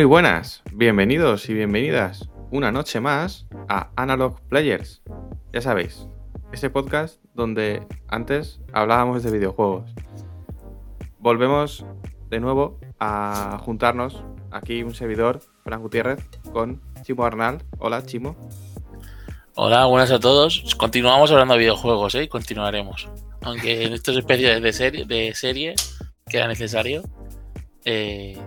Muy buenas, bienvenidos y bienvenidas una noche más a Analog Players. Ya sabéis, ese podcast donde antes hablábamos de videojuegos. Volvemos de nuevo a juntarnos aquí un servidor, Fran Gutiérrez, con Chimo Arnal. Hola, Chimo. Hola, buenas a todos. Continuamos hablando de videojuegos, ¿eh? Continuaremos. Aunque en estas especies de serie, de serie queda necesario. Eh,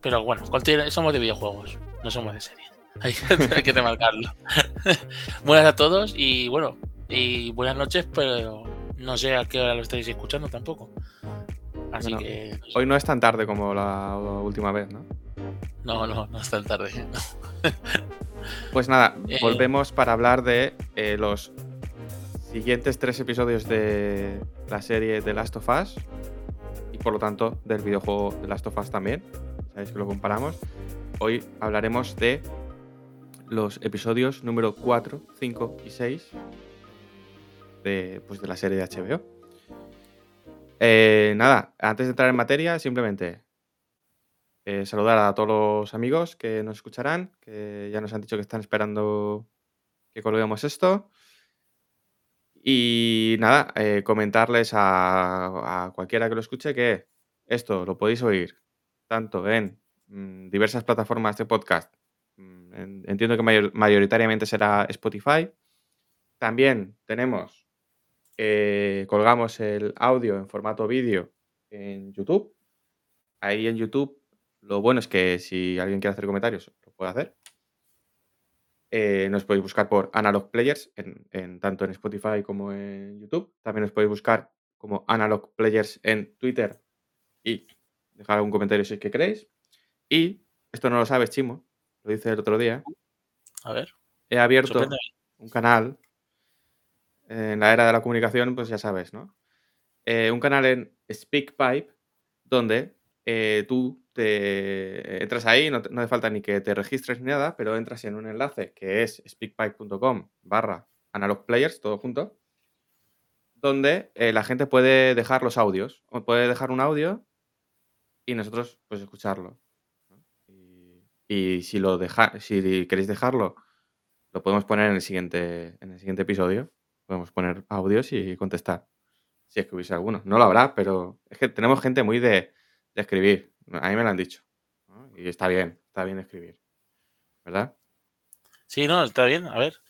pero bueno, somos de videojuegos, no somos de serie. Hay que remarcarlo. buenas a todos y bueno, y buenas noches, pero no sé a qué hora lo estáis escuchando tampoco. Así que. Hoy no es tan tarde como la última vez, ¿no? No, no, no es tan tarde. Pues nada, eh, volvemos para hablar de eh, los siguientes tres episodios de la serie The Last of Us y por lo tanto del videojuego The Last of Us también sabéis que lo comparamos. Hoy hablaremos de los episodios número 4, 5 y 6 de, pues, de la serie de HBO. Eh, nada, antes de entrar en materia, simplemente eh, saludar a todos los amigos que nos escucharán, que ya nos han dicho que están esperando que colguemos esto. Y nada, eh, comentarles a, a, cualquiera que lo escuche que esto lo podéis oír tanto en mm, diversas plataformas de podcast. Mm, entiendo que mayoritariamente será Spotify. También tenemos, eh, colgamos el audio en formato vídeo en YouTube. Ahí en YouTube, lo bueno es que si alguien quiere hacer comentarios, lo puede hacer. Eh, nos podéis buscar por Analog Players, en, tanto en Spotify como en YouTube. También nos podéis buscar como Analog Players en Twitter y dejar algún comentario si es que queréis. Y esto no lo sabes, Chimo, lo dice el otro día. A ver. He abierto un canal en la era de la comunicación, pues ya sabes, ¿no? Eh, un canal en SpeakPipe donde eh, tú te entras ahí, no, no hace falta ni que te registres ni nada, pero entras en un enlace que es speakpipe.com barra analogplayers, todo junto, donde eh, la gente puede dejar los audios. O puede dejar un audio y nosotros pues escucharlo. Y, si lo deja, si queréis dejarlo, lo podemos poner en el siguiente, en el siguiente episodio. Podemos poner audios y contestar. Si es que hubiese alguno. No lo habrá, pero es que tenemos gente muy de, escribir. A mí me lo han dicho. Y está bien, está bien escribir. ¿Verdad? Sí, no, está bien. A ver.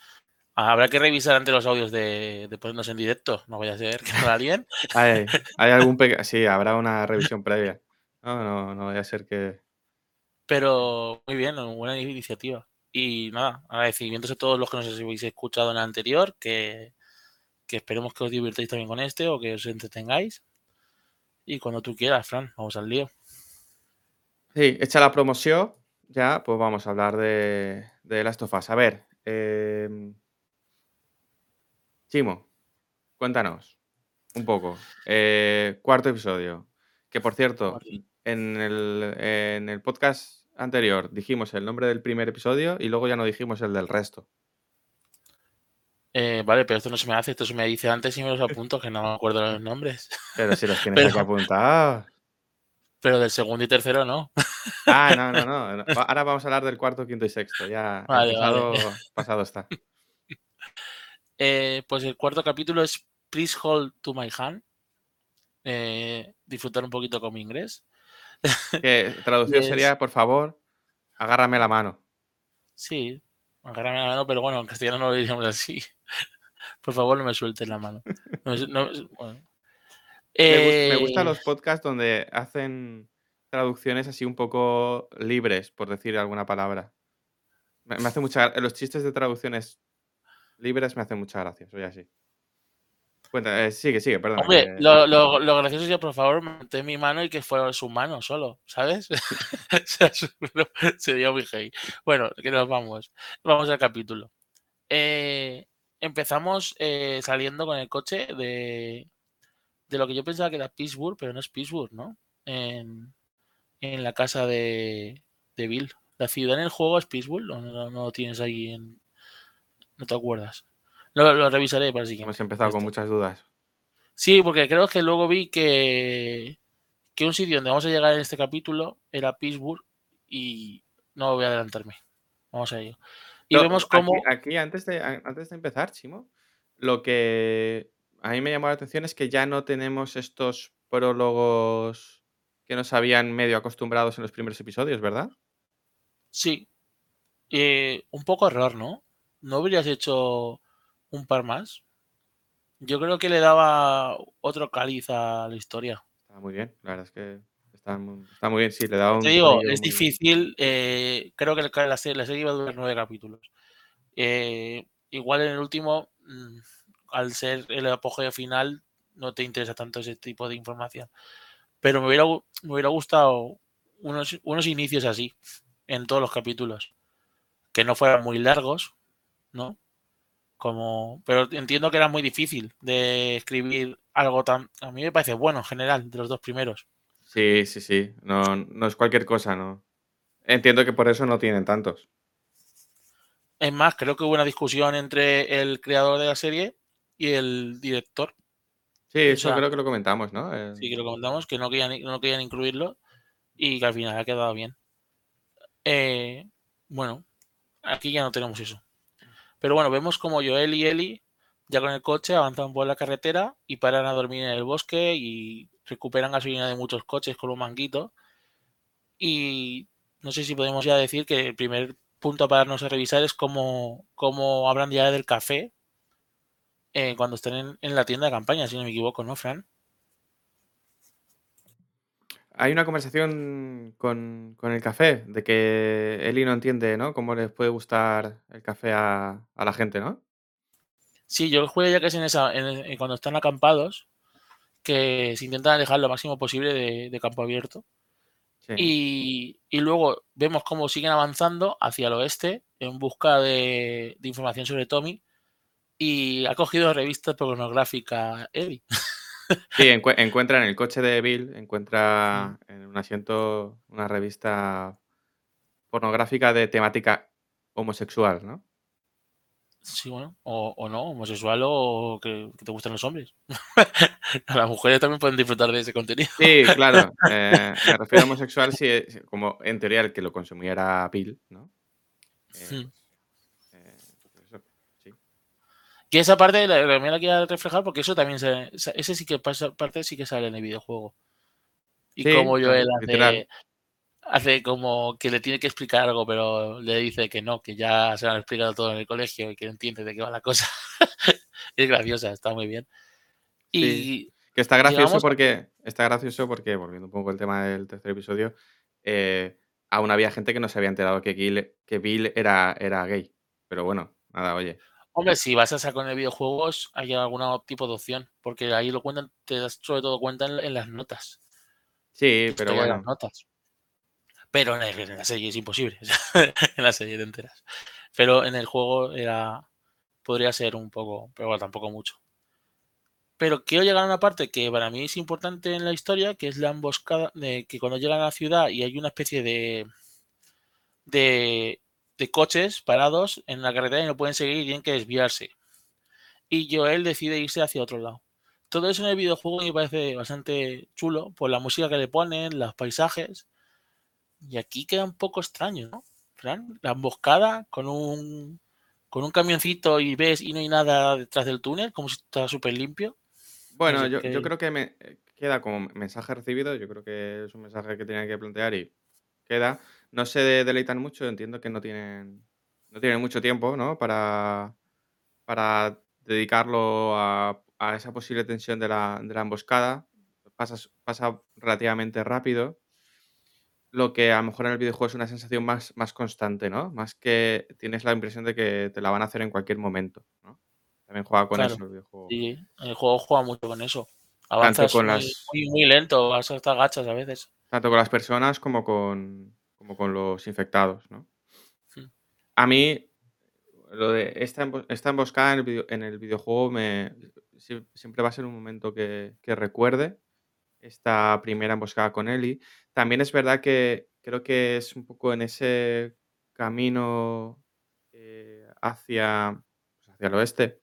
Habrá que revisar antes los audios de, de ponernos en directo. No voy a ser que para alguien. hay, hay algún Sí, habrá una revisión previa. No, no, no vaya a ser que. Pero muy bien, buena iniciativa. Y nada, agradecimientos a todos los que nos habéis escuchado en el anterior, que, esperemos que os divirtáis también con este o que os entretengáis. Y cuando tú quieras, Fran, vamos al lío. Sí, hecha la promoción, ya, pues vamos a hablar de, de Last of Us. A ver, em, Chimo, cuéntanos un poco. Eh, cuarto episodio. Que por cierto, en el, podcast anterior dijimos el nombre del primer episodio y luego ya no dijimos el del resto. Eh, vale, pero esto no se me hace, esto se me dice antes y me los apunto, que no me acuerdo los nombres. Pero si los tienes que apuntar. Pero del segundo y tercero no. Ah, no, no, no. Ahora vamos a hablar del cuarto, quinto y sexto. Ya pasado, pasado, está. Eh, pues el cuarto capítulo es Please Hold to My Hand. Eh, disfrutar un poquito con mi inglés. Que traducción sería, por favor, agárrame la mano. Sí, agárrame la mano, pero bueno, en castellano no lo diríamos así. Por favor, no me sueltes la mano. me, eh, gustan los podcasts donde hacen traducciones así un poco libres, por decir alguna palabra. Me, hace mucha Los chistes de traducciones libres me hacen mucha gracia, soy así. Cuenta, eh, sigue, sigue, perdón. Hombre, lo, lo, lo, gracioso es que por favor mantén mi mano y que fuera su mano solo, ¿sabes? Sería muy gay. Bueno, que nos vamos. Vamos al capítulo. Eh, empezamos eh, saliendo con el coche de, de lo que yo pensaba que era Pittsburgh, pero no es Pittsburgh, ¿no? En, en la casa de, de, Bill. ¿La ciudad en el juego es Pittsburgh o no, no, lo tienes ahí en... ¿No te acuerdas? Lo, lo revisaré para si Hemos empezado con muchas dudas. Sí, porque creo que luego vi que, que un sitio donde vamos a llegar en este capítulo era Pittsburgh y no voy a adelantarme. Vamos a ello. Y No, vemos cómo... Aquí, aquí, antes, de, antes de empezar, Chimo, lo que a mí me llamó la atención es que ya no tenemos estos prólogos que nos habían medio acostumbrados en los primeros episodios, ¿verdad? Sí. Eh, un poco error, ¿no? ¿No habrías hecho un par más? Yo creo que le daba otro cáliz a la historia. Está muy bien, la verdad es que está muy, está muy bien, sí, le daba un... Te digo, es difícil, eh, creo que la serie, la serie, iba a durar nueve capítulos. Eh, igual en el último, mm, al ser el apogeo final, no te interesa tanto ese tipo de información. Pero me hubiera, me hubiera gustado unos, unos inicios así, en todos los capítulos. Que no fueran muy largos, ¿no? Como, pero entiendo que era muy difícil de escribir algo tan. A mí me parece bueno en general, de los dos primeros. Sí, sí, sí. No, no es cualquier cosa, ¿no? Entiendo que por eso no tienen tantos. Es más, creo que hubo una discusión entre el creador de la serie y el director. Sí, eso o sea, creo que lo comentamos, ¿no? Eh... Sí, que lo comentamos, que no querían, no querían incluirlo y que al final ha quedado bien. Eh, bueno, aquí ya no tenemos eso. Pero bueno, vemos como Joel y Ellie, ya con el coche, avanzan por la carretera y paran a dormir en el bosque y recuperan gasolina de muchos coches con un manguito. Y no sé si podemos ya decir que el primer punto a pararnos a revisar es cómo, cómo hablan ya del café eh, cuando estén en, en, la tienda de campaña, si no me equivoco, ¿no, Fran? Hay una conversación con, con, el café, de que Eli no entiende, ¿no? Cómo les puede gustar el café a, a la gente, ¿no? Sí, yo juego ya que es en esa, en, en, cuando están acampados, que se intentan alejar lo máximo posible de, de campo abierto. Sí. Y, y, luego vemos cómo siguen avanzando hacia el oeste en busca de, de información sobre Tommy. Y ha cogido revistas pornográficas Eli. Sí, encu encuentra en el coche de Bill, encuentra en un asiento una revista pornográfica de temática homosexual, ¿no? Sí, bueno, o, o no, homosexual o que, que, te gustan los hombres. Las mujeres también pueden disfrutar de ese contenido. Sí, claro. Eh, me refiero a homosexual si, como en teoría el que lo consumía era Bill, ¿no? Eh, Hmm. Que esa parte también la quiero reflejar porque eso también se, ese sí que pasa, parte sí que sale en el videojuego. Y sí, como Joel hace, hace, como que le tiene que explicar algo, pero le dice que no, que ya se lo han explicado todo en el colegio y que entiende de qué va la cosa. es graciosa, está muy bien. Y sí, que está gracioso digamos, porque está gracioso porque volviendo un poco al tema del tercer episodio, eh, aún había gente que no se había enterado que Bill, que Bill era, era gay. Pero bueno, nada, oye. Hombre, si vas a sacar en videojuegos, hay algún tipo de opción, porque ahí lo cuentan, te das sobre todo cuenta en, en las notas. Sí, pero bueno. Las notas. Pero en, el, en, la serie es imposible, en la serie te enteras. Pero en el juego era podría ser un poco, pero bueno, tampoco mucho. Pero quiero llegar a una parte que para mí es importante en la historia, que es la emboscada, de que cuando llegan a la ciudad y hay una especie de de de coches parados en la carretera y no pueden seguir y tienen que desviarse. Y Joel decide irse hacia otro lado. Todo eso en el videojuego me parece bastante chulo por la música que le ponen, los paisajes. Y aquí queda un poco extraño, ¿no? Fran? La emboscada con un con un camioncito y ves y no hay nada detrás del túnel, como si está súper limpio. Bueno, yo, yo, creo que me queda como mensaje recibido, yo creo que es un mensaje que tenía que plantear y queda no se deleitan mucho, entiendo que no tienen, no tienen mucho tiempo, ¿no? Para, para dedicarlo a, a esa posible tensión de la, de la emboscada. Pasa, pasa, relativamente rápido. Lo que a lo mejor en el videojuego es una sensación más, más constante, ¿no? Más que tienes la impresión de que te la van a hacer en cualquier momento, ¿no? También juega con Claro. eso el videojuego. Sí, el juego juega mucho con eso. Avanzas con muy, las muy, muy lento, vas hasta agachas a veces. tanto con las personas como con como con los infectados, ¿no? Mm. A mí, lo de esta embo esta emboscada en el video en el videojuego me siempre va a ser un momento que que recuerde, esta primera emboscada con Ellie. También es verdad que creo que es un poco en ese camino, eh, hacia, pues, hacia el oeste.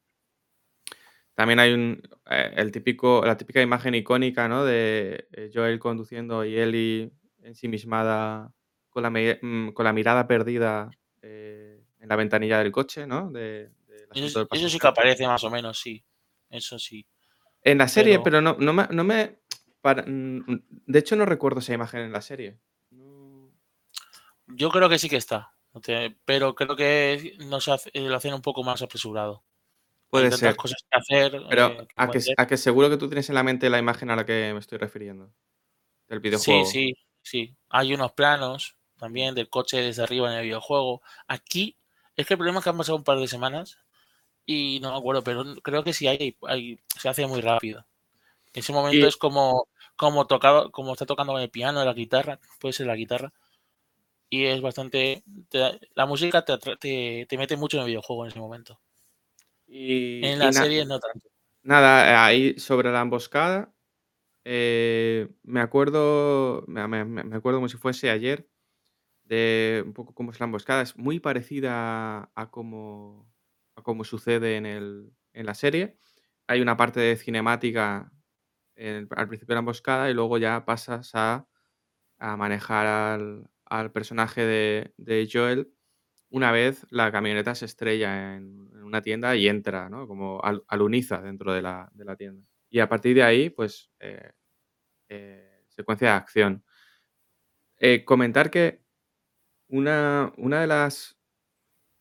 También hay un eh, el típico la típica imagen icónica, ¿no? De, eh, Joel conduciendo y Ellie ensimismada con la mm, con la mirada perdida, eh, en la ventanilla del coche, ¿no? De asiento Eso del eso sí que aparece más o menos, sí. Eso sí. En la serie, Pero pero no no me no me para de hecho, no recuerdo esa imagen en la serie. Yo creo que sí que está, pero creo que no se hace lo hacen un poco más apresurado. Hay Puede tantas ser. cosas que hacer, Pero, eh, que ¿a que a que seguro que tú tienes en la mente la imagen a la que me estoy refiriendo? Del Sí, videojuego. sí, sí. Hay unos planos. También del coche desde arriba en el videojuego. Aquí, es que el problema es que han pasado un par de semanas y no me acuerdo, pero creo que sí hay hay se hace muy rápido. Ese momento es como como tocado como está tocando con el piano, la guitarra, puede ser la guitarra. Y es bastante te la música te te te mete mucho en el videojuego en ese momento. Y En la serie no tanto. nada, ahí sobre la emboscada, eh, me acuerdo me me me acuerdo como si fuese ayer, de un poco cómo es la emboscada. Es muy parecida a cómo a cómo sucede en el en la serie. Hay una parte de cinemática al principio de la emboscada y luego ya pasas a a manejar al al personaje de de Joel una vez la camioneta se estrella en en una tienda y entra, ¿no? Como al aluniza dentro de la de la tienda. Y a partir de ahí, pues, eh eh, secuencia de acción. Eh, comentar que una una de las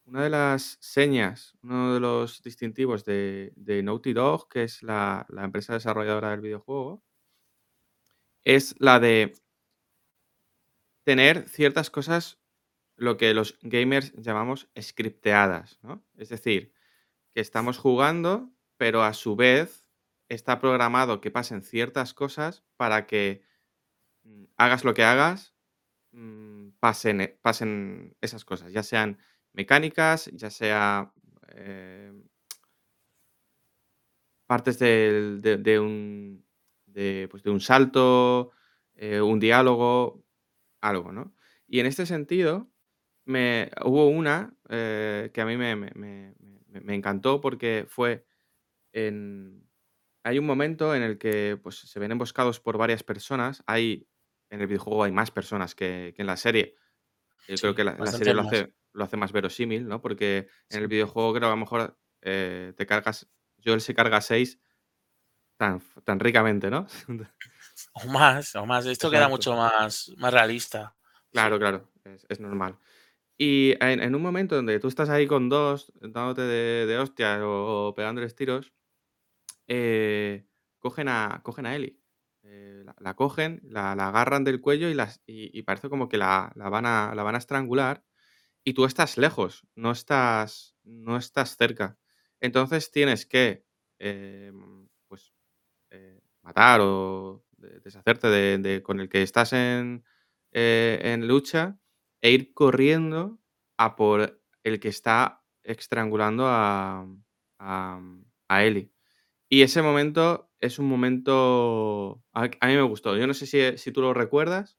una de las señas, uno de los distintivos de Naughty Dog, que es la la empresa desarrolladora del videojuego es la de tener ciertas cosas, lo que los gamers llamamos scripteadas, ¿no? Es decir, que estamos jugando, pero a su vez está programado que pasen ciertas cosas para que, mm, hagas lo que hagas, mm, pasen e pasen esas cosas, ya sean mecánicas, ya sea, em partes de un de, pues, un salto, eh, un diálogo, algo, ¿no? Y en este sentido, me hubo una, eh, que a mí me me me encantó porque fue en hay un momento en el que, pues, se ven emboscados por varias personas. Hay en el videojuego hay más personas que que en la serie. Yo creo que la la serie lo hace lo hace más verosímil, ¿no? Porque en el videojuego creo, a lo mejor, eh, te cargas Joel se carga a 6 tan tan ricamente, ¿no? O más, o más. Esto queda mucho más más realista. Claro, Sí. claro, es es normal. Y en en un momento donde tú estás ahí con 2 dándote de de hostias o o pegándoles tiros, eh, cogen a cogen a Ellie. Eh, la cogen, la la agarran del cuello y las y parece como que la la van a la van a estrangular, y tú estás lejos, no estás no estás cerca. Entonces tienes que, em, pues, eh, matar o de deshacerte de de con el que estás en, eh, en lucha, e ir corriendo a por el que está estrangulando a a a Ellie. Y ese momento es un momento a a mí me gustó. Yo no sé si, eh, si tú lo recuerdas.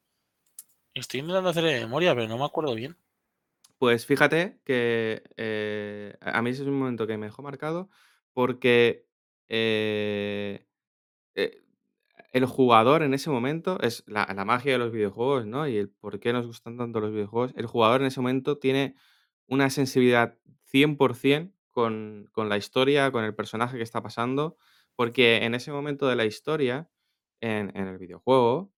Estoy intentando hacer de memoria, pero no me acuerdo bien. Pues fíjate que, eh, a mí ese es un momento que me dejó marcado porque, eh eh, el jugador en ese momento es la la magia de los videojuegos, ¿no? Y el por qué nos gustan tanto los videojuegos. El jugador en ese momento tiene una sensibilidad 100% con con la historia, con el personaje que está pasando, porque en ese momento de la historia, en el videojuego,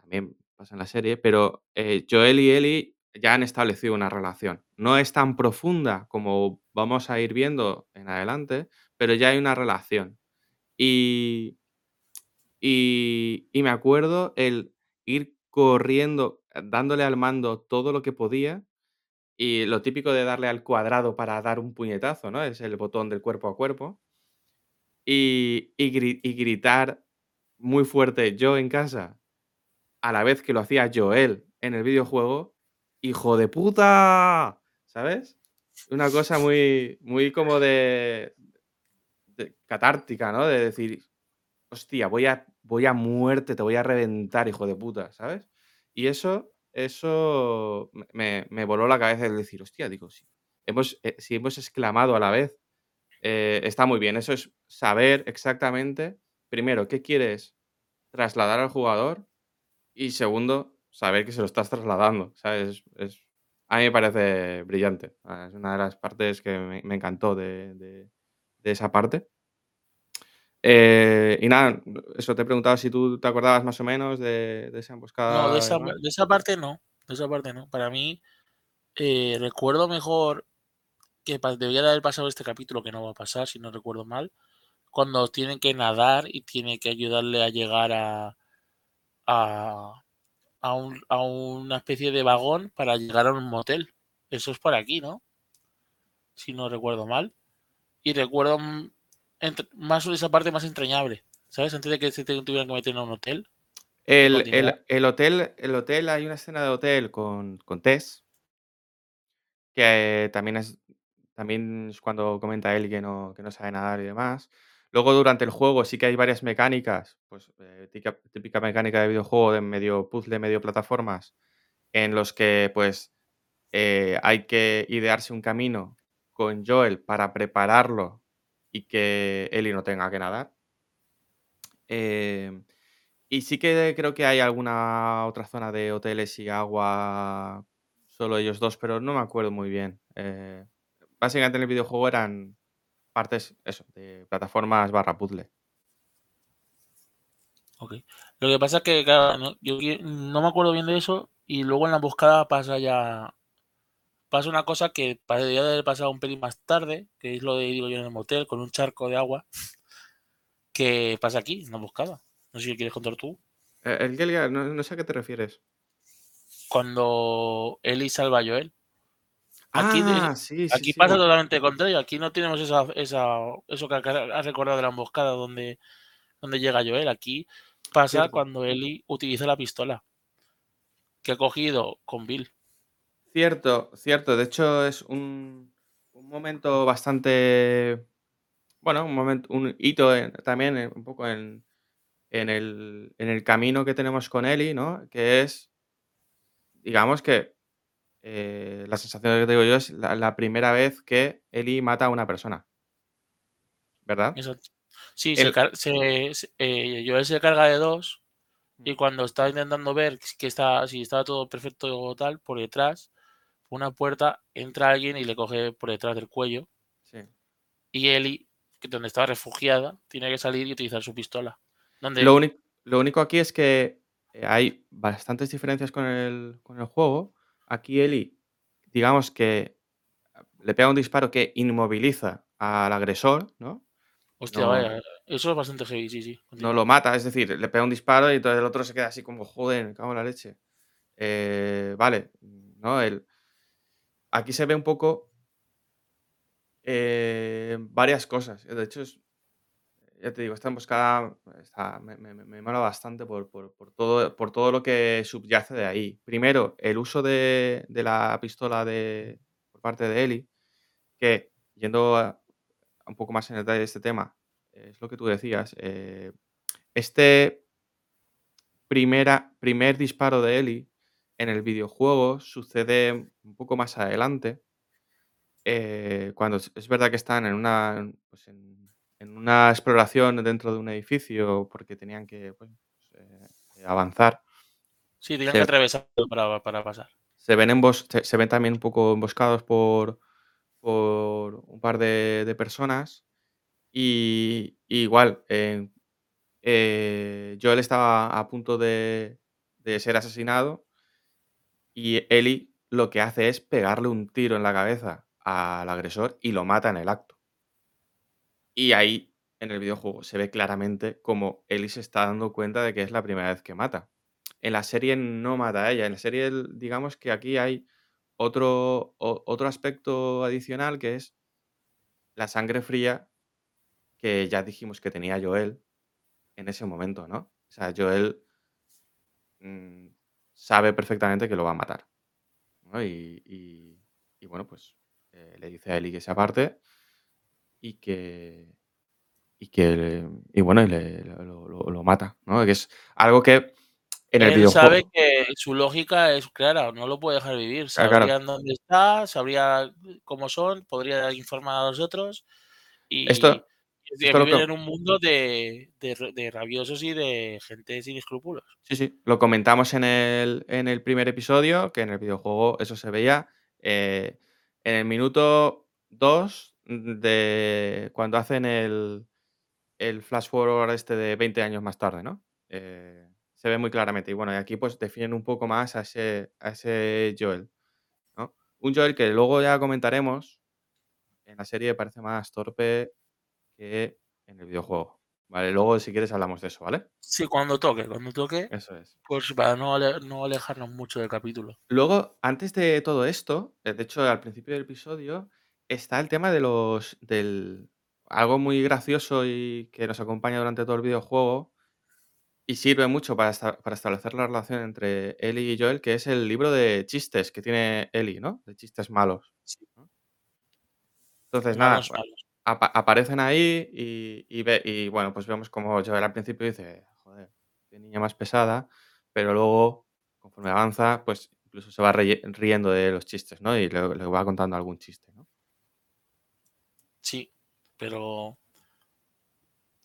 también pasa en la serie, pero, eh, Joel y Ellie ya han establecido una relación. No es tan profunda como vamos a ir viendo en adelante, pero ya hay una relación. Y y y me acuerdo el ir corriendo, dándole al mando todo lo que podía Y lo típico de darle al cuadrado para dar un puñetazo, ¿no? Es el botón del cuerpo a cuerpo. Y, y gri- y gritar muy fuerte yo en casa, a la vez que lo hacía Joel en el videojuego, ¡hijo de puta! ¿Sabes? Una cosa muy, muy como de, catártica, ¿no? De decir, hostia, voy a, voy a muerte, te voy a reventar, hijo de puta, ¿sabes? Y eso, eso me- me, me voló la cabeza el decir, hostia, digo, si hemos, eh, si hemos exclamado a la vez, eh, está muy bien. Eso es saber exactamente, primero, qué quieres trasladar al jugador y segundo, saber que se lo estás trasladando, ¿sabes? Es, a mí me parece brillante. ah, Es una de las partes que me, me encantó de, de- de esa parte. Eh, y nada, eso te he preguntado si tú te acordabas más o menos de, de esa No, de emboscada. esa, demás. de esa parte no. De esa parte no. Para mí, eh, recuerdo mejor que debería de haber pasado este capítulo, que no va a pasar, si no recuerdo mal, cuando tienen que nadar y tiene que ayudarle a llegar a, a, a, un- a una especie de vagón para llegar a un motel. Eso es por aquí, ¿no? Si no recuerdo mal. Y recuerdo entre- más esa parte más entrañable, ¿sabes? Antes de que se tuvieran que meter en un hotel. El, el- el hotel, el hotel, hay una escena de hotel con, con Tess, que también es, también es cuando comenta él que no, sabe nadar y demás. Luego durante el juego sí que hay varias mecánicas, pues eh, típica, mecánica de videojuego de medio puzzle, medio plataformas, en los que pues eh, hay que idearse un camino con Joel para prepararlo y que Ellie no tenga que nadar. Em, y sí que creo que hay alguna otra zona de hoteles y agua, solo ellos dos, pero no me acuerdo muy bien. Eh, básicamente en el videojuego eran partes, eso, de plataformas barra puzzle. Ok. Lo que pasa es que, claro, no, yo no me acuerdo bien de eso y luego en la emboscada pasa ya... Pasa una cosa que debería de haber pasado un pelín más tarde, que es lo de, digo yo, en el motel, con un charco de agua, que pasa aquí, en la emboscada. No sé si quieres contar tú. Eh, el Gelga, no, no sé a qué te refieres. Cuando Ellie salva a Joel. Aquí, Ah, sí, sí, aquí sí. pasa totalmente contrario. Aquí no tenemos esa, esa, eso que has recordado de la emboscada donde, donde llega Joel. Aquí pasa Cierto. cuando Ellie utiliza la pistola que ha cogido con Bill. Cierto, cierto. De hecho, es un, un momento bastante. Bueno, un momento, un hito en- también un poco en, en el, en el camino que tenemos con Ellie, ¿no? Que es, digamos que eh, la sensación que tengo yo es la, la primera vez que Ellie mata a una persona. ¿Verdad? Exacto. Sí, El- se- se- eh, Joel se carga de dos y Mm. cuando está intentando ver que está, si estaba todo perfecto o tal, por detrás, por una puerta, entra alguien y le coge por detrás del cuello Sí. y Ellie, que donde estaba refugiada, tiene que salir y utilizar su pistola. Donde Lo, único, lo único aquí es que eh, hay bastantes diferencias con el, con el juego. Aquí Ellie, digamos que le pega un disparo que inmoviliza al agresor, ¿no? Hostia, No, vaya, eso es bastante heavy, sí, sí. no lo mata, es decir, le pega un disparo y entonces el otro se queda así como, joder, me cago en la leche. Eh, vale, ¿no? El, aquí se ve un poco eh, varias cosas. De hecho, es- ya te digo, esta emboscada está- me, me, me mola bastante por, por- por todo, por todo lo que subyace de ahí. Primero, el uso de, de la pistola de, por parte de Eli, que yendo un poco más en detalle de este tema, es lo que tú decías. eh, este primera, primer disparo de Eli en el videojuego sucede un poco más adelante. eh, cuando es, verdad que están en una, pues en una exploración dentro de un edificio porque tenían que pues, eh, avanzar. Sí, tenían Se- que atravesar para, para pasar. Se ven, embos- se, se ven también un poco emboscados por, por un par de, de personas. Y, y igual, eh, eh, Joel estaba a punto de, de ser asesinado y Ellie lo que hace es pegarle un tiro en la cabeza al agresor y lo mata en el acto. Y ahí, en el videojuego, se ve claramente como Ellie se está dando cuenta de que es la primera vez que mata. En la serie no mata a ella. En la serie, digamos que aquí hay otro, otro aspecto adicional que es la sangre fría que ya dijimos que tenía Joel en ese momento, ¿no? O sea, Joel mm, sabe perfectamente que lo va a matar, y bueno, pues eh, le dice a Ellie que se aparte y que, y que, y bueno, y le- lo, lo- lo mata, ¿no? Que es algo que en el Él sabe videojuego, que su lógica es clara, no lo puede dejar vivir. claro, claro, dónde está, sabría cómo son, podría informar a los otros y, esto, lo, vivir en un mundo de, de de rabiosos y de gente sin escrúpulos. Sí, sí, lo comentamos en el, en el primer episodio, que en el videojuego eso se veía. eh, en el minuto 2 de cuando hacen el, el flash forward este de 20 años más tarde, ¿no? Eh, se ve muy claramente. Y bueno, y aquí pues definen un poco más a ese, a ese Joel, ¿no? Un Joel que luego ya comentaremos, en la serie parece más torpe que en el videojuego. Vale, luego si quieres hablamos de eso, ¿vale? Sí, cuando toque, cuando toque, Eso es. pues para no, ale- no alejarnos mucho del capítulo. Luego, antes de todo esto, eh, de hecho, al principio del episodio, está el tema de los. del. algo muy gracioso y que nos acompaña durante todo el videojuego. Y sirve mucho para, esta- para establecer la relación entre Ellie y Joel, que es el libro de chistes que tiene Ellie, ¿no? De chistes malos. Entonces, nada, malos, malos. apa- aparecen ahí y, y ve- y, bueno, pues vemos como Joel al principio dice, joder, qué niña más pesada, pero luego, conforme avanza, pues incluso se va reye- riendo de los chistes, ¿no? Y le, le va contando algún chiste, pero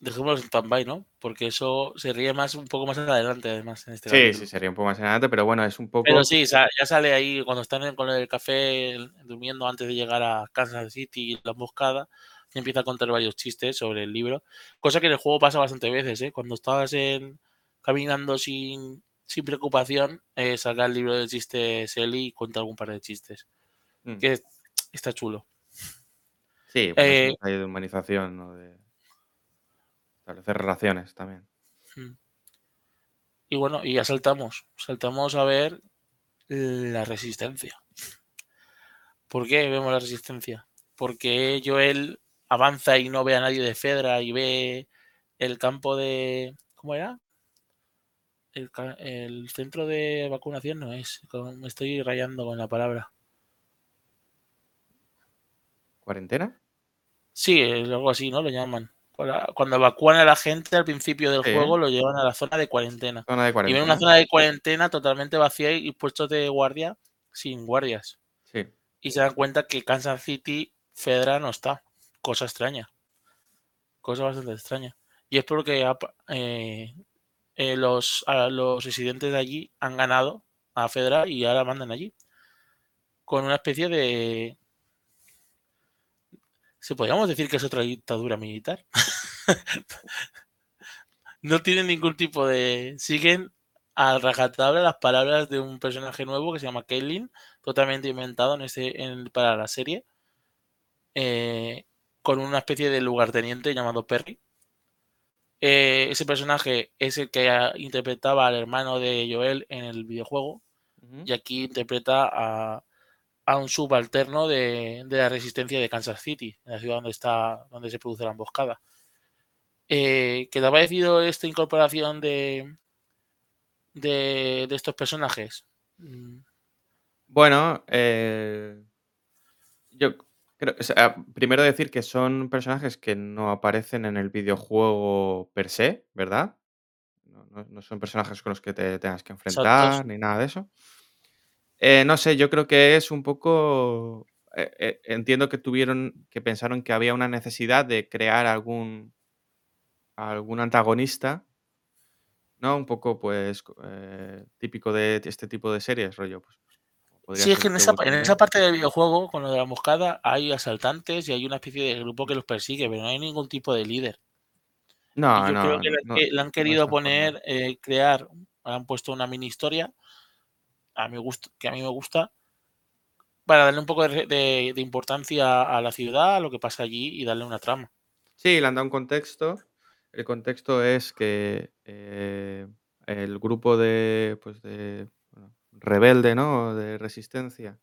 dejémoslo en stand-by, ¿no? Porque eso se ríe más un poco más adelante, además, en este Sí, capítulo. sí, sería un poco más adelante, pero bueno, es un poco... Pero sí, ya sale ahí cuando están con el café durmiendo antes de llegar a Kansas City y la emboscada, y empieza a contar varios chistes sobre el libro, cosa que en el juego pasa bastante veces, ¿eh? Cuando estabas en, caminando sin, sin preocupación, eh, saca el libro de chistes Eli y cuenta algún par de chistes, mm, que está chulo. Sí, bueno, es Eh, detalle de humanización, ¿no? De establecer relaciones también. mm. y bueno, y ya saltamos, saltamos a ver la resistencia. ¿Por qué vemos la resistencia? Porque Joel avanza y no ve a nadie de Fedra y ve el campo de. ¿Cómo era? El, centro de vacunación no es. Me estoy rayando con la palabra. ¿Cuarentena? Sí, algo así, ¿no? Lo llaman. Cuando evacúan a la gente al principio del Sí. juego, lo llevan a la zona de cuarentena. Zona de Y ven una zona de cuarentena totalmente vacía y puestos de guardia sin guardias. Sí. y se dan cuenta que Kansas City Fedra no está. Cosa extraña. Cosa bastante extraña. Y es porque eh, eh, los, a los residentes de allí han ganado a Fedra y ahora mandan allí. Con una especie de... ¿Se podríamos decir que es otra dictadura militar? no tienen ningún tipo de... Siguen a rajatabla las palabras de un personaje nuevo que se llama Caitlyn, totalmente inventado en este, en- para la serie, eh, con una especie de lugarteniente llamado Perry. Eh, ese personaje es el que interpretaba al hermano de Joel en el videojuego y aquí interpreta a, a un subalterno de, de la resistencia de Kansas City, la ciudad donde está, donde se produce la emboscada. Eh, ¿Qué te ha parecido esta incorporación de, de, de estos personajes? Mm, Bueno, eh, yo creo, o sea, primero decir que son personajes que no aparecen en el videojuego per se, ¿verdad? No, no- no son personajes con los que te tengas que Exacto. enfrentar ni nada de eso. Eh, no sé, yo creo que es un poco. eh, eh, entiendo que tuvieron, que pensaron que había una necesidad de crear algún, algún antagonista, ¿no? Un poco, pues, eh, típico de este tipo de series, rollo, pues. Sí, es que en esa, en parte del videojuego, con lo de la emboscada, hay asaltantes y hay una especie de grupo que los persigue, pero no hay ningún tipo de líder. Y No, yo creo no, que le, han no, que- le han no querido formado. poner, eh, crear, han puesto una mini historia, a mi gusto, que a mí me gusta, para darle un poco de, de- de importancia a la ciudad, a lo que pasa allí y darle una trama. Sí, le han dado un contexto. El contexto es que eh, el grupo de, pues de bueno, rebelde, ¿no? De resistencia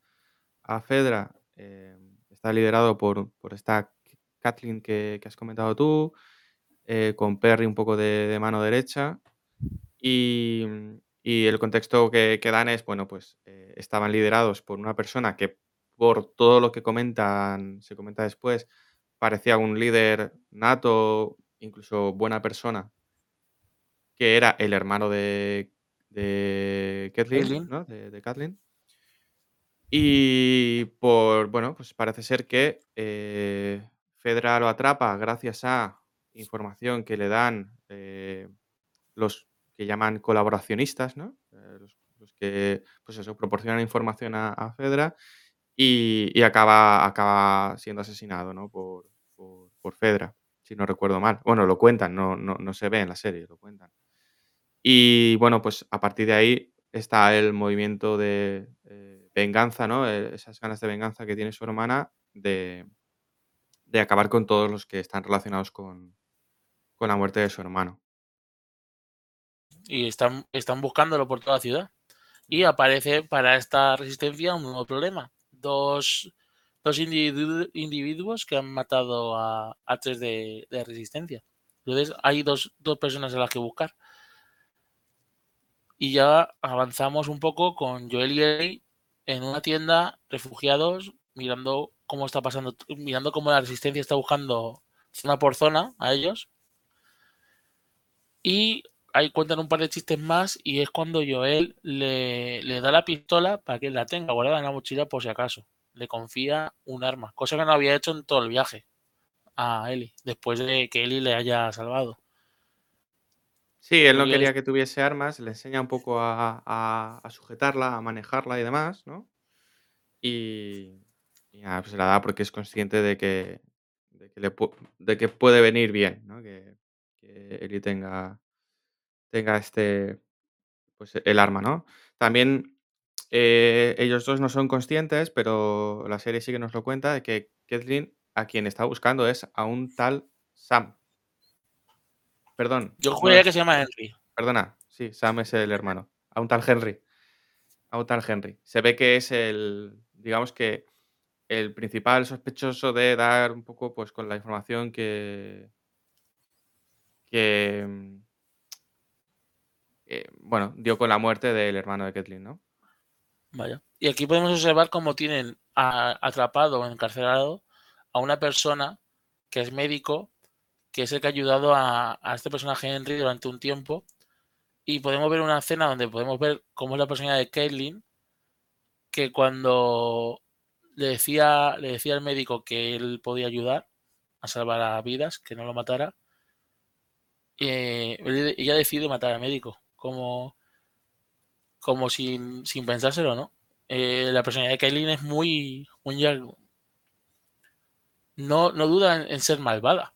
a Fedra eh, está liderado por, por esta Kathleen que, que has comentado tú, eh, con Perry un poco de, de mano derecha. Y, y el contexto que, que dan es, bueno, pues eh, estaban liderados por una persona que por todo lo que comentan, se comenta después, parecía un líder nato, incluso buena persona, que era el hermano de, de Kathleen, Caitlyn. ¿no? De, de Kathleen. Y por, bueno, pues parece ser que eh, Fedra lo atrapa gracias a información que le dan eh, los que llaman colaboracionistas, ¿no? Eh, los, que, pues eso, proporcionan información a, Fedra y, acaba, acaba siendo asesinado, ¿no? Por, por, por Fedra, si no recuerdo mal. Bueno, lo cuentan, no, no, no se ve en la serie, lo cuentan. Y bueno, pues a partir de ahí está el movimiento de eh, venganza, ¿no? Eh, esas ganas de venganza que tiene su hermana de, de acabar con todos los que están relacionados con, con la muerte de su hermano. Y están, están buscándolo por toda la ciudad. Y aparece para esta resistencia un nuevo problema. Dos, dos individu- individuos que han matado a, a tres de, de resistencia. Entonces hay dos, dos personas a las que buscar. Y ya avanzamos un poco con Joel y Ellie en una tienda, refugiados, mirando cómo está pasando, mirando cómo la resistencia está buscando zona por zona a ellos. Y ahí cuentan un par de chistes más y es cuando Joel le, le da la pistola para que la tenga guardada en la mochila por si acaso. Le confía un arma, cosa que no había hecho en todo el viaje a Ellie, después de que Ellie le haya salvado. Sí, él no Y quería que tuviese armas, le enseña un poco a, a- a sujetarla, a manejarla y demás, ¿no? Y, y nada, pues se la da porque es consciente de que, de que, le pu- de que puede venir bien, ¿no? Que, que Ellie tenga, tenga este, pues el arma, ¿no? También eh, ellos dos no son conscientes, pero la serie sí que nos lo cuenta, de que Kathleen a quien está buscando es a un tal Sam. Perdón, yo juraría que se llama Henry. perdona, sí, Sam es el hermano, a un tal Henry. A un tal Henry. Se ve que es el, digamos que el principal sospechoso de dar un poco, pues, con la información que que, mm, eh, bueno, dio con la muerte del hermano de Kathleen, ¿no? Vaya. Y aquí podemos observar cómo tienen atrapado o encarcelado a una persona que es médico, que es el que ha ayudado a, este personaje Henry durante un tiempo. Y podemos ver una escena donde podemos ver cómo es la personalidad de Caitlyn, que cuando le decía, le decía al médico que él podía ayudar a salvar a vidas, que no lo matara, eh, ella decide matar al médico, como, como sin, sin pensárselo, ¿no? Eh, la personalidad de Kailin es muy, muy no, no duda en, ser malvada,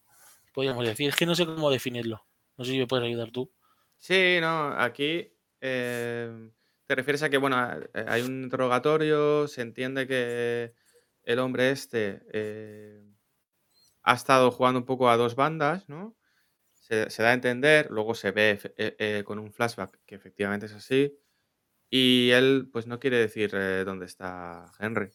podríamos decir. Es que no sé cómo definirlo. No sé si me puedes ayudar tú. Sí, no, aquí em, te refieres a que, bueno, eh, hay un interrogatorio, se entiende que el hombre este eh, ha estado jugando un poco a dos bandas, ¿no? Se, da a entender, luego se ve eh, eh, con un flashback que efectivamente es así, y él pues no quiere decir eh, dónde está Henry.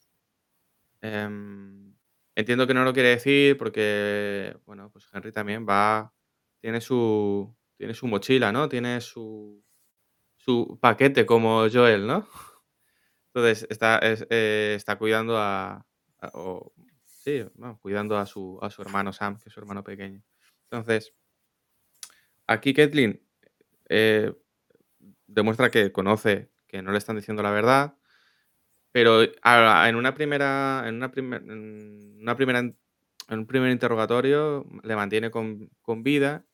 Em, entiendo que no lo quiere decir porque, bueno, pues Henry también va, tiene su, tiene su mochila, ¿no? Tiene su, su paquete como Joel, ¿no? Entonces está, es- eh, está cuidando a, sí, cuidando a su, a su hermano Sam, que es su hermano pequeño. Entonces, aquí Kathleen eh, demuestra que conoce que no le están diciendo la verdad, pero en una primera, en una, primer- primera, en un primer interrogatorio le mantiene con, con vida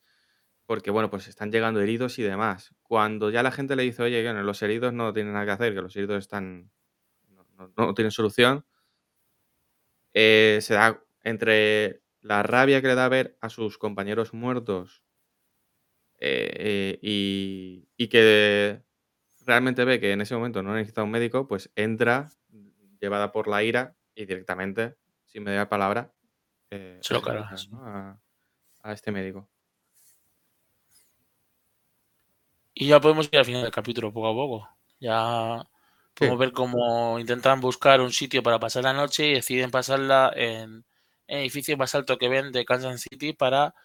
porque, bueno, pues están llegando heridos y demás. Cuando ya la gente le dice, oye, bueno, los heridos no tienen nada que hacer, que los heridos están, no tienen solución, eh, se da entre la rabia que le da ver a sus compañeros muertos eh, eh, y, y que realmente ve que en ese momento no necesita un médico, pues entra llevada por la ira y directamente, sin media palabra, eh, Se lo cargas. ¿no? a, a este médico. Y ya podemos ir al final del capítulo poco a poco. Ya Podemos ver cómo intentan buscar un sitio para pasar la noche y deciden pasarla en, en edificio más alto que ven de Kansas City para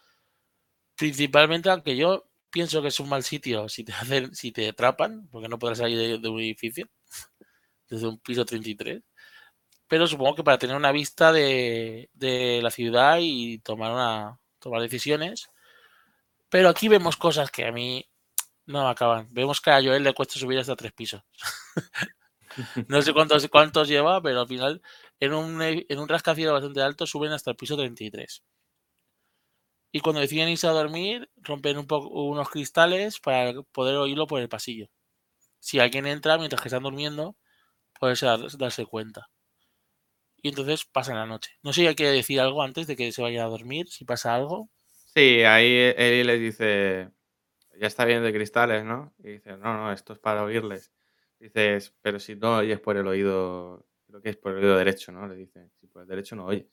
principalmente, aunque yo pienso que es un mal sitio si te hacen, si te atrapan, porque no podrás salir de, un edificio desde un piso 33. Pero supongo que para tener una vista de, la ciudad y tomar una tomar decisiones. Pero aquí vemos cosas que a mí no acaban. Vemos que a Joel le cuesta subir hasta tres pisos. no sé cuántos, cuántos lleva, pero al final en un, en un rascacielos bastante alto suben hasta el piso 33. Y cuando deciden irse a dormir, rompen un poco unos cristales para poder oírlo por el pasillo. Si alguien entra mientras que están durmiendo, puede darse cuenta. Y entonces pasan la noche. No sé si hay que decir algo antes de que se vaya a dormir, si pasa algo. Sí, ahí él les dice, ya está bien de cristales, ¿no? Y dice, no, no, esto es para oírles. Dices, pero si no oyes por el oído, creo que es por el oído derecho, ¿no? Le dice, si por el derecho no oyes.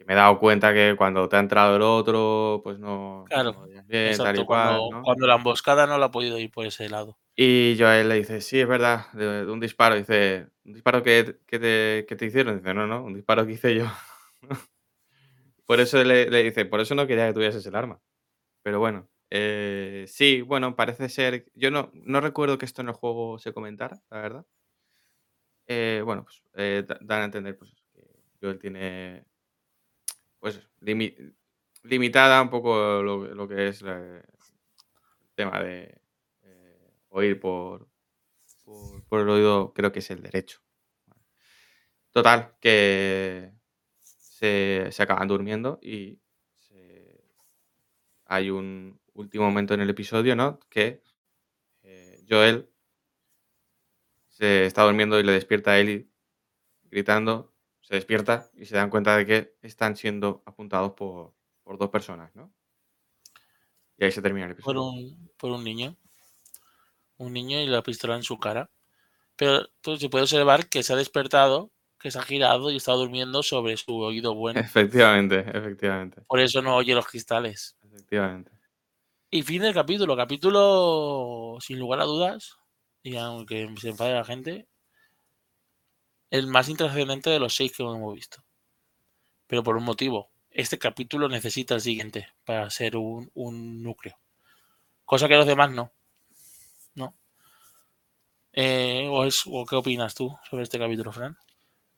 Que me he dado cuenta que cuando te ha entrado el otro, pues no, claro, bien, tal y cual. Cuando, la emboscada no la ha podido ir por ese lado. Y Joel le dice, sí, es verdad, de, un disparo. Dice, ¿un disparo que, te, que, te, hicieron? Dice, no, no, un disparo que hice yo. por eso le, le, dice, por eso no quería que tuvieses el arma. Pero bueno, eh, sí, bueno, parece ser. Yo no, no recuerdo que esto en el juego se comentara, la verdad. Eh, bueno, pues eh, dan a entender pues, que Joel tiene. Pues limitada un poco lo, que es el tema de oír por, por, el oído, creo que es el derecho. Total, que se, se acaban durmiendo y hay un, último momento en el episodio, ¿no? Que eh, Joel se está durmiendo y le despierta a Ellie gritando, se despierta y se dan cuenta de que están siendo apuntados por, dos personas, ¿no? Y ahí se termina el episodio. Por un, por un niño. Un niño y la pistola en su cara. Pero tú se puede observar que se ha despertado, que se ha girado y está durmiendo sobre su oído bueno. Efectivamente, efectivamente. Por eso no oye los cristales. Efectivamente. Y fin del capítulo. Capítulo, sin lugar a dudas, y aunque se enfade la gente, el más intrascendente de los seis que hemos visto. Pero por un motivo. Este capítulo necesita el siguiente para ser un, núcleo. Cosa que los demás no. ¿No? Eh, o, qué opinas tú sobre este capítulo, Fran?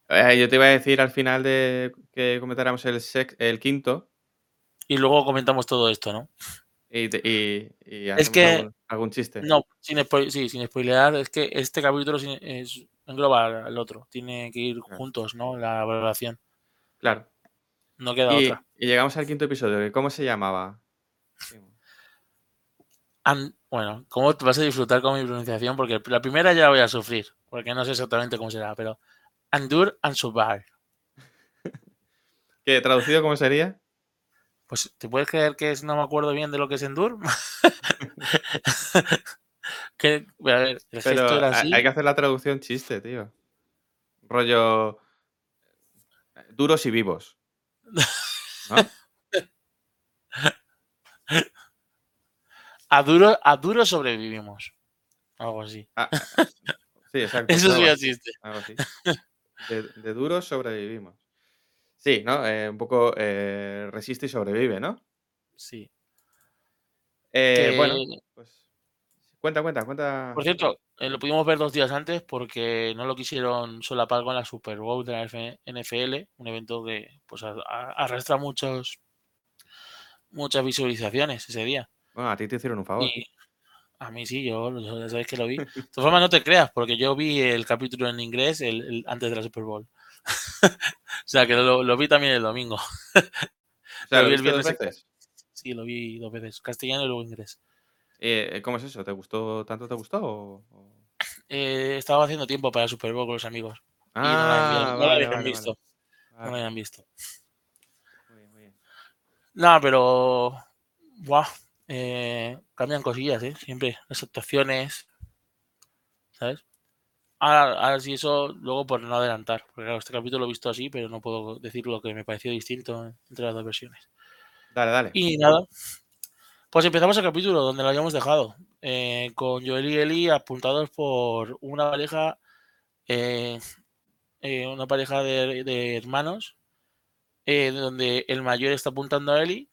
Eh, yo te iba a decir al final de que comentáramos el, el quinto. Y luego comentamos todo esto, ¿no? Y, es que algún, chiste. No, sin, sí, sin spoilear, es que este capítulo es, engloba al otro. Tiene que ir juntos, ¿no? La valoración. Claro. No queda otra. Y llegamos al quinto episodio. ¿Cómo se llamaba? bueno, ¿cómo vas a disfrutar con mi pronunciación? Porque la primera ya la voy a sufrir, porque no sé exactamente cómo será, pero Andur and Survive. ¿Qué traducido cómo sería? Pues, ¿te puedes creer que es, no me acuerdo bien de lo que es Endur? que, a ver, el gesto era así. Hay que hacer la traducción chiste, tío. Rollo. Duros y vivos. a, duro, a duro sobrevivimos. Algo así. Ah, sí, exacto. Eso sí chiste. Algo así. De, de duro sobrevivimos. Sí, ¿no? Eh, un poco eh, resiste y sobrevive, ¿no? Sí. Eh, bueno, pues cuenta, cuenta, cuenta. Por cierto, lo pudimos ver dos días antes porque no lo quisieron solapar con la Super Bowl de la NFL, un evento que pues arrastra muchos muchas visualizaciones ese día. Bueno, a ti te hicieron un favor. a mí sí, yo, ya sabes que lo vi. De todas formas, no te creas, porque yo vi el capítulo en inglés el, antes de la Super Bowl. o sea, que lo, vi también el domingo. o sea, ¿lo, vi el viernes dos veces? Sí, lo vi dos veces, castellano y luego inglés. Eh, ¿Cómo es eso? ¿Te gustó? ¿Tanto te gustó? O, Eh, estaba haciendo tiempo para Super Bowl con los amigos. Ah, no lo habían visto. No lo habían visto. Muy bien, muy bien. No, pero. Buah, eh, cambian cosillas, ¿eh? Siempre. Las actuaciones. ¿Sabes? Ahora, sí, eso luego por no adelantar, porque claro, este capítulo lo he visto así, pero no puedo decir lo que me pareció distinto entre las dos versiones. Dale, dale. Y nada, pues empezamos el capítulo donde lo habíamos dejado, eh, con Joel y Eli apuntados por una pareja, eh, eh, una pareja de, hermanos, donde el mayor está apuntando a Eli,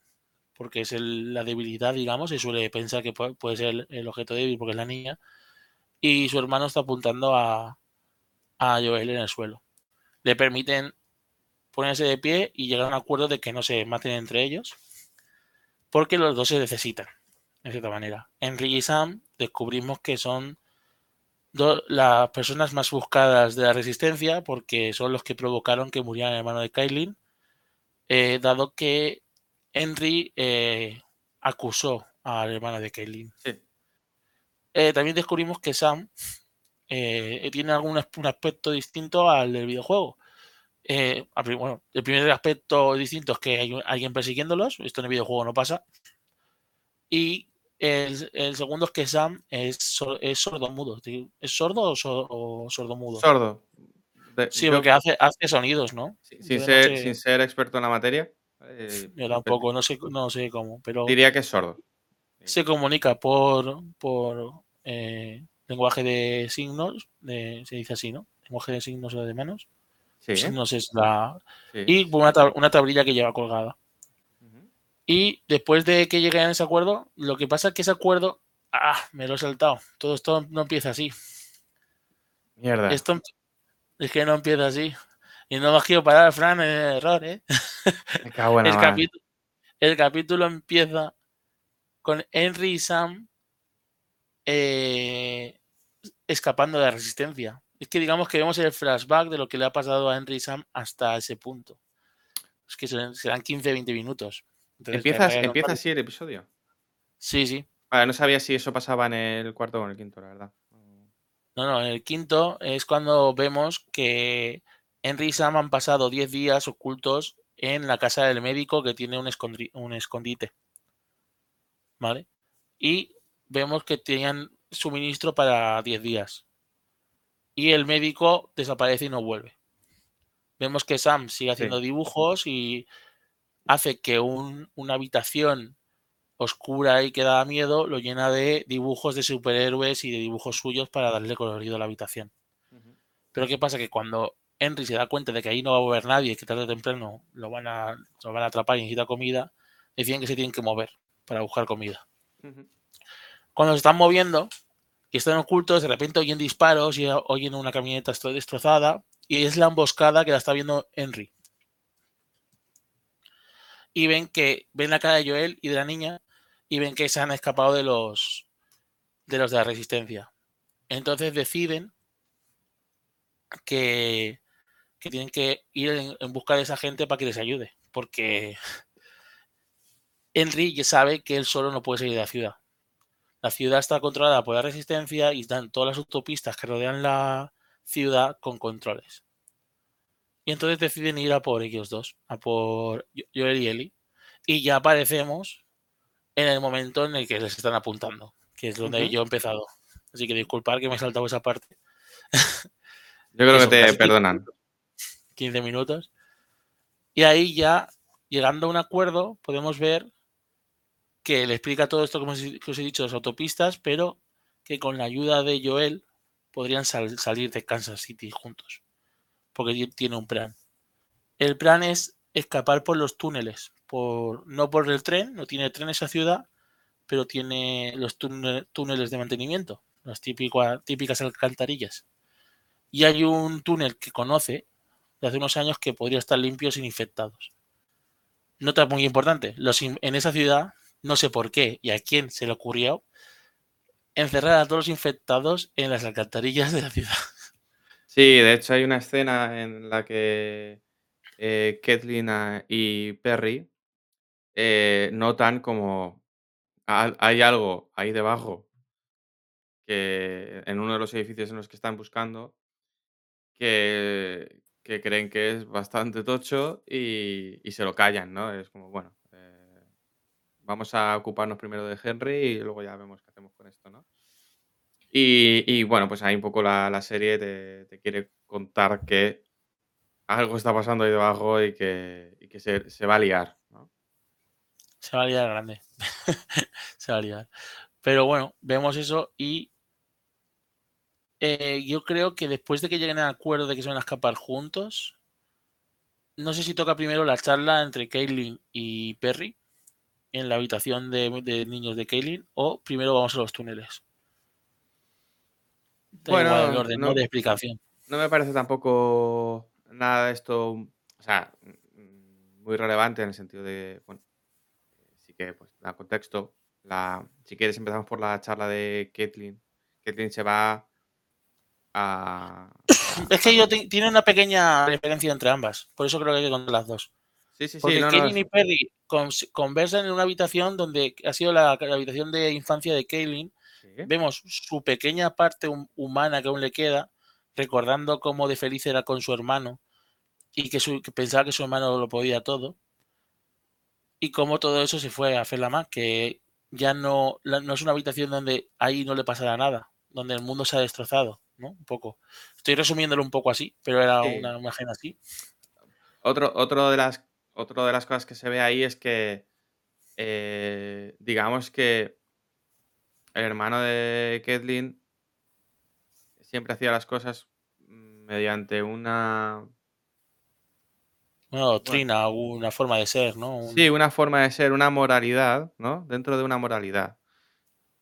porque es la debilidad, digamos, se suele pensar que puede, puede ser el, el objeto débil porque es la niña, y su hermano está apuntando a, a Joel en el suelo. Le permiten ponerse de pie y llegar a un acuerdo de que no se maten entre ellos, porque los dos se necesitan, de cierta manera. Henry y Sam descubrimos que son las personas más buscadas de la resistencia porque son los que provocaron que muriera el hermano de Kailin, eh, dado que Henry eh, acusó al hermano de Kailin. Sí. Eh, también descubrimos que Sam eh, tiene algún un aspecto distinto al del videojuego. Eh, bueno, el primer aspecto distinto es que hay un- alguien persiguiéndolos. Esto en el videojuego no pasa. Y el, el segundo es que Sam es, sor- es sordo-mudo. ¿Es sordo o, sor- o sordo-mudo? Sordo. De- Sí, yo, porque hace, hace sonidos, ¿no? sin, no ser, sé- sin ser experto en la materia, eh, Yo tampoco, no sé, no sé cómo, pero diría que es sordo. se comunica por, por eh, lenguaje de signos, de- se dice así, ¿no? Lenguaje de signos o de manos. Sí, ¿eh? Signos es la... sí. Y una, tab- una tablilla que lleva colgada. Y después de que lleguen a ese acuerdo, lo que pasa es que ese acuerdo... Ah, me lo he saltado. Todo esto no empieza así. Mierda. Esto em- es que no empieza así. Y no me quiero parar, Fran, en el error, ¿eh? Me cago en la el, mar. capítulo, el capítulo empieza con Henry y Sam eh, escapando de la resistencia. Es que digamos que vemos el flashback de lo que le ha pasado a Henry y Sam hasta ese punto. Es que serán, serán 15-20 minutos. Entonces, ¿Empieza, me parece empieza así el episodio? Sí, sí. Vale, no sabía si eso pasaba en el cuarto o en el quinto, la verdad. No, no, en el quinto es cuando vemos que Henry y Sam han pasado 10 días ocultos en la casa del médico que tiene un escondite. ¿Vale? Y vemos que tenían suministro para 10 días. Y el médico desaparece y no vuelve. Vemos que Sam sigue haciendo Sí. dibujos y hace que un- una habitación oscura y que da miedo lo llena de dibujos de superhéroes y de dibujos suyos para darle colorido a la habitación. Pero ¿qué pasa? Que cuando Henry se da cuenta de que ahí no va a mover nadie, que tarde o temprano lo van a, lo van a atrapar y necesita comida, deciden que se tienen que mover para buscar comida. Cuando se están moviendo y están ocultos, de repente oyen disparos y oyen una camioneta destrozada y es la emboscada que la está viendo Henry. Y ven que ven la cara de Joel y de la niña y ven que se han escapado de los de los de la resistencia. Entonces deciden que, que tienen que ir en, en busca de esa gente para que les ayude, porque Henry ya sabe que él solo no puede salir de la ciudad. La ciudad está controlada por la resistencia y están todas las autopistas que rodean la ciudad con controles. Y entonces deciden ir a por ellos dos, a por Joel y Ellie. Y ya aparecemos en el momento en el que les están apuntando, que es donde yo he empezado. Así que disculpar que me he saltado esa parte. Yo creo que te perdonan. 15 minutos. Y ahí ya, llegando a un acuerdo, podemos ver que le explica todo esto como que os he dicho, las autopistas, pero que con la ayuda de Joel podrían sal- salir de Kansas City juntos. Porque ti- tiene un plan. El plan es escapar por los túneles, por, no por el tren, no tiene tren esa ciudad, pero tiene los túne- túneles de mantenimiento, las típicas, alcantarillas. Y hay un túnel que conoce de hace unos años que podría estar limpio sin infectados. Nota muy importante, en esa ciudad, no sé por qué y a quién se le ocurrió encerrar a todos los infectados en las alcantarillas de la ciudad. Sí, de hecho hay una escena en la que eh, Kathleen ah, y Perry eh, notan como hay algo ahí debajo que en uno de los edificios en los que están buscando que, creen que es bastante tocho y, y se lo callan, ¿no? Es como, bueno, vamos a ocuparnos primero de Henry y luego ya vemos qué hacemos con esto, ¿no? Y, bueno, pues ahí un poco la, serie te, quiere contar que algo está pasando ahí debajo y que, se va a liar, ¿no? Se va a liar grande. se va a liar. Pero bueno, vemos eso y eh, yo creo que después de que lleguen al acuerdo de que se van a escapar juntos, no sé si toca primero la charla entre Caitlyn y Perry en la habitación de, niños de Caitlyn o primero vamos a los túneles. bueno, el orden no, de explicación. No me parece tampoco nada de esto, o sea, muy relevante en el sentido de, bueno, sí que pues da contexto. La, si quieres empezamos por la charla de Caitlyn. Caitlyn se va a... Es que yo tiene una pequeña diferencia entre ambas, por eso creo que hay que contar las dos. Sí, sí, sí. Porque Caitlyn y Perry conversan en una habitación donde ha sido la, habitación de infancia de Caitlyn. Vemos su pequeña parte humana que aún le queda, recordando cómo de feliz era con su hermano y que, pensaba que su hermano lo podía todo. Y cómo todo eso se fue a más, que ya no, no es una habitación donde ahí no le pasará nada, donde el mundo se ha destrozado, ¿no? Un poco. Estoy resumiéndolo un poco así, pero era una imagen así. Otro, otro de las, otro de las cosas que se ve ahí es que, eh, digamos que el hermano de Kathleen siempre hacía las cosas mediante una una doctrina, una forma de ser, ¿no? Sí, una forma de ser, una moralidad, ¿no? Dentro de una moralidad.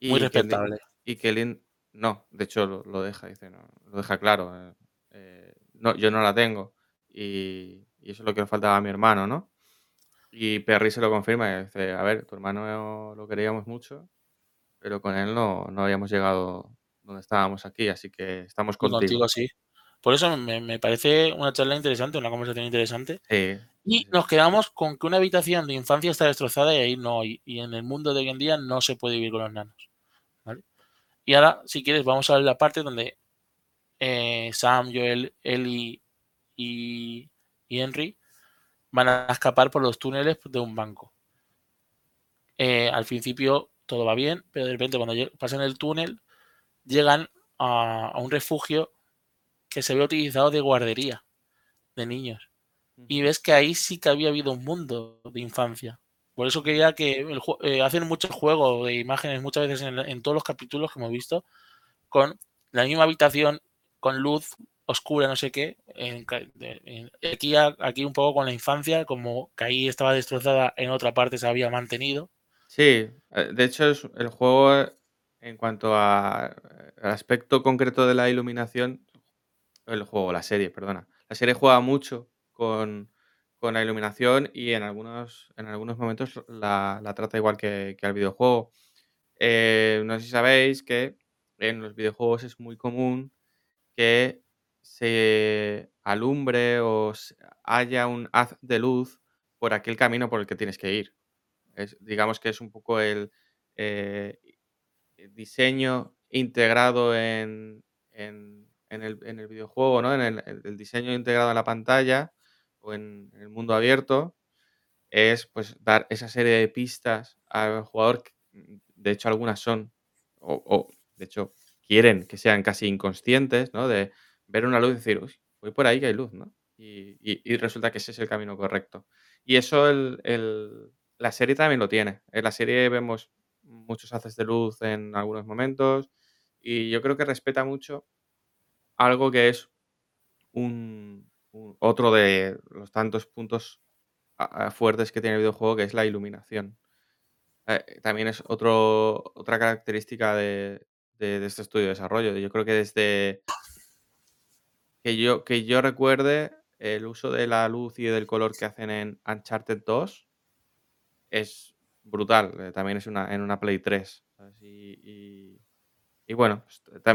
Muy respetable. y que no, de hecho lo, deja, dice, no, lo deja claro. Eh, eh, no, yo no la tengo. Y, eso es lo que le faltaba a mi hermano, ¿no? Y Perry se lo confirma y dice, a ver, tu hermano lo queríamos mucho, pero con él no, no habíamos llegado donde estábamos aquí, así que estamos contigo. Contigo sí. Por eso me, parece una charla interesante, una conversación interesante. y nos quedamos con que una habitación de infancia está destrozada y ahí no. Y, y en el mundo de hoy en día no se puede vivir con los nanos. Y ahora, si quieres, vamos a ver la parte donde eh, Sam, Joel, Ellie y, y, Henry van a escapar por los túneles de un banco. Eh, al principio todo va bien, pero de repente cuando pasan el túnel llegan a un refugio que se ve utilizado de guardería de niños. Y ves que ahí sí que había habido un mundo de infancia. Por eso quería que eh, hacen mucho juego de imágenes muchas veces en, todos los capítulos que hemos visto con la misma habitación, con luz oscura, no sé qué. aquí, aquí un poco con la infancia, como que ahí estaba destrozada, en otra parte se había mantenido. Sí, eh, de hecho el juego en cuanto al aspecto concreto de la iluminación el juego, la serie, perdona. La serie juega mucho con, la iluminación y en algunos, en algunos momentos la, trata igual que, que al videojuego. Eh, no sé si sabéis que en los videojuegos es muy común que se alumbre o haya un haz de luz por aquel camino por el que tienes que ir. digamos que es un poco el eh, diseño integrado en, en el, en el videojuego, ¿no? En el, diseño integrado en la pantalla o en, el mundo abierto, es pues dar esa serie de pistas al jugador. Mm, de hecho, algunas son, o, de hecho, quieren que sean casi inconscientes, ¿no? Ver una luz y decir, uy, voy por ahí que hay luz, ¿no? Y, resulta que ese es el camino correcto. Y eso la serie también lo tiene. En la serie vemos muchos haces de luz en algunos momentos y yo creo que respeta mucho algo que es un, otro de los tantos puntos fuertes que tiene el videojuego, que es la iluminación. Eh, también es otra característica de, este estudio de desarrollo. Yo creo que desde que yo, que yo recuerde, el uso de la luz y del color que hacen en Uncharted 2 es brutal. Eh, también es una, en una Play 3. y, bueno,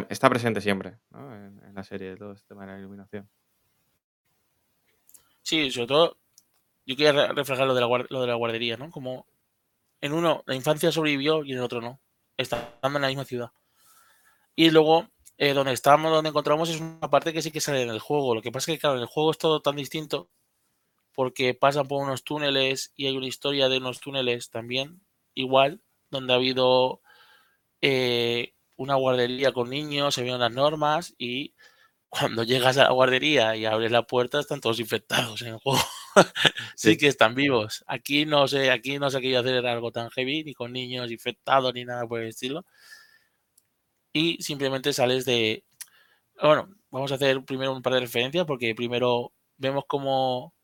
está presente siempre en, la serie todo este tema de la iluminación. Sí, sobre todo, yo quería reflejar lo de, la, lo de la guardería, ¿no? Como en uno la infancia sobrevivió y en el otro no, estando en la misma ciudad. Y luego, eh, donde estamos, donde encontramos, es una parte que sí que sale en el juego. Lo que pasa es que, claro, en el juego es todo tan distinto porque pasan por unos túneles y hay una historia de unos túneles también, igual, donde ha habido eh, una guardería con niños, se ven las normas y cuando llegas a la guardería y abres la puerta están todos infectados en el juego. sí. que están vivos. Aquí no sé, aquí no se quería hacer algo tan heavy, ni con niños infectados, ni nada por el estilo. Y simplemente sales de. Bueno, vamos a hacer primero un par de referencias, porque primero vemos cómo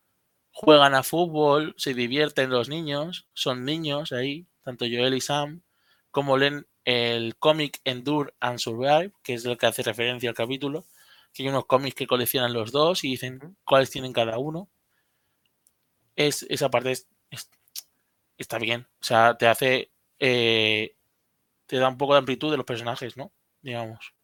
juegan a fútbol, se divierten los niños, son niños ahí, tanto Joel y Sam, como leen el cómic Endure and Survive, que es el que hace referencia al capítulo, que hay unos cómics que coleccionan los dos y dicen cuáles tienen cada uno. Es, esa parte está bien. O sea, te hace. Eh, te da un poco de amplitud de los personajes, ¿no? Digamos.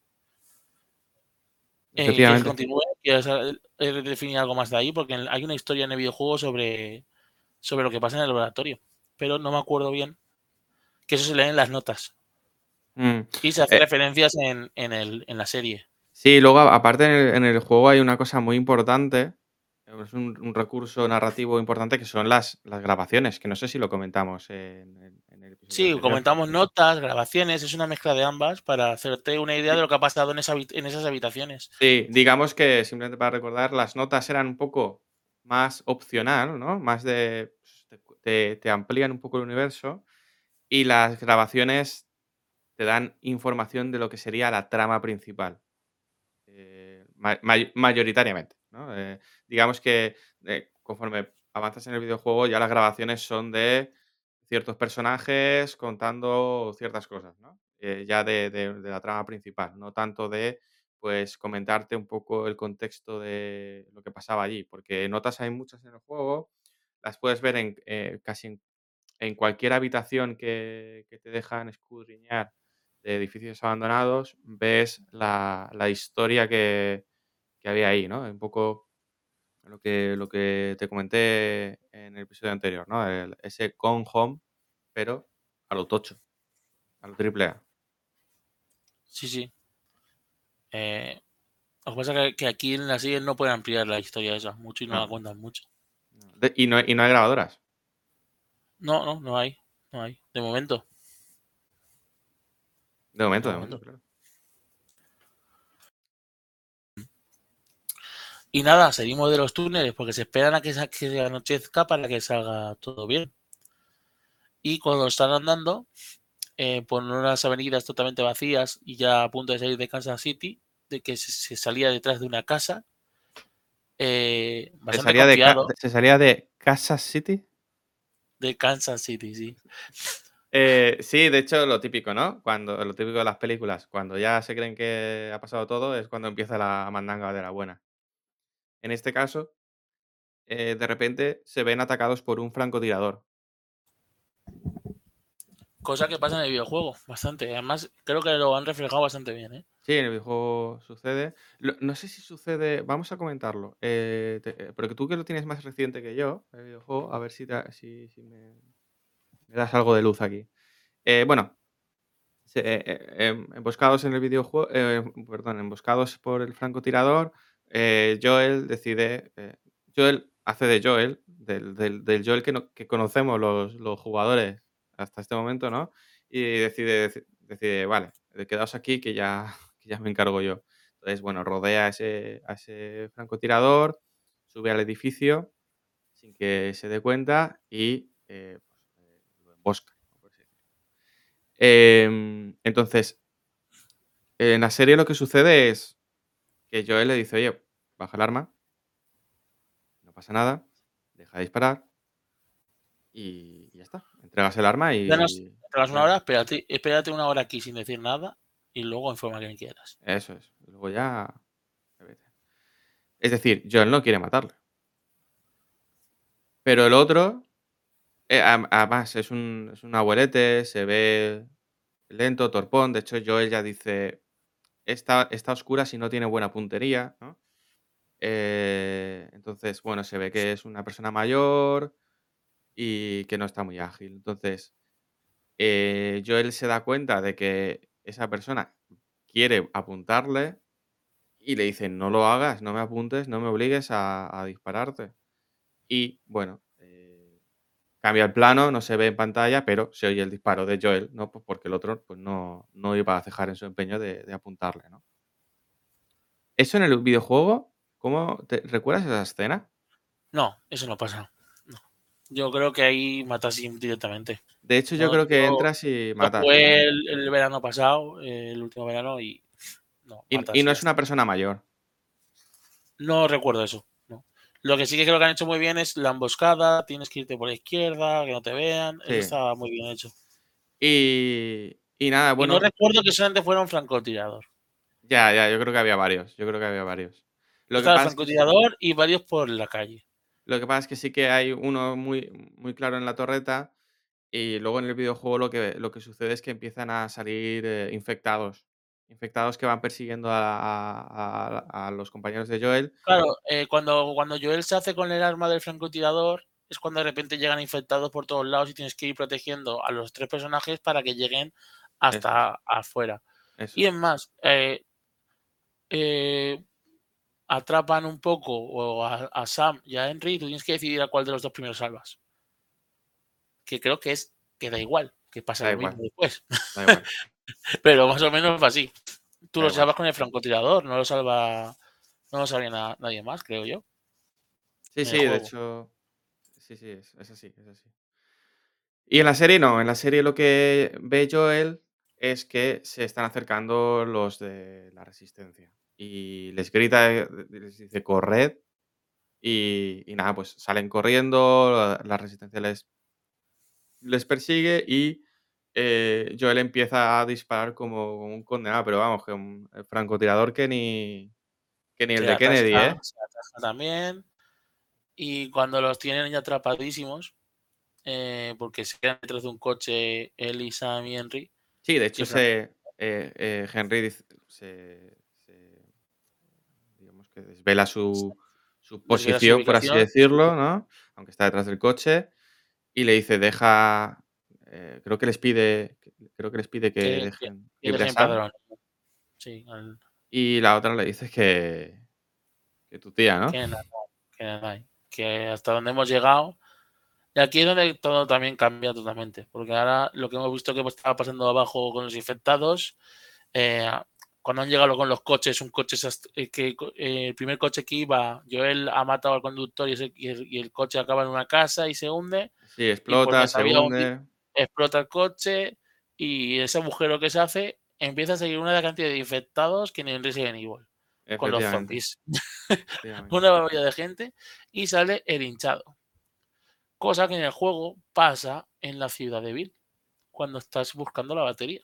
Eh, ¿Quieres continúe? ¿Quieres eh, definir algo más de ahí? Porque hay una historia en el videojuego sobre, sobre lo que pasa en el laboratorio. Pero no me acuerdo bien. Que eso se lee en las notas. Mm. Y se hace referencias en, el, en la serie. Sí, luego aparte en el, juego hay una cosa muy importante, es un, recurso narrativo importante que son las, las, grabaciones, que no sé si lo comentamos en, el episodio. Sí, comentamos notas, grabaciones, es una mezcla de ambas para hacerte una idea de lo que ha pasado en, en esas habitaciones. Sí, digamos que simplemente para recordar, las notas eran un poco más opcional, ¿no? Más de... Pues, te, te amplían un poco el universo y las grabaciones te dan información de lo que sería la trama principal. Eh, mayoritariamente. Eh, digamos que eh, conforme avanzas en el videojuego, ya las grabaciones son de ciertos personajes contando ciertas cosas, ya de, la trama principal, no tanto de pues comentarte un poco el contexto de lo que pasaba allí, porque notas hay muchas en el juego, las puedes ver en casi en, cualquier habitación que, que te dejan escudriñar de edificios abandonados, ves la, historia que, había ahí, ¿no? Un poco lo que, lo que te comenté en el episodio anterior, ¿no? ese con home, pero a lo tocho, a lo triple A. Sí, sí. Eh, lo que pasa es que, aquí en la serie no puede ampliar la historia esa mucho y no, la cuentan mucho. y, no, y no hay grabadoras. No, no, no hay. No hay. De momento. De momento, de momento, claro. Y nada, seguimos de los túneles porque se esperan a que, se anochezca para que salga todo bien. Y cuando están andando eh, por unas avenidas totalmente vacías y ya a punto de salir de Kansas City, de que se, salía detrás de una casa. Eh, ¿Se, salía de, ¿Se salía de Kansas City? De Kansas City, sí. Eh, sí, de hecho, lo típico, ¿no? Cuando, lo típico de las películas, cuando ya se creen que ha pasado todo, es cuando empieza la mandanga de la buena. En este caso, eh, de repente se ven atacados por un francotirador. Cosa que pasa en el videojuego, bastante. Además, creo que lo han reflejado bastante bien, ¿eh? Sí, en el videojuego sucede. no sé si sucede. Vamos a comentarlo. Eh, porque tú que lo tienes más reciente que yo, el videojuego, a ver si, si, si me, me das algo de luz aquí. Eh, bueno, eh, eh, em, emboscados en el videojuego, perdón, emboscados por el francotirador, Joel decide, Joel hace de Joel, del, del, Joel que, que conocemos los, los, jugadores hasta este momento, ¿no? Y decide, decide, vale, quedaos aquí que ya, que ya me encargo yo. Entonces, bueno, rodea a ese, a ese francotirador, sube al edificio sin que se dé cuenta y Oscar. Em, entonces, en la serie lo que sucede es que Joel le dice, oye, baja el arma, no pasa nada, deja de disparar y ya está. Entregas el arma y... entregas una hora, espérate, espérate una hora aquí sin decir nada y luego informa a quien quieras. Eso es. Luego ya... Es decir, Joel no quiere matarle. Pero el otro eh, además, es un, es un abuelete, se ve lento, torpón. De hecho, Joel ya dice, está, está oscura si no tiene buena puntería, ¿no? Eh, entonces, bueno, se ve que es una persona mayor y que no está muy ágil. Entonces, eh, Joel se da cuenta de que esa persona quiere apuntarle y le dice, no lo hagas, no me apuntes, no me obligues a dispararte. Y bueno, Cambia el plano, no se ve en pantalla, pero se oye el disparo de Joel, ¿no? Pues porque el otro pues no, no iba a cejar en su empeño de, apuntarle, ¿no? Eso en el videojuego, ¿cómo te recuerdas esa escena? No, eso no pasa. No. Yo creo que ahí matas directamente. De hecho, yo No, creo que entras y matas. jugué el, el verano pasado, el último verano, y no, Y, no es una persona mayor. No recuerdo eso. Lo que sí que creo que han hecho muy bien es la emboscada, tienes que irte por la izquierda, que no te vean. Eso Sí. está muy bien hecho. Y, y nada, Y bueno, no recuerdo que solamente fuera un francotirador. ya, ya, yo creo que había varios. Yo creo que había varios. Lo que, Estaba el pasa es que, francotirador y varios por la calle. lo que pasa es que sí que hay uno muy, muy claro en la torreta. Y luego en el videojuego lo que, lo que sucede es que empiezan a salir eh, infectados. Infectados que van persiguiendo a, a- a- a los compañeros de Joel. Claro, eh, cuando, cuando Joel se hace con el arma del francotirador, es cuando de repente llegan infectados por todos lados y tienes que ir protegiendo a los tres personajes para que lleguen hasta afuera. Eso. Y es más, eh, eh, atrapan un poco o a, a Sam y a Henry y tú tienes que decidir a cuál de los dos primeros salvas. Que creo que es que da igual, que pasa Da lo igual. mismo después. Da igual. Pero más o menos fue así. Tú lo salvas con el francotirador, no lo salva, no lo salva na- nadie más, creo yo. Sí, sí, de hecho. Sí, sí, es, es así, es así. Y en la serie no, en la serie lo que ve Joel es que se están acercando los de la resistencia. Y les grita, les dice corred. Y, y nada, pues salen corriendo, la, la resistencia les, les persigue y eh, Joel empieza a disparar como un condenado, pero vamos, que un francotirador que ni, que ni el Se de Kennedy, ¿eh? se también. Y cuando los tienen ya atrapadísimos, eh, porque se quedan detrás de un coche él y Sam y Henry, Sí, de hecho, se, eh, eh, Henry dice- se, se- digamos que desvela su, su su posición, por así decirlo, ¿no? Aunque está detrás del coche. Y le dice, deja. Eh, creo que les pide. Creo que les pide que, Que- que- dejen y libre a. Sí, al- Y la otra le dice que. Que tu tía, ¿no? que, nada, que nada, que hasta donde hemos llegado. Y aquí es donde todo también cambia totalmente. Porque ahora lo que hemos visto que estaba pasando abajo con los infectados, eh, cuando han llegado con los coches, un coche eh, que eh, el primer coche que iba, Joel ha matado al conductor y, ese- y el, y el coche acaba en una casa y se hunde, Sí, explota, se sabía un hunde. Explota el coche y ese agujero que se hace empieza a seguir una cantidad de infectados que ni en Resident Evil, con los zombies. una barbaridad de gente y sale el hinchado. Cosa que en el juego pasa en la ciudad de Bill, cuando estás buscando la batería.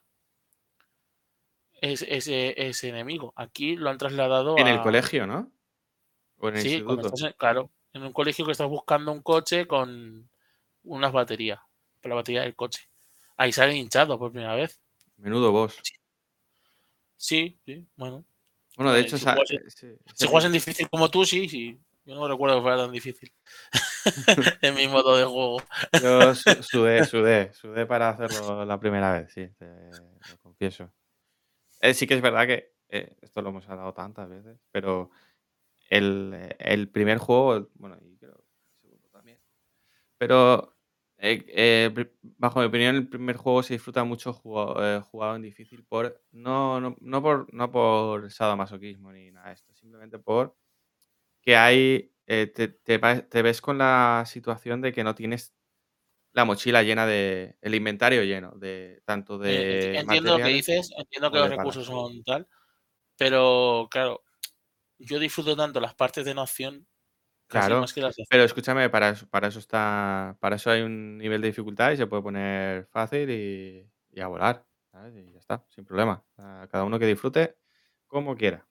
Es, ese, ese enemigo. Aquí lo han trasladado En a. el colegio, ¿no? O en el Sí, estás en- claro, en un colegio que estás buscando un coche con unas baterías, para la batería del coche. Ahí sale hinchado por primera vez. Menudo boss. Sí, sí, bueno. Bueno, de Eh, hecho, si juegas- eh, sí, Si juegas en difícil como tú, sí, sí. Yo no recuerdo que fuera tan difícil. en mi modo de juego. Yo su- sudé, sudé, sudé para hacerlo la primera vez, sí, te lo confieso. Eh, sí que es verdad que eh, esto lo hemos hablado tantas veces, pero el, el primer juego, bueno, y creo que el segundo también, pero eh, eh, bajo mi opinión el primer juego se disfruta mucho jugado, eh, jugado en difícil por no, no, no por no por sadomasoquismo ni nada de esto, simplemente por que hay te, te va- te ves con la situación de que no tienes la mochila llena de el inventario lleno de tanto de entiendo lo que dices, entiendo que los recursos son tal, pero claro, yo disfruto tanto las partes de no acción casi Claro, más que las de pero escúchame, para eso, para eso está, para eso hay un nivel de dificultad y se puede poner fácil y, y a volar, ¿sabes? Y ya está, sin problema. A cada uno que disfrute como quiera.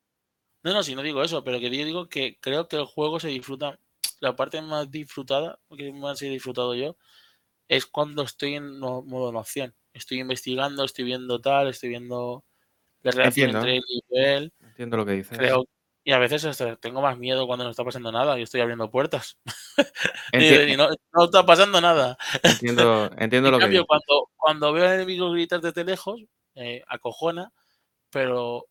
No, no, si no digo eso, pero que yo digo que creo que el juego se disfruta, la parte más disfrutada, que más he disfrutado yo, es cuando estoy en no- modo no acción. Estoy investigando, estoy viendo tal, estoy viendo la relación Entiendo, entre él y él. entiendo lo que dices. Creo, y a veces hasta tengo más miedo cuando no está pasando nada y estoy abriendo puertas. Y, no, no está pasando nada. entiendo, entiendo En lo que cambio, dices. cuando, cuando veo al enemigo gritar desde lejos, eh, acojona, pero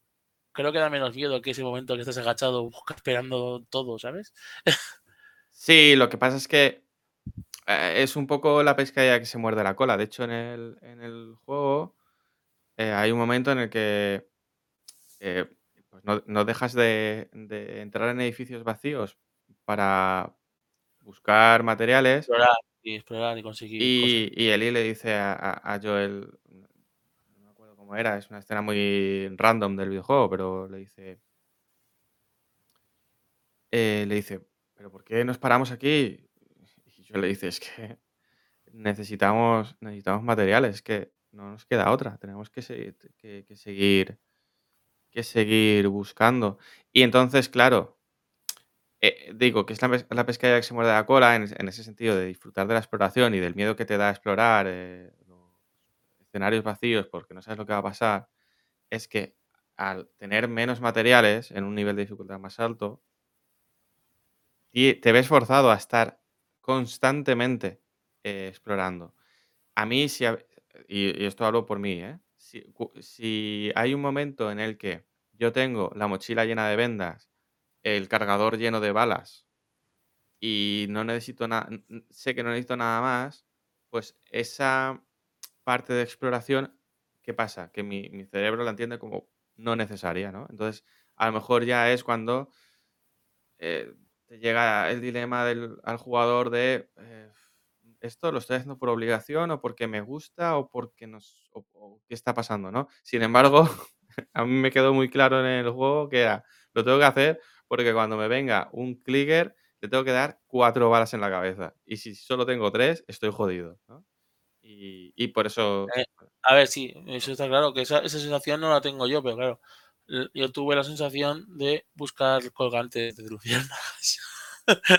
creo que da menos miedo que ese momento que estás agachado esperando todo, ¿sabes? Sí, lo que pasa es que eh, es un poco la pescadilla que se muerde la cola. De hecho, en el, en el juego eh, hay un momento en el que eh, pues no, no dejas de, de entrar en edificios vacíos para, buscar materiales. Explorar y explorar y conseguir y, y Ellie le dice a, a- a Joel, no me acuerdo cómo era, es una escena muy random del videojuego, pero le dice, eh, le dice, pero ¿por qué nos paramos aquí? Y yo le dice, es que necesitamos, necesitamos materiales, es que no nos queda otra, tenemos que seguir, que, que seguir, que seguir buscando. Y entonces, claro, eh, digo que es la, la pescadilla que se muerde la cola en, es- en ese sentido de disfrutar de la exploración y del miedo que te da explorar eh, los escenarios vacíos porque no sabes lo que va a pasar, es que al tener menos materiales en un nivel de dificultad más alto, y te ves forzado a estar constantemente eh, explorando. A mí, si y, y esto hablo por mí, ¿eh? Si, hay un momento en el que yo tengo la mochila llena de vendas, el cargador lleno de balas y no necesito nada, sé que no necesito nada más, pues esa parte de exploración, ¿qué pasa? Que mi, mi cerebro la entiende como no necesaria, ¿no? Entonces, a lo mejor ya es cuando eh, te llega el dilema del, al jugador de eh, esto lo estoy haciendo por obligación o porque me gusta o porque nos o, o qué está pasando, ¿no? Sin embargo, a mí me quedó muy claro en el juego que era lo tengo que hacer porque cuando me venga un clicker le tengo que dar cuatro balas en la cabeza y si solo tengo tres estoy jodido, ¿no? Y, y por eso Eh, a ver, sí, eso está claro, que esa, esa sensación no la tengo yo, pero claro, yo tuve la sensación de buscar colgantes de luciérnagas.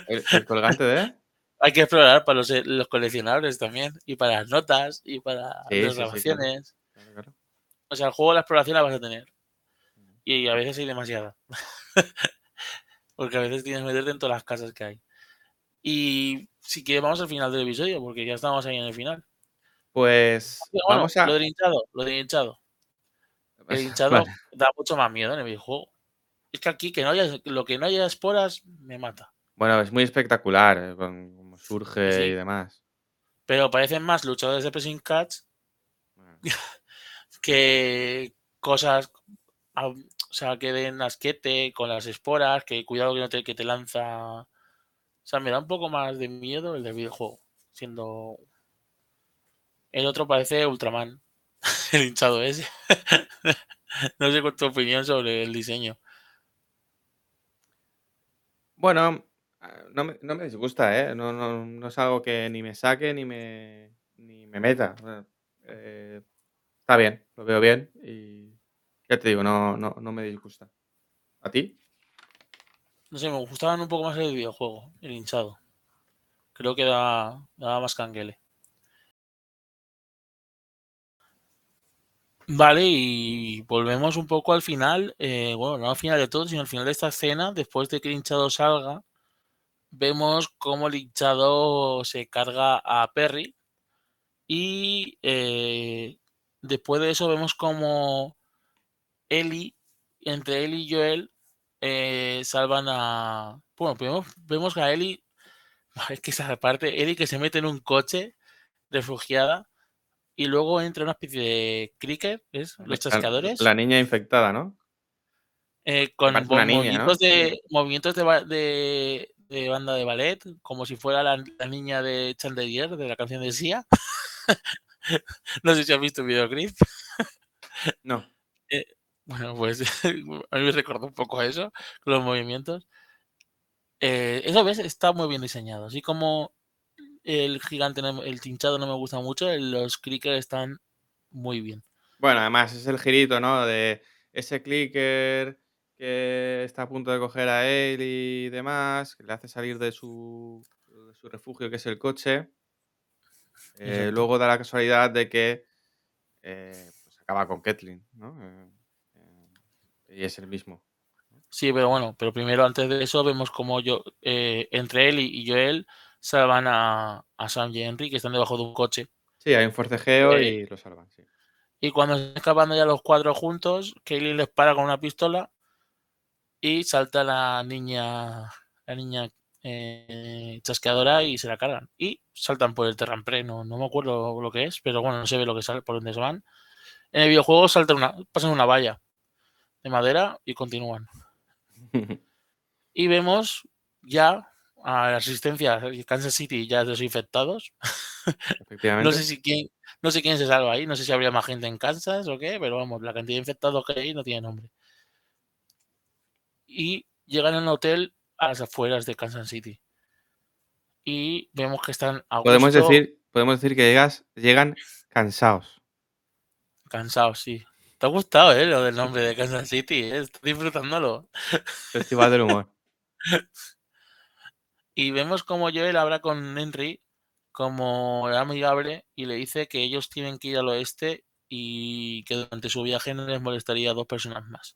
el, el colgante de Hay que explorar para los, los coleccionables también, y para las notas, y para Sí, las sí, sí, claro. grabaciones. Claro. O sea, el juego la exploración la vas a tener. Y a veces hay demasiada. porque a veces tienes que meterte en todas las casas que hay. Y si quieres, vamos al final del episodio, porque ya estamos ahí en el final. Pues Bueno, vamos a... Lo del hinchado, lo del hinchado. El hinchado Vale. da mucho más miedo en el videojuego. Es que aquí que no haya, lo que no haya esporas me mata. Bueno, es muy espectacular eh, con surge Sí. y demás. Pero parecen más luchadores de pressing catch Bueno, que cosas, o sea, que den asquete con las esporas, que cuidado que no te, que te lanza. O sea, me da un poco más de miedo el del videojuego, siendo. El otro parece Ultraman, el hinchado ese. no sé cuál es tu opinión sobre el diseño. Bueno, ah, no me, no me disgusta, ¿eh? No, no, no es algo que ni me saque ni me, ni me meta. Eh, está bien, lo veo bien y ya te digo, no, no, no me disgusta. ¿A ti? No sé, me gustaban un poco más el videojuego, el hinchado. Creo que da, daba más canguele. Vale, y volvemos un poco al final. eh, bueno, no al final de todo, sino al final de esta escena, después de que el hinchado salga, vemos cómo el hinchado se carga a Perry. Y eh, después de eso vemos como Ellie, entre Ellie y Joel, eh, salvan a. Bueno, primero vemos a Ellie. Es que esa parte, Ellie que se mete en un coche refugiada y luego entra una especie de cricket, ¿es? La, Los chascadores. la niña infectada, ¿no? eh, con niña, movimientos, ¿no? de, movimientos de, de banda de ballet, como si fuera la, la niña de Chandelier, de la canción de Sia. no sé si has visto el videoclip. No. Bueno, pues a mí me recordó un poco a eso, con los movimientos. Eh, eso ves, está muy bien diseñado. Así como el gigante, el tinchado no me gusta mucho, los clickers están muy bien. Bueno, además es el girito, ¿no? De ese clicker que está a punto de coger a él y demás, que le hace salir de su, de su refugio, que es el coche. Eh, luego da la casualidad de que eh, pues acaba con Kathleen, ¿no? Eh, eh, y es el mismo. Sí, pero bueno, pero primero antes de eso vemos como yo, entre él y, y Joel salvan a, a Sam y Henry que están debajo de un coche. Sí, hay un forcejeo y lo salvan, sí. Y cuando están escapando ya los cuatro juntos, Kaylin les para con una pistola y salta la niña, la niña eh, chasqueadora y se la cargan. Y saltan por el terrampré, no, no me acuerdo lo que es, pero bueno, no se ve lo que sale, por dónde se van. En el videojuego saltan una, pasan una valla de madera y continúan. Y vemos ya a la asistencia Kansas City ya dos infectados. Efectivamente. no sé si quién, no sé quién se salva ahí, no sé si habría más gente en Kansas o qué, pero vamos, la cantidad de infectados que hay no tiene nombre. Y llegan al hotel a las afueras de Kansas City. Y vemos que están a Podemos decir, podemos decir que llegas, llegan cansados. cansados, sí. ¿Te ha gustado, eh, lo del nombre de Kansas City? eh? Estoy disfrutándolo. Festival del humor. Y vemos como Joel habla con Henry como amigable y le dice que ellos tienen que ir al oeste y que durante su viaje no les molestaría a dos personas más.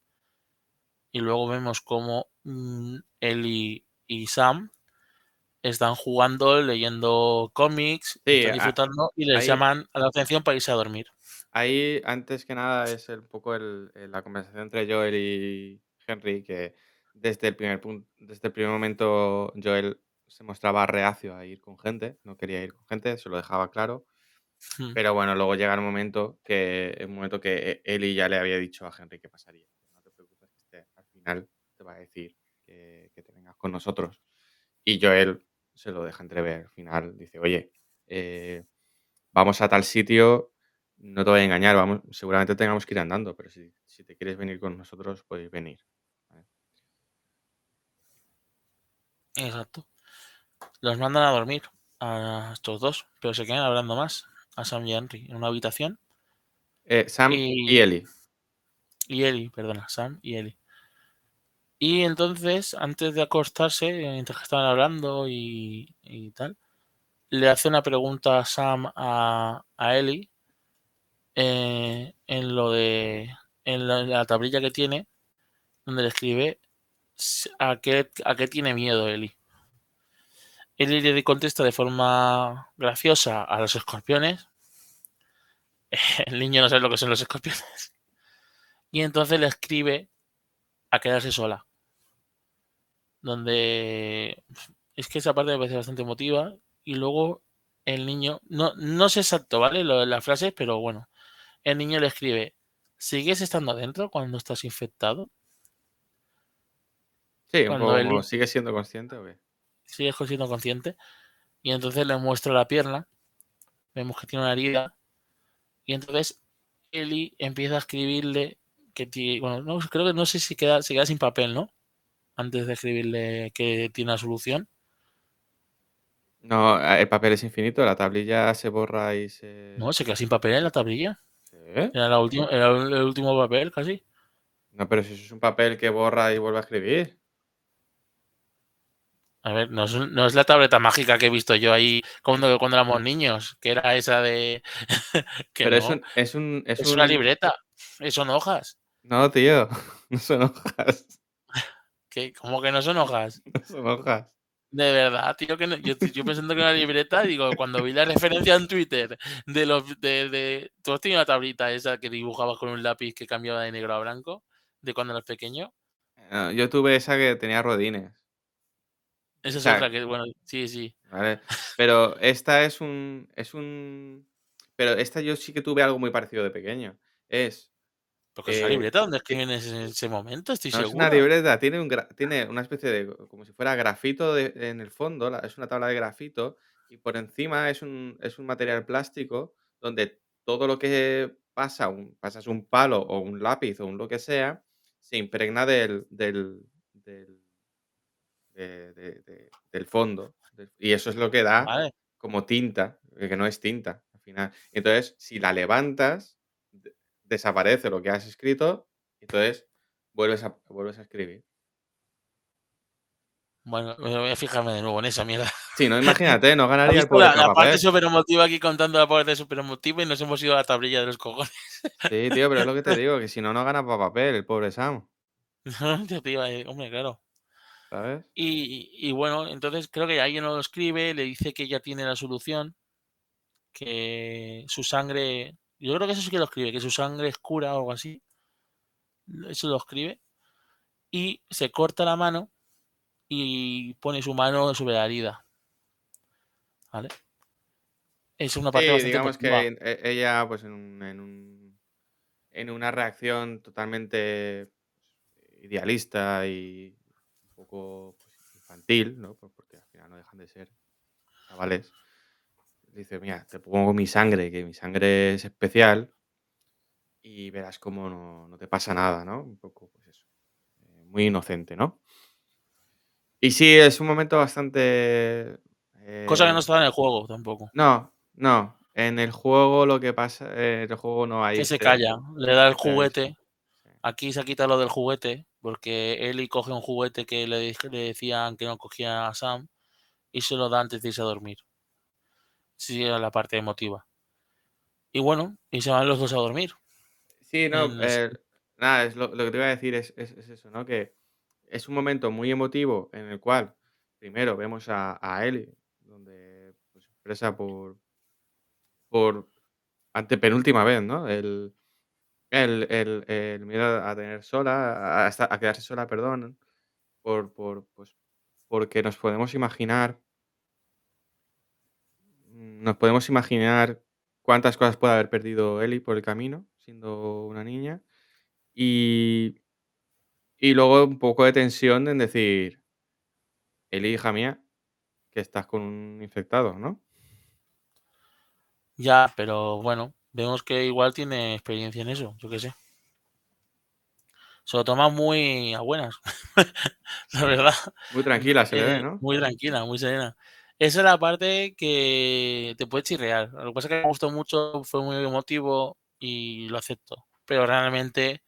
Y luego vemos como mm, Ellie y Sam están jugando, leyendo cómics, Sí, están a- disfrutando y les ahí- llaman a la atención para irse a dormir. Ahí, antes que nada, es el- un poco el- el- la conversación entre Joel y Henry, que desde el primer punto, desde el primer momento Joel se mostraba reacio a ir con gente, no quería ir con gente, se lo dejaba claro. Hmm. Pero bueno, luego llega el momento que, un momento que Eli ya le había dicho a Henry qué pasaría. No te preocupes, que este al final te va a decir que, que te vengas con nosotros. Y Joel se lo deja entrever. Al final dice, oye, eh, vamos a tal sitio, no te voy a engañar, vamos, seguramente tengamos que ir andando, pero si, si te quieres venir con nosotros, puedes venir. Exacto. Los mandan a dormir a estos dos, pero se quedan hablando más a Sam y Henry en una habitación. Eh, Sam Y- y Eli. Y Eli, perdona, Sam y Eli. Y entonces, antes de acostarse, mientras que estaban hablando y, y tal, le hace una pregunta a Sam a, a Eli eh, en lo de. en la, tablilla que tiene, donde le escribe a qué, a qué tiene miedo Eli. Eli le contesta de forma graciosa a los escorpiones. El niño no sabe lo que son los escorpiones. Y entonces le escribe a quedarse sola. Donde es que esa parte me parece bastante emotiva. Y luego el niño, no, no sé exacto, ¿vale? Lo de las frases, pero bueno. El niño le escribe: ¿Sigues estando adentro cuando estás infectado? Sí, un Cuando poco Eli- como, ¿sigues siendo consciente o qué? sigues siendo consciente. Y entonces le muestra la pierna. Vemos que tiene una herida. Y entonces Eli empieza a escribirle que. Bueno, no, creo que no sé si queda, se queda sin papel, ¿no? Antes de escribirle que tiene la solución. No, el papel es infinito, la tablilla se borra y se... No, se queda sin papel en la tablilla. ¿Sí? Era, la última, era el último papel, casi. No, pero si eso es un papel que borra y vuelve a escribir. A ver, no es, no es la tableta mágica que he visto yo ahí cuando, cuando éramos niños, que era esa de. que pero no, es un... Es, un, es, es un- una libreta. Son hojas. No, tío, no son hojas. ¿Qué? ¿Cómo que no son hojas? No son hojas. De verdad, tío, que no- yo, yo pensando que era una libreta, digo, cuando vi la referencia en Twitter de los de, de tú has tenido una tablita esa que dibujabas con un lápiz que cambiaba de negro a blanco, de cuando eras pequeño. No, yo tuve esa que tenía rodines, Esa es O sea, otra que, bueno, sí, sí. ¿vale? Pero esta es un... Es un... Pero esta yo sí que tuve algo muy parecido de pequeño. Es... Porque es una Eh, libreta donde escriben en ese, en ese momento, estoy No es seguro. una libreta, tiene, un tiene una especie de, como si fuera grafito de- en el fondo, la- es una tabla de grafito, y por encima es un, es un material plástico donde todo lo que pasa, un, pasas un palo o un lápiz o un lo que sea, se impregna del, del, del, de- de- de- del fondo. Y eso es lo que da Vale. como tinta, que que no es tinta al final. Entonces, si la levantas, desaparece lo que has escrito, entonces vuelves a, vuelves a escribir. Bueno, voy a fijarme de nuevo en esa mierda. Sí, no, imagínate, no ¿Has ganaría el pobre la, la parte Papapé. súper emotiva aquí contando la parte súper emotiva y nos hemos ido a la tablilla de los cojones? Sí, tío, pero es lo que te digo, que si no, no gana papel, el pobre Sam, te iba a decir, hombre, claro. ¿sabes? Y, y bueno, entonces creo que alguien lo escribe, le dice que ya tiene la solución, que su sangre, yo creo que eso sí que lo escribe, que su sangre es cura o algo así. Eso lo escribe. Y se corta la mano y pone su mano sobre la herida. ¿Vale? Es una parte Sí, bastante digamos que e- ella, pues en, un- en, un- en una reacción totalmente pues, idealista y un poco pues, infantil, ¿no? Pues porque al final no dejan de ser chavales. Dice, mira, te pongo mi sangre, que mi sangre es especial y verás cómo no, no te pasa nada, ¿no? Un poco, pues eso. eh, muy inocente, ¿no? Y sí, es un momento bastante... Cosa que no eh, estaba en el juego tampoco. no, no. En el juego lo que pasa, eh, en el juego no hay... Que se calla, le da el juguete. Aquí se ha quitado lo del juguete, porque Ellie coge un juguete que le, le decían que no cogía a Sam y se lo da antes de irse a dormir. Sí, era la parte emotiva. Y bueno, y se van los dos a dormir. Sí, no, ese- eh, nada, es lo, lo que te iba a decir es, es- es eso, ¿no? Que es un momento muy emotivo en el cual primero vemos a, a Ellie, donde pues, expresa por, por antepenúltima vez, ¿no? El, el, el- el miedo a tener sola, a, quedarse sola, perdón, por, por, pues, porque nos podemos imaginar, mm, nos podemos imaginar cuántas cosas puede haber perdido Ellie por el camino, siendo una niña. Y, y luego un poco de tensión en decir, Eli, hija mía, que estás con un infectado, ¿no? Ya, pero bueno, vemos que igual tiene experiencia en eso, yo qué sé. Se lo toma muy a buenas, la verdad. Muy tranquila se le ve, Eh, ¿no? Muy tranquila, muy serena. Esa es la parte que te puede chirrear. Lo que pasa es que me gustó mucho, fue muy emotivo y lo acepto. Pero realmente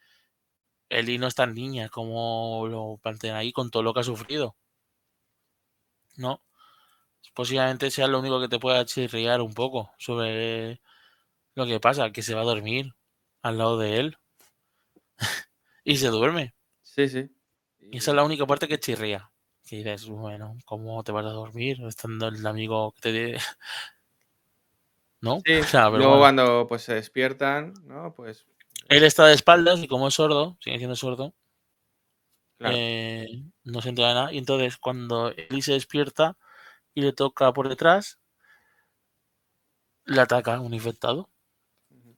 Eli no es tan niña como lo plantean ahí con todo lo que ha sufrido. ¿No? Posiblemente sea lo único que te pueda chirriar un poco sobre lo que pasa, que se va a dormir al lado de él y se duerme. Sí, sí. Y esa es la única parte que chirría. Que dices, bueno, ¿cómo te vas a dormir estando el amigo que te... ¿No? Sí, O sea, pero luego bueno. cuando pues, se despiertan, ¿no? Pues, Él está de espaldas y como es sordo, sigue siendo sordo, claro. eh, no se entera de nada. Y entonces cuando Eli se despierta y le toca por detrás, le ataca un infectado.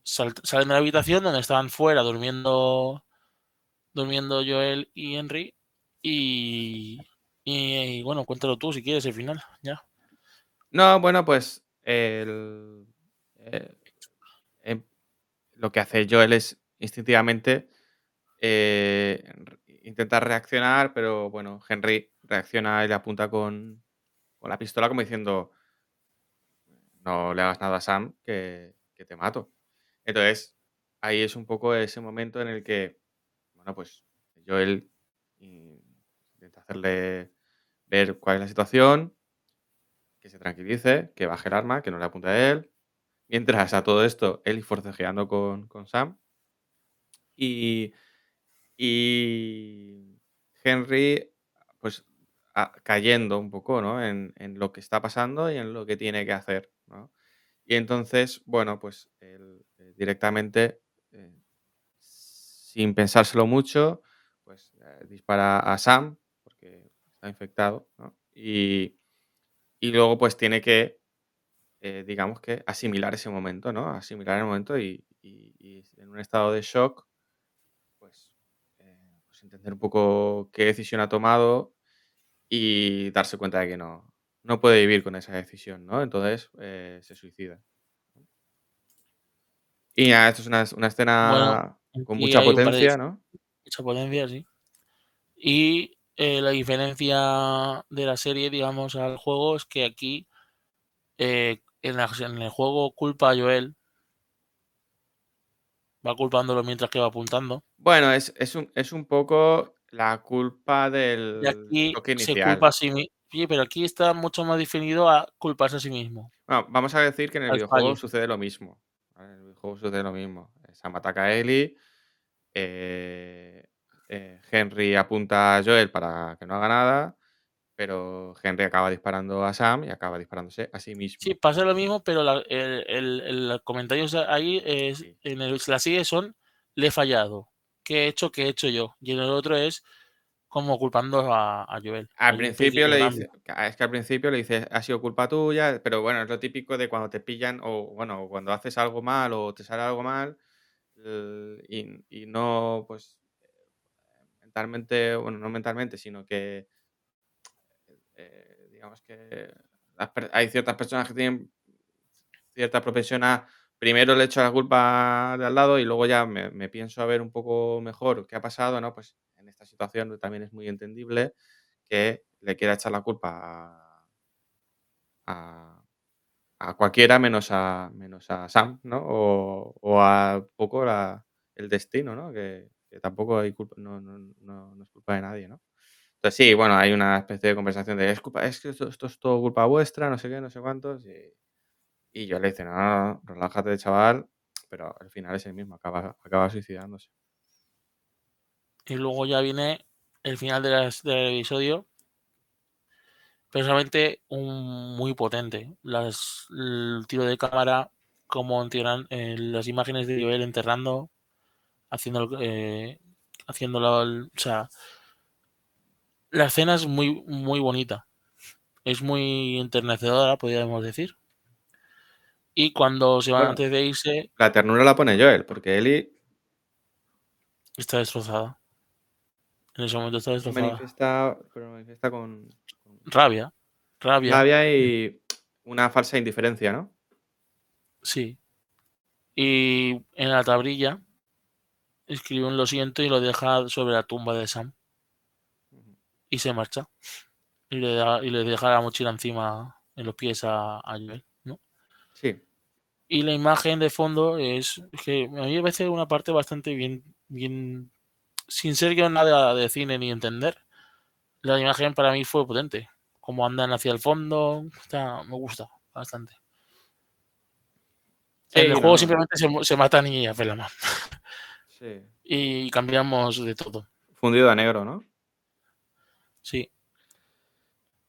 Sal- salen de la habitación donde estaban fuera durmiendo durmiendo Joel y Henry y, y, bueno, cuéntalo tú si quieres el final, ya. No, bueno, pues el, eh, em, lo que hace Joel es instintivamente eh, intentar reaccionar, pero bueno, Henry reacciona y le apunta con, con la pistola como diciendo, no le hagas nada a Sam, que, que te mato. Entonces, ahí es un poco ese momento en el que, bueno, pues Joel intenta hacerle ver cuál es la situación, que se tranquilice, que baje el arma, que no le apunte a él. Mientras a todo esto, él forcejeando con, con Sam. Y, y Henry, pues cayendo un poco, ¿no? En, en lo que está pasando y en lo que tiene que hacer, ¿no? Y entonces, bueno, pues él eh, directamente, eh, sin pensárselo mucho, pues eh, dispara a Sam, está infectado, ¿no? Y, y luego pues tiene que, eh, digamos que, asimilar ese momento, ¿no? Asimilar el momento y, y- y en un estado de shock, pues, eh, pues entender un poco qué decisión ha tomado y darse cuenta de que no, no puede vivir con esa decisión, ¿no? Entonces eh, se suicida. Y nada, esto es una, una escena con mucha de potencia, ¿no? mucha potencia, sí. Y eh, la diferencia de la serie, digamos, al juego es que aquí eh, en, la- en el juego culpa a Joel. Va culpándolo mientras que va apuntando. Bueno, es, es, un, es un poco la culpa del Y aquí choque se inicial. culpa a sí mismo. Sí, pero aquí está mucho más definido a culparse a sí mismo. Bueno, vamos a decir que en el Al videojuego fallo. sucede lo mismo. En el videojuego sucede lo mismo. Sam ataca a Ellie. eh, eh, Henry apunta a Joel para que no haga nada. Pero Henry acaba disparando a Sam y acaba disparándose a sí mismo. Sí, pasa lo mismo, pero la- el, el- el comentario ahí es, Sí. en el, la serie son le he fallado. ¿Qué he hecho? ¿Qué he hecho yo? Y en el otro es como culpando a, a Joel. Al principio le dice, es que al principio le dices, ha sido culpa tuya, pero bueno, es lo típico de cuando te pillan o bueno, cuando haces algo mal o te sale algo mal y, y no, pues, mentalmente, bueno, no mentalmente, sino que, eh, digamos que hay ciertas personas que tienen cierta propensión a primero le echo la culpa de al lado y luego ya me, pienso a ver un poco mejor qué ha pasado, ¿no? Pues en esta situación también es muy entendible que le quiera echar la culpa a, cualquiera menos a, menos a Sam, ¿no? O, a poco el destino, ¿no? Que, tampoco hay culpa, no, no, es culpa de nadie, ¿no? Entonces sí, bueno, hay una especie de conversación de es culpa, es que esto, es todo culpa vuestra, no sé qué, no sé cuántos. Y, yo le dice, no, no, relájate, chaval, pero al final es el mismo, acaba, acaba suicidándose. Y luego ya viene el final del episodio. Personalmente, un muy potente. Las, el tiro de cámara, como entierran eh, las imágenes de Joel enterrando, haciendo, eh, haciéndolo, o sea, la escena es muy, muy bonita. Es muy enternecedora, podríamos decir. Y cuando se van antes de irse. La ternura la pone Joel, porque Eli. Está destrozada. En ese momento está destrozada. Manifiesta, pero manifiesta con, Rabia. Rabia. Rabia y una falsa indiferencia, ¿no? Sí. Y en la tablilla escribe un lo siento y lo deja sobre la tumba de Sam. Y se marcha. Y le, y le deja la mochila encima en los pies a, a Joel, ¿no? Sí. Y la imagen de fondo es, que a mí me parece una parte bastante bien, bien, sin ser yo nada de cine ni entender. La imagen para mí fue potente. Como andan hacia el fondo, me gusta bastante. en el juego simplemente se, matan y hacen la mano. Sí. Y cambiamos de todo. Fundido a negro, ¿no? Sí.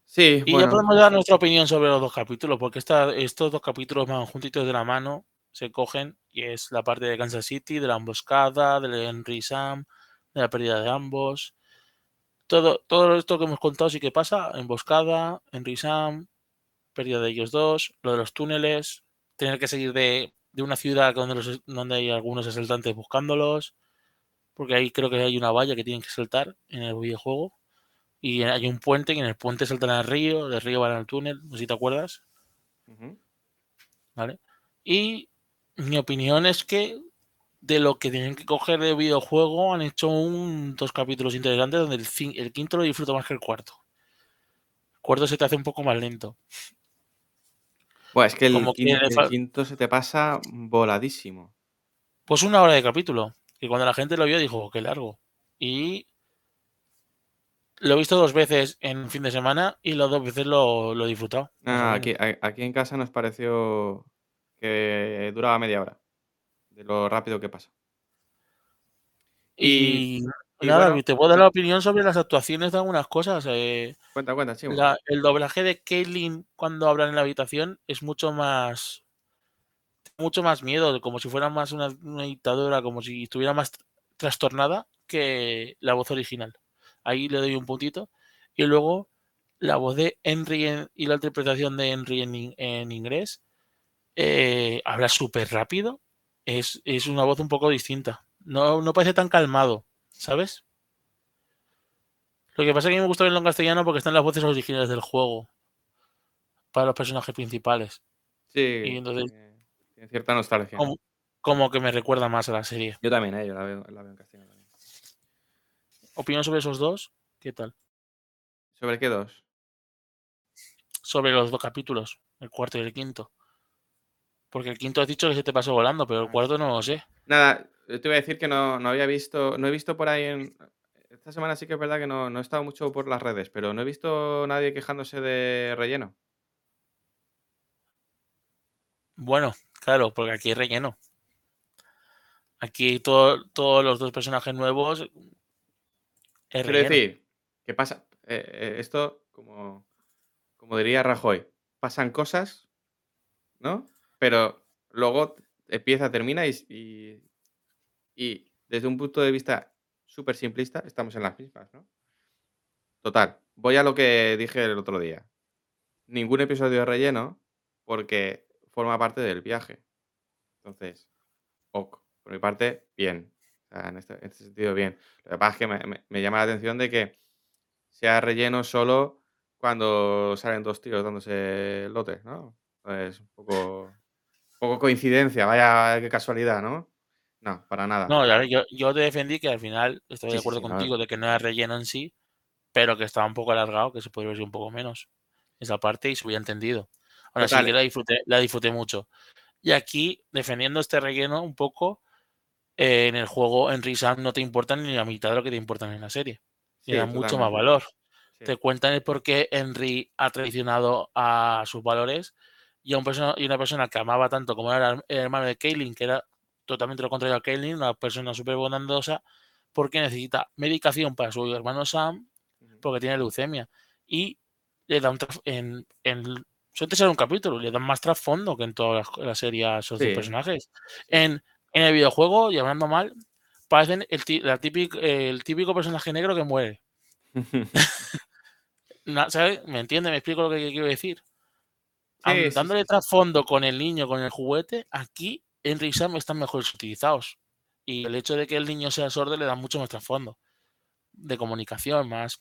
Sí, y ya podemos dar nuestra opinión sobre los dos capítulos, porque estos dos capítulos van juntitos de la mano, se cogen, y es la parte de Kansas City, de la emboscada, de Henry Sam, de la pérdida de ambos. Todo, todo esto que hemos contado sí que pasa, emboscada, Henry Sam, pérdida de ellos dos, lo de los túneles, tener que seguir de, una ciudad donde, donde hay algunos asaltantes buscándolos, porque ahí creo que hay una valla que tienen que saltar en el videojuego y hay un puente y en el puente saltan al río, del río van al túnel, no sé si te acuerdas. ¿Vale? Y mi opinión es que de lo que tienen que coger de videojuego han hecho un, dos capítulos interesantes donde el, quinto lo disfruto más que el cuarto. El cuarto se te hace un poco más lento. Bueno, es que el, quinto, se te pasa voladísimo. Pues una hora de capítulo. Y cuando la gente lo vio dijo, qué largo. Y lo he visto dos veces en fin de semana y las dos veces lo, he disfrutado. Ah, aquí, aquí en casa nos pareció que duraba media hora. De lo rápido que pasa. Y, nada, te puedo dar la opinión sobre las actuaciones de algunas cosas. Eh, cuenta, cuenta, sí. el doblaje de Caitlyn cuando hablan en la habitación es mucho más. Mucho más miedo, como si fuera más una dictadura, como si estuviera más trastornada que la voz original. Ahí le doy un puntito. Y luego la voz de Henry y la interpretación de Henry en, inglés eh, habla súper rápido. Es, una voz un poco distinta. No, no parece tan calmado, ¿sabes? Lo que pasa es que me gusta verlo en castellano porque están las voces originales del juego para los personajes principales. Sí, y entonces, tiene cierta nostalgia. Como, que me recuerda más a la serie. Yo también, eh, yo la veo, la veo en castellano. ¿Opinión sobre esos dos? ¿Qué tal? ¿Sobre qué dos? Sobre los dos capítulos, el cuarto y el quinto. Porque el quinto has dicho que se te pasó volando, pero el ah. cuarto no lo sé. Nada, te iba a decir que no, había visto, no he visto por ahí en... Esta semana sí que es verdad que no, no he estado mucho por las redes, pero no he visto nadie quejándose de relleno. Bueno, claro, porque aquí hay relleno. Aquí todos los dos personajes nuevos Quiero decir, ¿qué pasa? Eh, eh, esto, como, como diría Rajoy, pasan cosas, ¿no? Pero luego empieza, termina y, y, desde un punto de vista súper simplista estamos en las mismas, ¿no? Total, voy a lo que dije el otro día. Ningún episodio de relleno porque forma parte del viaje. Entonces, ok, por mi parte, bien. Este, en, este, sentido, bien. Lo que pasa es que me, llama la atención de que sea relleno solo cuando salen dos tíos dándose lote, ¿no? Es un poco, poco coincidencia, vaya qué casualidad, ¿no? No, para nada. No, yo, yo te defendí que al final estoy de acuerdo contigo de que no era relleno en sí, pero que estaba un poco alargado, que se podría ver un poco menos esa parte y se hubiera entendido. Ahora sí que la disfruté, la disfruté mucho. Y aquí, defendiendo este relleno un poco, eh, en el juego en Sam no te importan ni la mitad de lo que te importan en la serie. Sí, da mucho más valor. Te cuentan el por qué Henry ha traicionado a sus valores y, a un persona, y una persona que amaba tanto como era el hermano de Kaylin, que era totalmente lo contrario a Kaylin, una persona súper bondadosa, porque necesita medicación para su hermano Sam, porque tiene leucemia. Y le dan en, en suele ser un capítulo, le dan más trasfondo que en toda la, serie a esos dos personajes. En, en, el videojuego, y hablando mal, parecen el, la típico, el típico personaje negro que muere. ¿Sabes? ¿Me entiende? ¿Me explico lo que quiero decir? dándole trasfondo con el niño, con el juguete, aquí en Sam están mejor utilizados. Y el hecho de que el niño sea sordo le da mucho más trasfondo de comunicación, más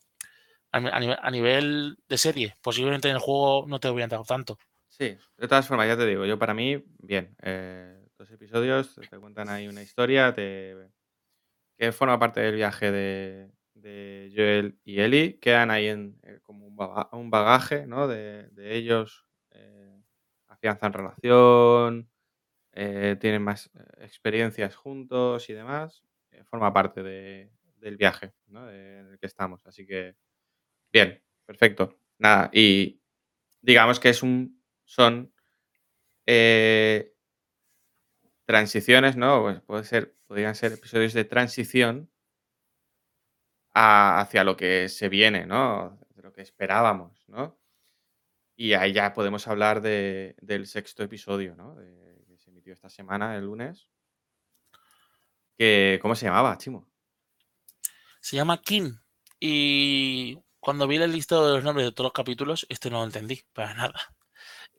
a, nivel, de serie. Posiblemente en el juego no te a entrar tanto. Sí, de todas formas, ya te digo, yo para mí, bien. Eh, dos episodios te cuentan ahí una historia que forma parte del viaje de, Joel y Ellie. Quedan ahí en, eh, como un, bagaje ¿no? de, ellos. Eh, afianzan relación, tienen más experiencias juntos y demás. forma parte del viaje ¿no? en el que estamos. Así que Bien, perfecto. Nada, y digamos que es un, son eh, transiciones, ¿no? Pues puede ser, podrían ser episodios de transición hacia lo que se viene, ¿no? De lo que esperábamos, ¿no? Y ahí ya podemos hablar del sexto episodio, ¿no? Esta semana, el lunes. Que, ¿Cómo se llamaba, Chimo? Se llama King. Y cuando vi el listado de los nombres de todos los capítulos, este no lo entendí para nada.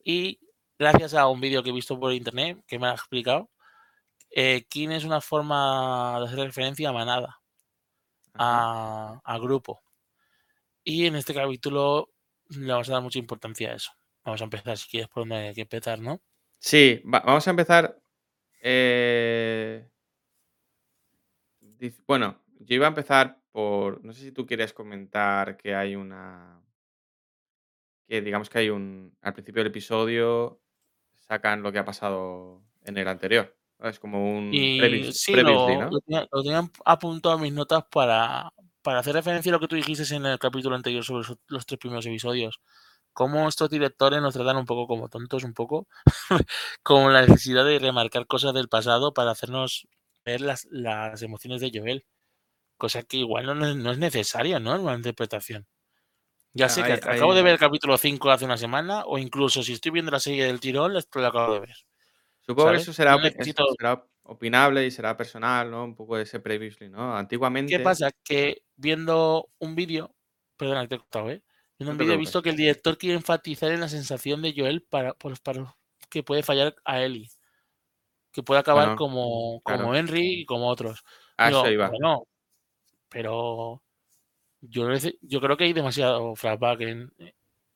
Y gracias a un vídeo que he visto por internet que me ha explicado, eh, King es una forma de hacer referencia a manada, a, grupo. Y en este capítulo le vamos a dar mucha importancia a eso. Vamos a empezar, si quieres, por donde hay que empezar, ¿no? Sí, vamos a empezar. Eh, bueno, yo iba a empezar no sé si tú quieres comentar que hay una... Que digamos que hay un... Al principio del episodio sacan lo que ha pasado en el anterior. Es como un... Y sí, lo, tenía, apuntado a mis notas para, para hacer referencia a lo que tú dijiste en el capítulo anterior sobre los, tres primeros episodios. Cómo estos directores nos tratan un poco como tontos, un poco, con la necesidad de remarcar cosas del pasado para hacernos ver las, las emociones de Joel cosa que igual no, es necesaria, ¿no? En una interpretación. Ya sé que acabo de ver el capítulo 5 hace una semana, o incluso si estoy viendo la serie del tirón, lo acabo de ver. Supongo que eso será, opinable y será personal, ¿no? Un poco de ese previously, ¿no? Antiguamente. ¿Qué pasa? Que viendo un vídeo, perdona que te he contado, ¿eh? Viendo un vídeo he visto que el director quiere enfatizar en la sensación de Joel para, para que puede fallar a Ellie. Que puede acabar como, como Henry y como otros. Ah, eso iba. Bueno, pero yo, yo creo que hay demasiado flashback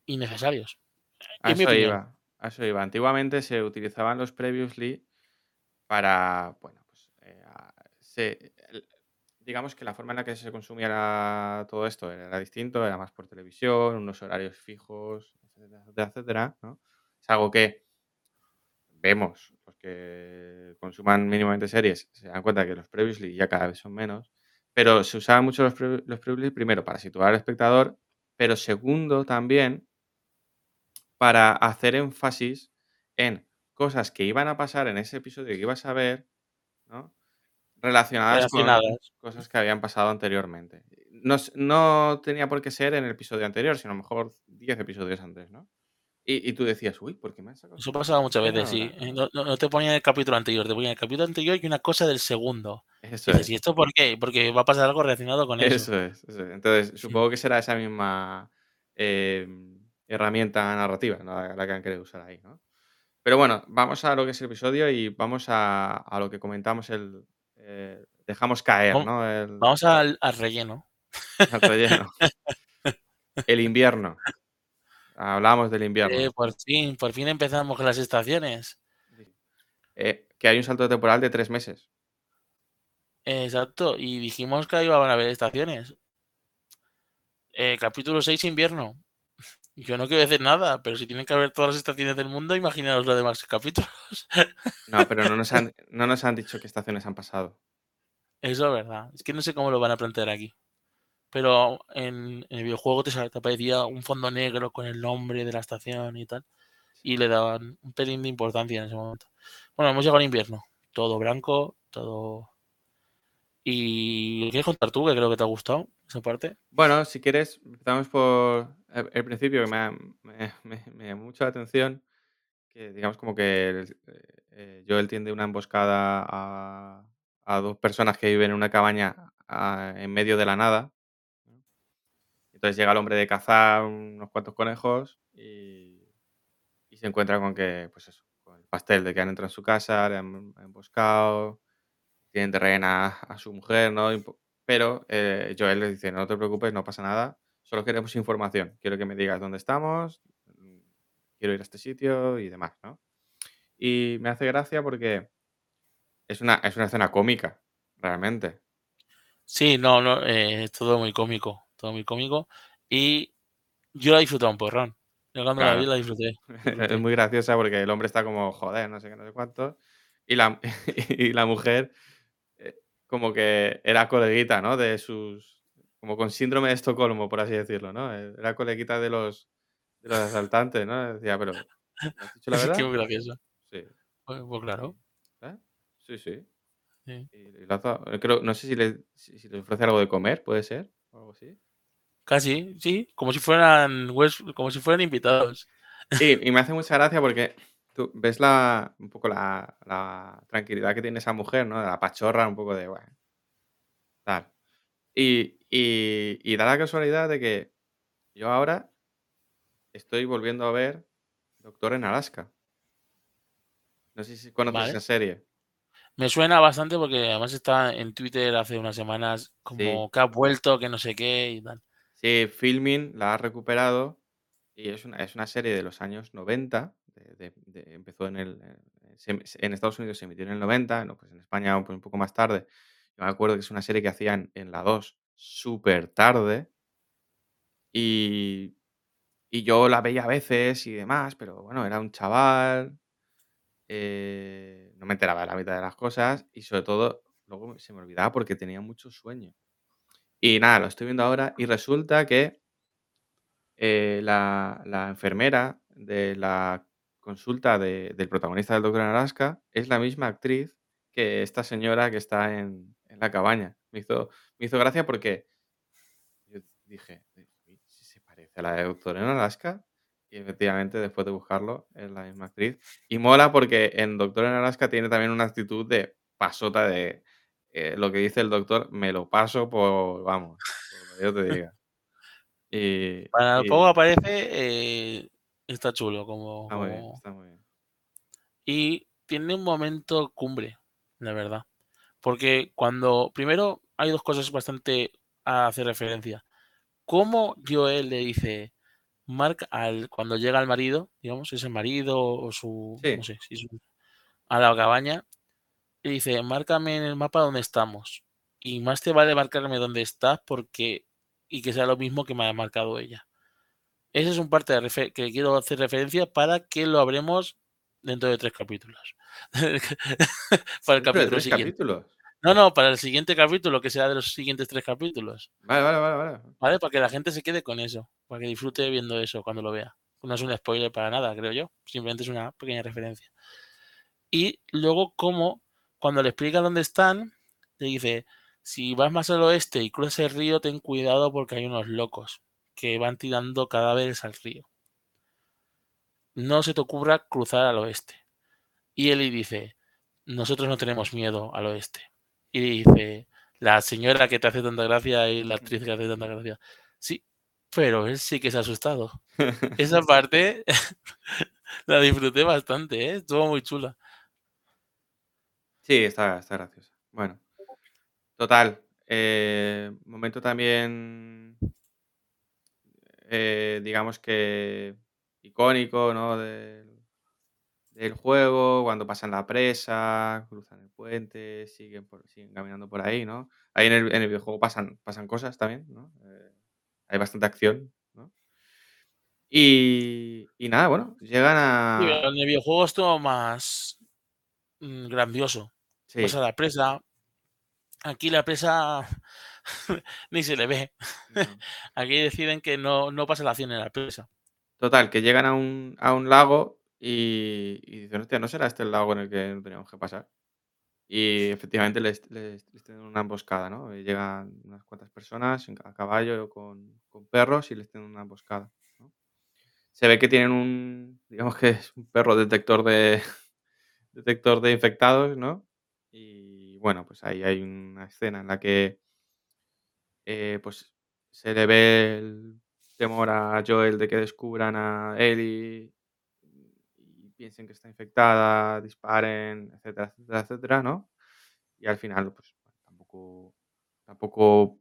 innecesarios. A eso, iba, a eso iba. Antiguamente se utilizaban los previously para, bueno, pues, eh, digamos que la forma en la que se consumía todo esto era distinto, era más por televisión, unos horarios fijos, etcétera, etcétera, Es algo que vemos, los que consuman mínimamente series, se dan cuenta que los previously ya cada vez son menos pero se usaban mucho los, los primero para situar al espectador, pero segundo también para hacer énfasis en cosas que iban a pasar en ese episodio que ibas a ver, ¿no? Relacionadas, con cosas que habían pasado anteriormente. No, no, tenía por qué ser en el episodio anterior, sino a lo mejor 10 episodios antes, ¿no? Y, tú decías, uy, ¿por qué me has sacado? Eso pasaba muchas veces, sí. Eh, no, te ponía en el capítulo anterior, te ponía en el capítulo anterior y una cosa del segundo. Eso es. ¿Y esto por qué? Porque va a pasar algo relacionado con eso. Eso es. Entonces, supongo que será esa misma em, herramienta narrativa la, que han querido usar ahí, ¿no? Pero bueno, vamos a lo que es el episodio y vamos a, lo que comentamos el... Eh, dejamos caer, ¿no? Vamos al, al relleno. Al relleno. el invierno. Hablábamos del invierno. Eh, por fin, por fin empezamos con las estaciones. Eh, que hay un salto temporal de tres meses. Exacto, y dijimos que iban a haber estaciones. Capítulo 6, invierno. Yo no quiero decir nada, pero si tienen que haber todas las estaciones del mundo, imaginaos los demás capítulos. No, pero no nos han, no nos han dicho qué estaciones han pasado. Eso es verdad. Es que no sé cómo lo van a plantear aquí. Pero en, en el videojuego te, te aparecía un fondo negro con el nombre de la estación y tal. Y le daban un pelín de importancia en ese momento. Bueno, hemos llegado al invierno. Todo blanco, todo. ¿Y quieres contar tú, que creo que te ha gustado esa parte? Bueno, si quieres, empezamos por el, principio, que me, me, me- mucho la atención, que digamos como que eh, eh, Joel tiende una emboscada a, dos personas que viven en una cabaña en medio de la nada. Entonces llega el hombre de cazar unos cuantos conejos y, y se encuentra con que, pues eso, con el pastel de que han entrado en su casa, le han emboscado, tienen de rehén a, su mujer, ¿no? Pero eh, Joel le dice, no te preocupes, no pasa nada, solo queremos información. Quiero que me digas dónde estamos, mm, quiero ir a este sitio y demás, ¿no? Y me hace gracia porque es una, es una escena cómica, realmente. Sí, no, no, eh, es todo muy cómico. Todo muy cómico. Y yo la he disfrutado un porrón. Yo cuando la vi la disfruté. disfruté. Es muy graciosa porque el hombre está como, joder, no sé qué, no sé cuánto. Y la, y la mujer como que era coleguita, ¿no? De sus... Como con síndrome de Estocolmo, por así decirlo, ¿no? Eh, Era coleguita de los, de los asaltantes, ¿no? Decía, pero, ¿me has dicho la verdad? gracioso. Sí. Pues, pues claro. ¿Eh? Sí, sí. sí. Y, y la otra- eh, creo, no sé si le, si, si le ofrece algo de comer, puede ser, o algo así. Casi, sí. Como si fueran como si fueran invitados. Sí, y me hace mucha gracia porque tú ves la, un poco la, la tranquilidad que tiene esa mujer, ¿no? La pachorra, un poco de, bueno, tal. Y, y, y da la casualidad de que yo ahora estoy volviendo a ver Doctor en Alaska. No sé si conoces Vale. esa serie. Me suena bastante porque además está en Twitter hace unas semanas como que ha vuelto, que no sé qué y tal. Sí, Filmin la ha recuperado y es una, es una serie de los años 90. Empezó en el. eh, se- en Estados Unidos se emitió en el 90, no, pues en España po- un poco más tarde. Yo me acuerdo que es una serie que hacían en la 2 súper tarde. Y, y yo la veía a veces y demás, pero bueno, era un chaval. eh, no me enteraba de la mitad de las cosas y sobre todo luego se me olvidaba porque tenía mucho sueño. Y nada, lo estoy viendo ahora y resulta que eh, la, la enfermera de la consulta de- del protagonista del Doctor en Alaska es la misma actriz que esta señora que está en, en la cabaña. Me hizo, me hizo gracia porque yo dije, "Uy, si se parece a la de Doctor en Alaska. Y efectivamente, después de buscarlo, es la misma actriz. Y mola porque en Doctor en Alaska tiene también una actitud de pasota de eh, lo que dice el doctor, me lo paso por, vamos, por lo que yo te diga. Y, Para y poco aparece, eh, está chulo. Como, está muy bien, como- está muy bien. Y tiene un momento cumbre, la verdad. Porque cuando. Primero, hay dos cosas bastante a hacer referencia. Cómo Joel le dice. Mark, al, cuando llega el marido, digamos, es el marido o su. Sí. No sé, si es un- a la cabaña, le dice: Márcame en el mapa dónde estamos. Y más te vale marcarme dónde estás porque. Y que sea lo mismo que me ha marcado ella. Ese es un parte de que quiero hacer referencia para que lo habremos dentro de tres capítulos. para el capítulo tres siguiente. capítulos. No, no, para el siguiente capítulo, que será de los siguientes tres capítulos. Vale, vale, vale, vale. ¿Vale? Para que la gente se quede con eso. Para que disfrute viendo eso cuando lo vea. No es un spoiler para nada, creo yo. Simplemente es una pequeña referencia. Y luego, como cuando le explica dónde están, le dice: Si vas más al oeste y cruzas el río, ten cuidado porque hay unos locos que van tirando cadáveres al río. No se te ocurra cruzar al oeste. Y Eli dice: Nosotros no tenemos miedo al oeste. Y dice: La señora que te hace tanta gracia y la actriz que hace tanta gracia. Sí, pero él sí que se ha asustado. Esa parte la disfruté bastante, ¿eh? estuvo muy chula. Sí, está, está graciosa. Bueno, total. eh, momento también, eh, digamos que icónico, ¿no? Del, del juego, cuando pasan la presa, cruzan el puente, siguen, por, siguen caminando por ahí, ¿no? Ahí en el, en el videojuego pasan, pasan cosas también, ¿no? Eh, hay bastante acción, ¿no? Y, y nada, bueno, llegan a... en el videojuego es todo más mm, grandioso. Sí, Pasa la presa. Aquí la presa ni se le ve. no. Aquí deciden que no, no pasa la acción en la presa. Total, que llegan a un, a un lago y, y dicen, hostia, ¿no será este el lago en el que no teníamos que pasar? Y efectivamente les, les, les tienen una emboscada, ¿no? Y llegan unas cuantas personas a caballo con, con perros y les tienen una emboscada. ¿no? Se ve que tienen un, digamos que es un perro detector de, detector de infectados, ¿no? Y bueno, pues ahí hay una escena en la que eh, pues se le ve el temor a Joel de que descubran a Ellie y piensen que está infectada, disparen, etcétera, etcétera, etcétera, ¿no? Y al final, pues tampoco, tampoco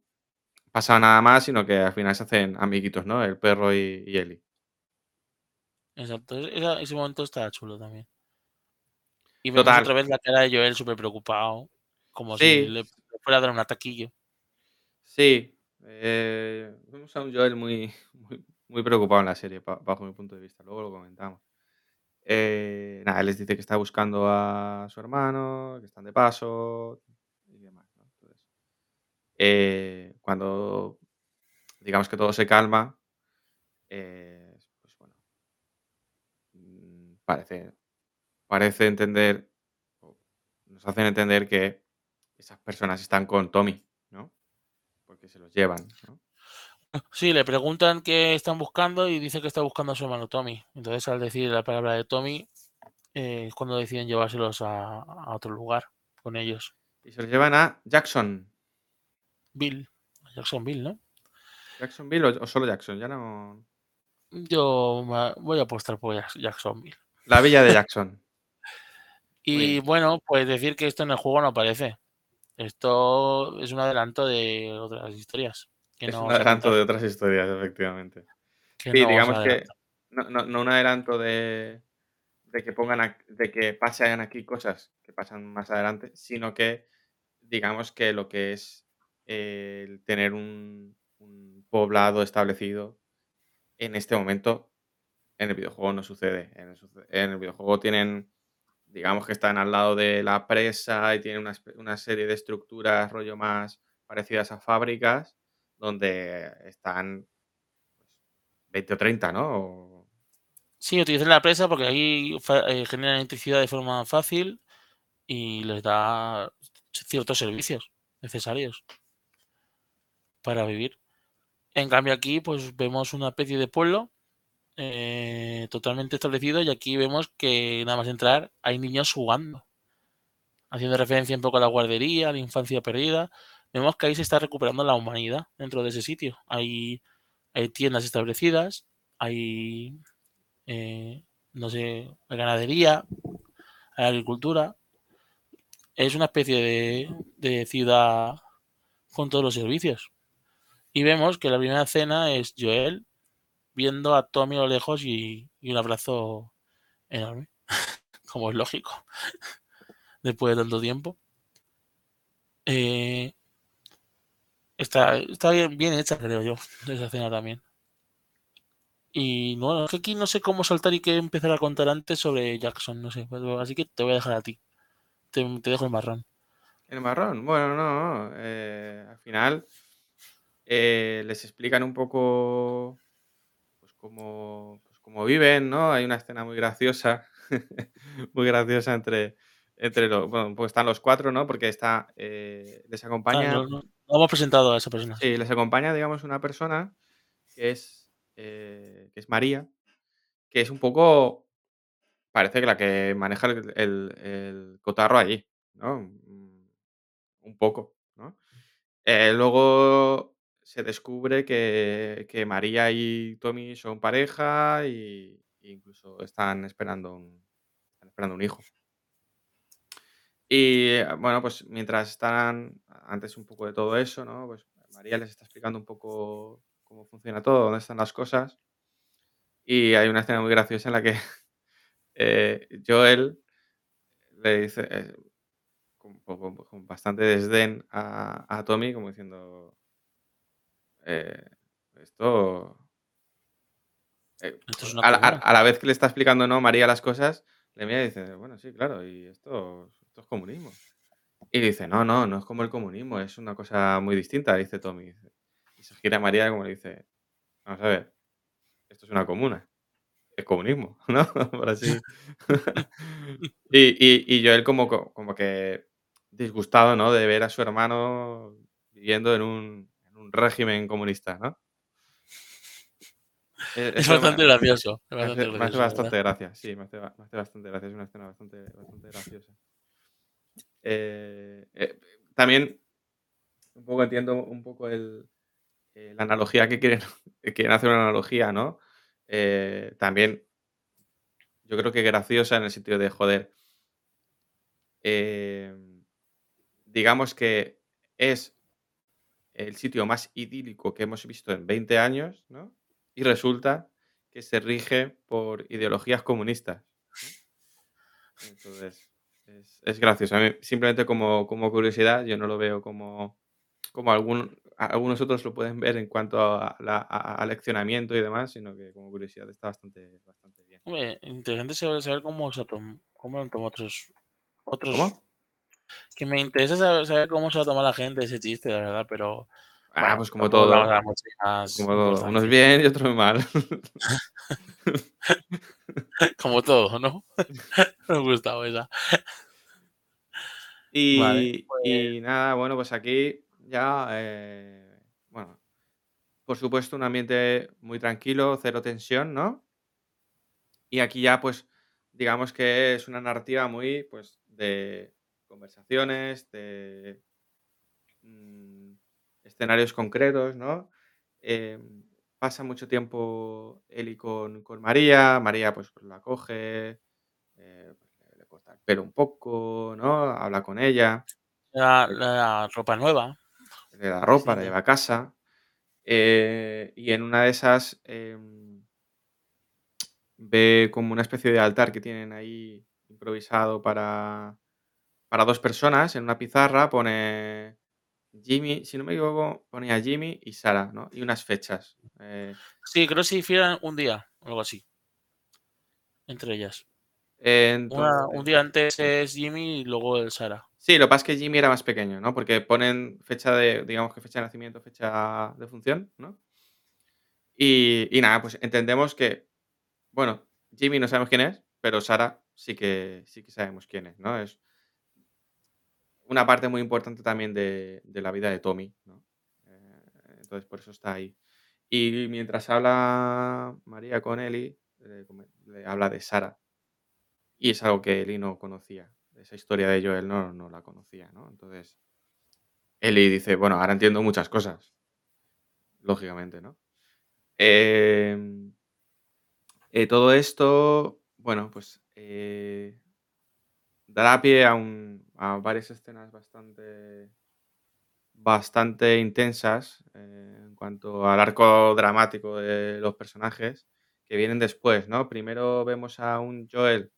pasa nada más, sino que al final se hacen amiguitos, ¿no? El perro y, y Ellie. Exacto. Ese momento está chulo también. Y vemos Total. otra vez la cara de Joel súper preocupado. Como si Sí, le fuera a dar un ataquillo. Sí. eh, vemos a un Joel muy, muy, preocupado en la serie, bajo mi punto de vista. Luego lo comentamos. Eh, nada, él les dice que está buscando a su hermano, que están de paso y demás. ¿no? Entonces, eh, cuando digamos que todo se calma, eh, pues bueno, mm, parece, parece entender, nos hacen entender que esas personas están con Tommy, se los llevan, ¿no? Sí, le preguntan qué están buscando y dice que está buscando a su hermano Tommy. Entonces, al decir la palabra de Tommy, eh, es cuando deciden llevárselos a, a otro lugar con ellos. Y se los llevan a Jackson. Bill, Jacksonville, ¿no? Jacksonville o, o solo Jackson, ya no. Yo voy a apostar por Jack- Jacksonville. La villa de Jackson. Y bueno, pues decir que esto en el juego no aparece. Esto es un adelanto de otras historias. Que es no un a adelanto de otras historias, efectivamente. que Sí, no a digamos que no, no- no un adelanto de, de que pongan ac- de que pasen aquí cosas que pasan más adelante, sino que digamos que lo que es eh, el tener un, un poblado establecido en este momento en el videojuego no sucede. En el, suce- en el videojuego tienen, digamos que están al lado de la presa y tienen una, una serie de estructuras rollo más parecidas a fábricas donde están pues, 20 o 30, ¿no? Sí, utilizan la presa porque ahí eh, generan electricidad de forma fácil y les da ciertos servicios necesarios para vivir. En cambio aquí pues vemos una especie de pueblo eh, totalmente establecido y aquí vemos que nada más entrar hay niños jugando, haciendo referencia un poco a la guardería, a la infancia perdida. Vemos que ahí se está recuperando la humanidad dentro de ese sitio. Hay, hay tiendas establecidas, hay, eh, no sé, ganadería, hay agricultura. Es una especie de, de ciudad con todos los servicios. Y vemos que la primera escena es Joel viendo a Tommy a lo lejos y, y un abrazo enorme, como es lógico, después de tanto tiempo. Eh, está está bien, bien hecha, creo yo, esa escena también. Y no, es que aquí no sé cómo saltar y qué empezar a contar antes sobre Jackson, no sé. Así que te voy a dejar a ti. Te, te dejo el marrón. El marrón. Bueno, no. eh, al final eh, les explican un poco cómo, pues, cómo viven, ¿no? Hay una escena muy graciosa, muy graciosa entre, entre los, bueno, pues están los cuatro, ¿no? Porque está, eh, les Ah, acompaña, no, no- no hemos presentado a esa persona. sí, les acompaña, digamos, una persona que es, eh, que es María, que es un poco, parece que la que maneja el, el- el cotarro allí, ¿no? Un poco, ¿no? Eh, luego se descubre que, que María y Tommy son pareja y e incluso están esperando un, están esperando un hijo. Y eh, bueno, pues mientras están, antes un poco de todo eso, ¿no? Pues María les está explicando un poco cómo funciona todo, dónde están las cosas. Y hay una escena muy graciosa en la que eh, Joel le dice eh, con, con- bastante desdén a, a Tommy, como diciendo, eh, esto... eh, Esto es una a, la- a- comuna. a la vez que le está explicando no María las cosas, le mira y dice, bueno, sí, claro, y esto, esto es comunismo. Y dice, no, no, no es como el comunismo, es una cosa muy distinta, dice Tommy. Y se gira a María como le dice, vamos a ver, esto es una comuna, es comunismo, ¿no? Por así. y, y, y Joel como, co- como que disgustado, ¿no? De ver a su hermano viviendo en un, un régimen comunista, ¿no? Eh, Es bastante gracioso. Es me hace, bastante me hace gracioso, la verdad. bastante gracia, sí, me hace, ba- me hace bastante gracia, es una escena bastante, bastante graciosa. Eh, eh, también un poco entiendo un poco el, eh, la analogía que quieren, quieren hacer una analogía, ¿no? También yo creo que graciosa en el sentido de, joder, digamos que es el sitio más idílico que hemos visto en 20 años, ¿no? Y resulta que se rige por ideologías comunistas. ¿no? Entonces, es, es gracioso. A mí, simplemente como, como curiosidad, yo no lo veo como, como algún, algunos otros lo pueden ver en cuanto a, la, a- a leccionamiento y demás, sino que como curiosidad está bastante, bastante bien. Hombre, interesante saber, saber cómo cómo lo han tomado otros, otros. ¿Cómo? Que me interesa saber, saber cómo se lo toma la gente ese chiste, la verdad, pero. Ah, bueno, pues como todo. más Como todo. Unos bien y otros mal. Como todo, ¿no? Me ha gustado esa. Y, Vale, pues- y nada, bueno, pues aquí ya, eh, bueno, por supuesto un ambiente muy tranquilo, cero tensión, ¿no? Y aquí ya, pues, digamos que es una narrativa muy, pues, de conversaciones, de mm, escenarios concretos, ¿no? Em, pasa mucho tiempo Eli con, con María, María pues la coge, eh, pues, le, corta el pelo un poco, ¿no? Habla con ella, La, Eh, la ropa nueva. le da ropa, Sí, la lleva a casa. eh, y en una de esas em, ve como una especie de altar que tienen ahí improvisado para, para dos personas en una pizarra, pone Jimmy, si no me equivoco, ponía Jimmy y Sara, ¿no? Y unas fechas. eh, Sí, creo que se hicieran un día, algo así. Entre ellas. entonces, Una- un día antes es Jimmy y luego el Sara. sí, lo que pasa es que Jimmy era más pequeño, ¿no? Porque ponen fecha de, digamos que fecha de nacimiento, fecha de función, ¿no? Y, y nada, pues entendemos que, bueno, Jimmy no sabemos quién es, pero Sara sí que, sí que sabemos quién es, ¿no? Es una parte muy importante también de, la vida de Tommy, ¿no? Eh, entonces, por eso está ahí. Y mientras habla María con Eli, le habla de Sara. Y es algo que Eli no conocía. Esa historia de Joel no, no la conocía, ¿no? Entonces, Eli dice, bueno, ahora entiendo muchas cosas. Lógicamente, ¿no? Em, eh, todo esto, bueno, pues eh, dará pie a, un- a varias escenas bastante, bastante intensas eh, en cuanto al arco dramático de los personajes que vienen después, ¿no? Primero vemos a un Joel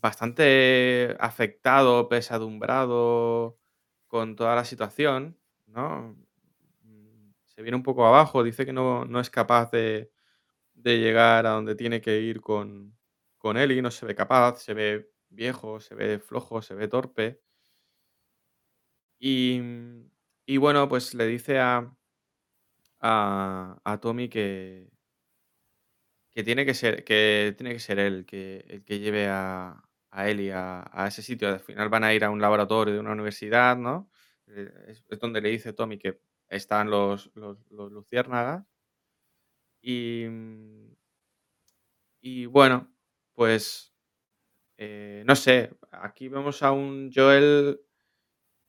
bastante afectado, pesadumbrado con toda la situación, ¿no? Mm, Se viene un poco abajo, dice que no, no es capaz de, de llegar a donde tiene que ir con, con y no se ve capaz, se ve viejo, se ve flojo, se ve torpe. Y, y bueno, pues le dice a, a, Tommy que, que tiene que ser, que tiene que ser él el que, el que lleve a, a Ellie a, a ese sitio. Al final van a ir a un laboratorio de una universidad, ¿no? Eh, Es, es donde le dice Tommy que están los, los, los luciérnagas. Y, mm, y bueno, pues eh, no sé, aquí vemos a un Joel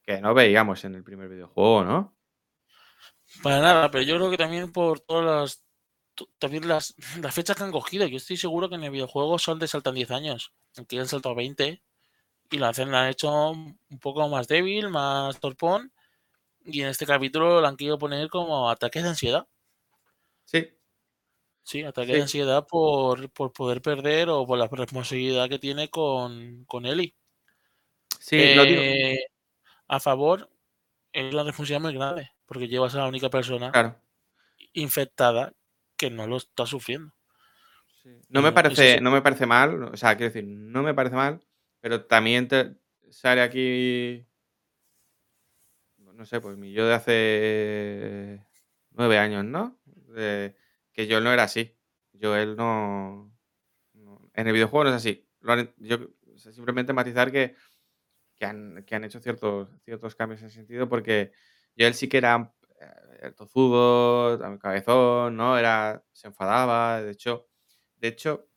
que no veíamos en el primer videojuego, ¿no? Para nada, pero yo creo que también por todas las. También las, las fechas que han cogido. Yo estoy seguro que en el videojuego son de saltan 10 años. Aquí han saltado 20 y la hacen, la han hecho un poco más débil, más torpón. Y en este capítulo la han querido poner como ataques de ansiedad. Sí. Sí, ataque de ansiedad por, poder perder o por la responsabilidad que tiene con, con Eli. Sí, lo digo. Eh, a favor, es una responsabilidad muy grave, porque llevas a la única persona infectada que no lo está sufriendo. No me parece, no me parece mal, o sea, quiero decir, no me parece mal, pero también te sale aquí, no sé, pues mi yo de hace nueve años, ¿no? Que yo no era así. Yo él no, En el videojuego no es así. yo simplemente matizar que, que, han, hecho ciertos, ciertos cambios en ese sentido porque yo él sí que era eh, tozudo, cabezón, ¿no? Era, se enfadaba, de hecho, de hecho,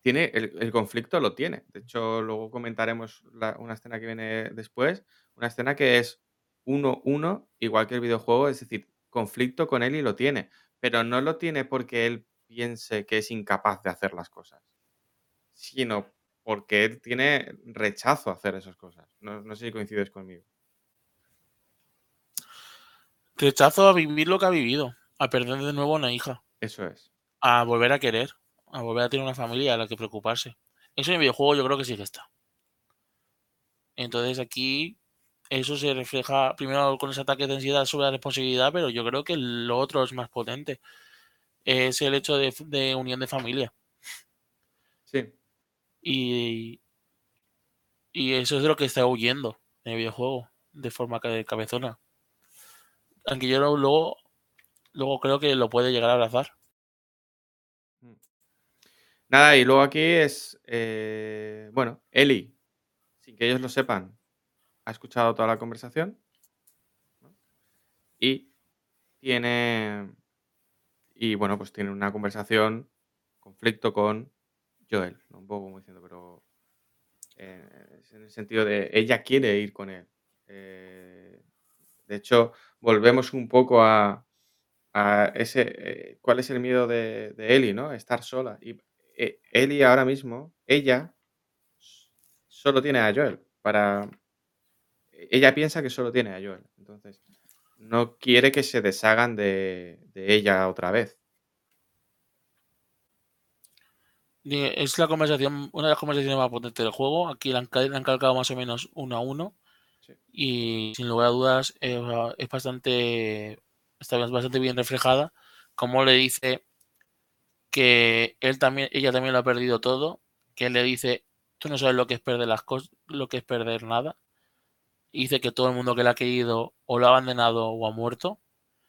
tiene el, conflicto lo tiene. De hecho, luego comentaremos una escena que viene después, una escena que es 1-1, igual que el videojuego, es decir, conflicto con él y lo tiene, pero no lo tiene porque él piense que es incapaz de hacer las cosas, sino porque él tiene rechazo a hacer esas cosas. No, sé si coincides conmigo. Rechazo a vivir lo que ha vivido, a perder de nuevo una hija. Eso es. A volver a querer, a volver a tener una familia a la que preocuparse. Eso en el videojuego yo creo que sí que está. Entonces aquí eso se refleja primero con ese ataque de ansiedad sobre la responsabilidad, pero yo creo que lo otro es más potente. Es el hecho de, unión de familia. Sí. Y, y eso es de lo que está huyendo en el videojuego, de forma cabezona. Aunque yo luego, luego creo que lo puede llegar a abrazar. Mm. Nada, y luego aquí es, eh, bueno, Eli, sin que ellos lo sepan, ha escuchado toda la conversación y tiene, y bueno, pues tiene una conversación, conflicto con Joel, un poco como diciendo, pero eh, en el sentido de ella quiere ir con él. Eh, de hecho, volvemos un poco a, ese, eh, ¿cuál es el miedo de, de Eli, no? Estar sola. Y Eli ahora mismo, ella solo tiene a Joel para, ella piensa que solo tiene a Joel. Entonces, no quiere que se deshagan de, ella otra vez. Es la conversación, una de las conversaciones más potentes del juego. Aquí la han, calcado más o menos uno a uno. Y sin lugar a dudas es, bastante. Está bastante bien reflejada. Como le dice que él también, ella también lo ha perdido todo. Que él le dice, tú no sabes lo que es perder las cosas, lo que es perder nada dice que todo el mundo que le ha querido o lo ha abandonado o ha muerto.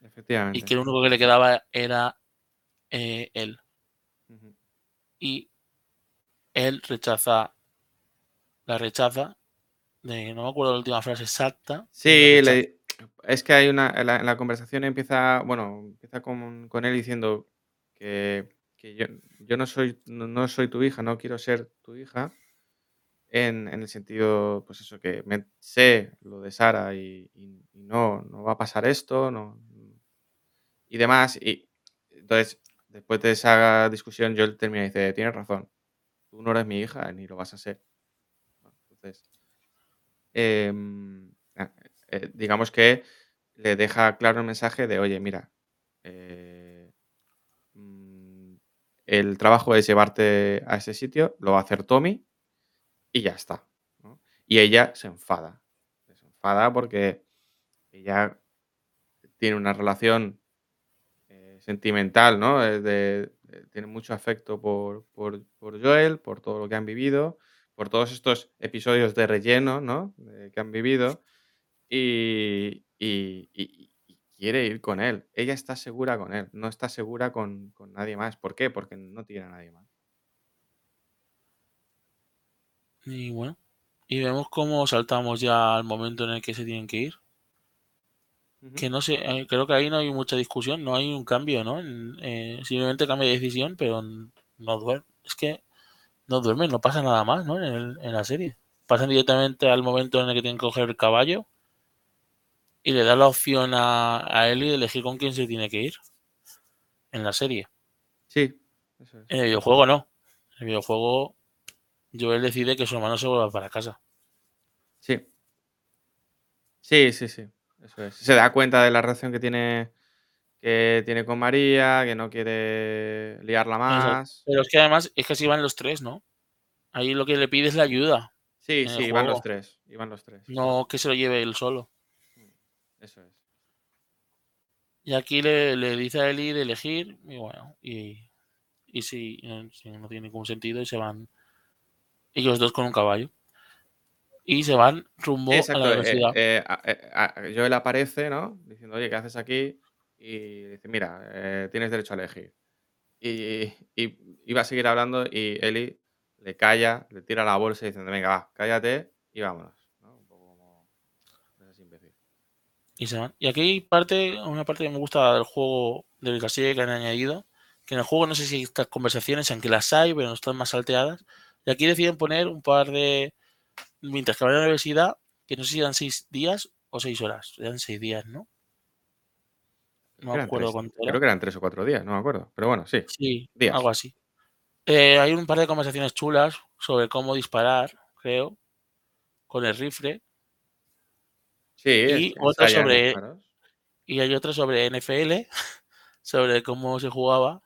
Efectivamente. Y que lo único que le quedaba era eh, él. Y él rechaza, la rechaza. De, no me acuerdo la última frase exacta. Sí, es que hay una. La, conversación empieza. Bueno, empieza con, él diciendo que, yo, yo, no soy, no soy tu hija, no quiero ser tu hija en, el sentido, pues eso, que sé lo de Sara y, no, no va a pasar esto, no, y demás. Y entonces, después de esa discusión, yo termina y dice, tienes razón, tú no eres mi hija ni lo vas a ser. Entonces, em, ah, eh, digamos que le deja claro el mensaje de, oye, mira, eh, mm, el trabajo es llevarte a ese sitio, lo va a hacer Tommy y ya está. Y ella se enfada. Se enfada porque ella tiene una relación eh, sentimental, ¿no? tiene mucho afecto por, Joel, por todo lo que han vivido, por todos estos episodios de relleno, ¿no? que han vivido. Y, quiere ir con él. Ella está segura con él, no está segura con, con nadie más. ¿Por qué? Porque no tiene a nadie más. Y bueno, y vemos cómo saltamos ya al momento en el que se tienen que ir. Que no sé, eh, creo que ahí no hay mucha discusión, no hay un cambio, ¿no? Eh, simplemente cambia de decisión, pero no duerme. Es que no duermen, no pasa nada más, ¿no? En, la serie. Pasan directamente al momento en el que tienen que coger el caballo y le da la opción a, a Ellie de elegir con quién se tiene que ir. En la serie. Sí, En el videojuego no. En el videojuego Joel decide que su hermano se vuelva para casa. Sí. Sí, sí, sí. Eso es. Se da cuenta de la relación que tiene, que tiene con María, que no quiere liarla más. Pero es que además es que así van los tres, ¿no? Ahí lo que le pide es la ayuda. Sí, sí, van los tres. Iban los tres. No que se lo lleve él solo. Eso es. Y aquí le, dice a Eli de elegir, y bueno, y, y si, no tiene ningún sentido, y se van ellos dos con un caballo. Y se van rumbo a la eh, universidad. Eh, eh, Joel aparece, ¿no? Diciendo, oye, ¿qué haces aquí? Y dice, mira, tienes derecho a elegir. Y, y, va a seguir hablando y Eli le calla, le tira la bolsa y dice, venga, va, cállate y vámonos. Un poco como... Y se van. Y aquí hay parte, una parte que me gusta del juego del castillo que han añadido, que en el juego no sé si estas conversaciones, aunque las hay, pero no están más salteadas. Y aquí deciden poner un par de, mientras que van a la universidad, que no sé si eran seis días o seis horas, eran seis días, ¿no? No me acuerdo cuánto Creo que eran tres o cuatro días, no me acuerdo. Pero bueno, sí. Sí, algo así. Eh, hay un par de conversaciones chulas sobre cómo disparar, creo, con el rifle. Sí, y otra sobre. Y hay otra sobre NFL, sobre cómo se jugaba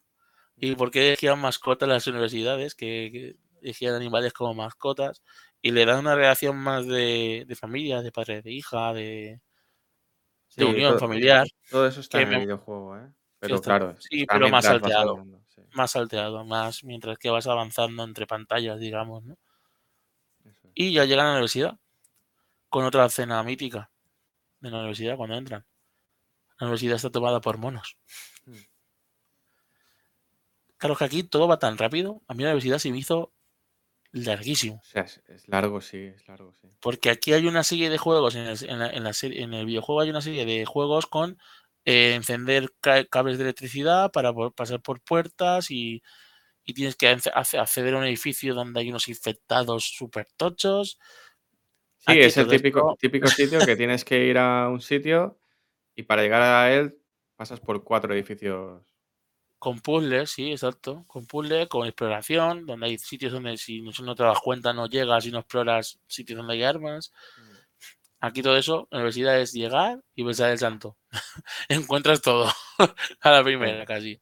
y por qué elegían mascotas las universidades, que, elegían animales como mascotas. Y le dan una relación más de, familia, de padre, de hija, de, unión familiar. Todo eso está en el videojuego, ¿eh? Pero claro, sí, pero más salteado. Más salteado, más mientras que vas avanzando entre pantallas, digamos, ¿no? Y ya llegan a la universidad con otra cena mítica de la universidad cuando entran. La universidad está tomada por monos. Hmm. Claro que aquí todo va tan rápido. A mí la universidad se me hizo larguísimo. O sea, es, largo, sí, es largo, sí. Porque aquí hay una serie de juegos, en el, en la, serie, en el videojuego hay una serie de juegos con eh, encender cables de electricidad para pasar por puertas y, tienes que acceder a un edificio donde hay unos infectados súper tochos. Sí, es el típico, típico sitio que tienes que ir a un sitio y para llegar a él pasas por cuatro edificios con puzzles, sí, exacto. Con puzzles, con exploración, donde hay sitios donde si no te das cuenta no llegas y no exploras sitios donde hay armas. Mm. Aquí todo eso, la universidad es llegar y besar el santo. Encuentras todo a la primera, casi.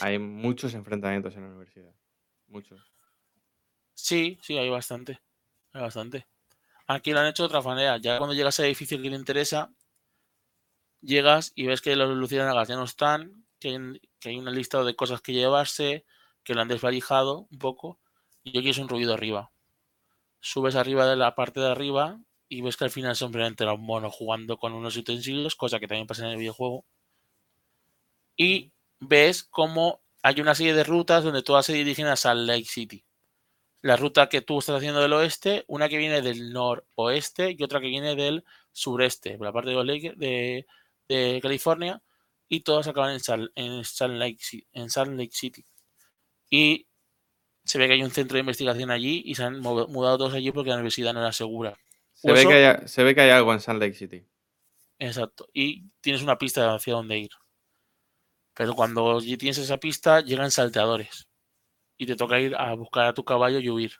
hay, muchos enfrentamientos en la universidad. Muchos. Sí, sí, hay bastante. Hay bastante. Aquí lo han hecho de otra manera. Ya cuando llegas al edificio que le interesa, llegas y ves que los luciérnagas ya no están, que hay, una lista de cosas que llevarse, que lo han desvalijado un poco, y aquí es un ruido arriba. Subes arriba de la parte de arriba y ves que al final simplemente era un mono jugando con unos utensilios, cosa que también pasa en el videojuego. Y ves cómo hay una serie de rutas donde todas se dirigen a Salt Lake City. La ruta que tú estás haciendo del oeste, una que viene del noroeste y otra que viene del sureste, por la parte de, de California, y todos acaban en Salt, en Lake, City. Y se ve que hay un centro de investigación allí y se han mudado todos allí porque la universidad no era segura. Se, ve, que hay, se ve que hay algo en Salt Lake City. Exacto. Y tienes una pista hacia dónde ir. Pero cuando tienes esa pista, llegan salteadores. Y te toca ir a buscar a tu caballo y huir.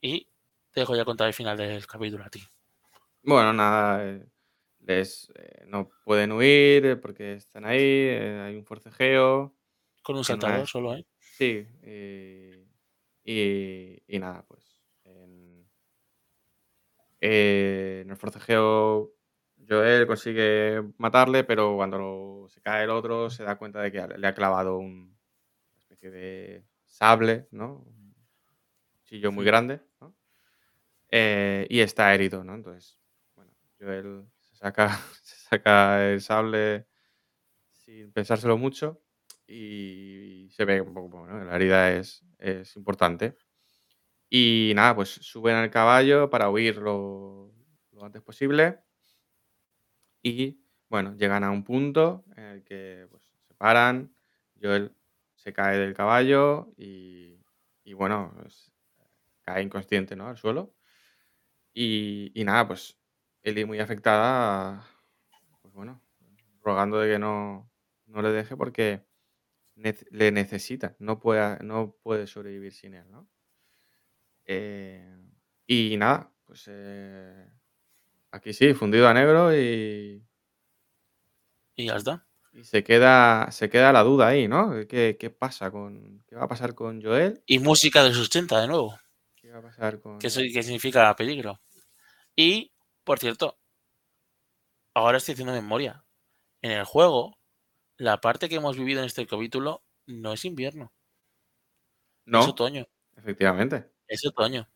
Y te dejo ya contar el final del capítulo a ti. Bueno, nada. Eh, les, eh, no pueden huir porque están ahí, eh, hay un forcejeo. Con un saltador solo, ¿eh? Sí, y, nada, pues en, el forcejeo Joel consigue matarle, pero cuando se cae el otro se da cuenta de que le ha clavado un, una especie de sable, ¿no? Un chillo muy grande, ¿no? y está herido, ¿no? Entonces, bueno, Joel saca, saca el sable sin pensárselo mucho y se ve un poco, bueno, la herida es, es importante. Y nada, pues suben al caballo para huir lo, antes posible. Y bueno, llegan a un punto en el que pues, se paran. Joel se cae del caballo y, bueno, pues, cae inconsciente ¿no? al suelo. Y, y nada, pues Eli muy afectada, pues bueno, rogando de que no, no le deje porque le necesita, no puede, no puede sobrevivir sin él, ¿no? Eh, y nada, pues eh, aquí sí, fundido a negro y, Y ya está. Y se queda, se queda la duda ahí, ¿no? ¿Qué, qué pasa con. ¿Qué va a pasar con Joel? Y música de sus 80 de nuevo. ¿Qué va a pasar con.? Que significa peligro. Y, por cierto, ahora estoy haciendo memoria. En el juego, la parte que hemos vivido en este capítulo no es invierno. No. Es otoño. Efectivamente. Es otoño.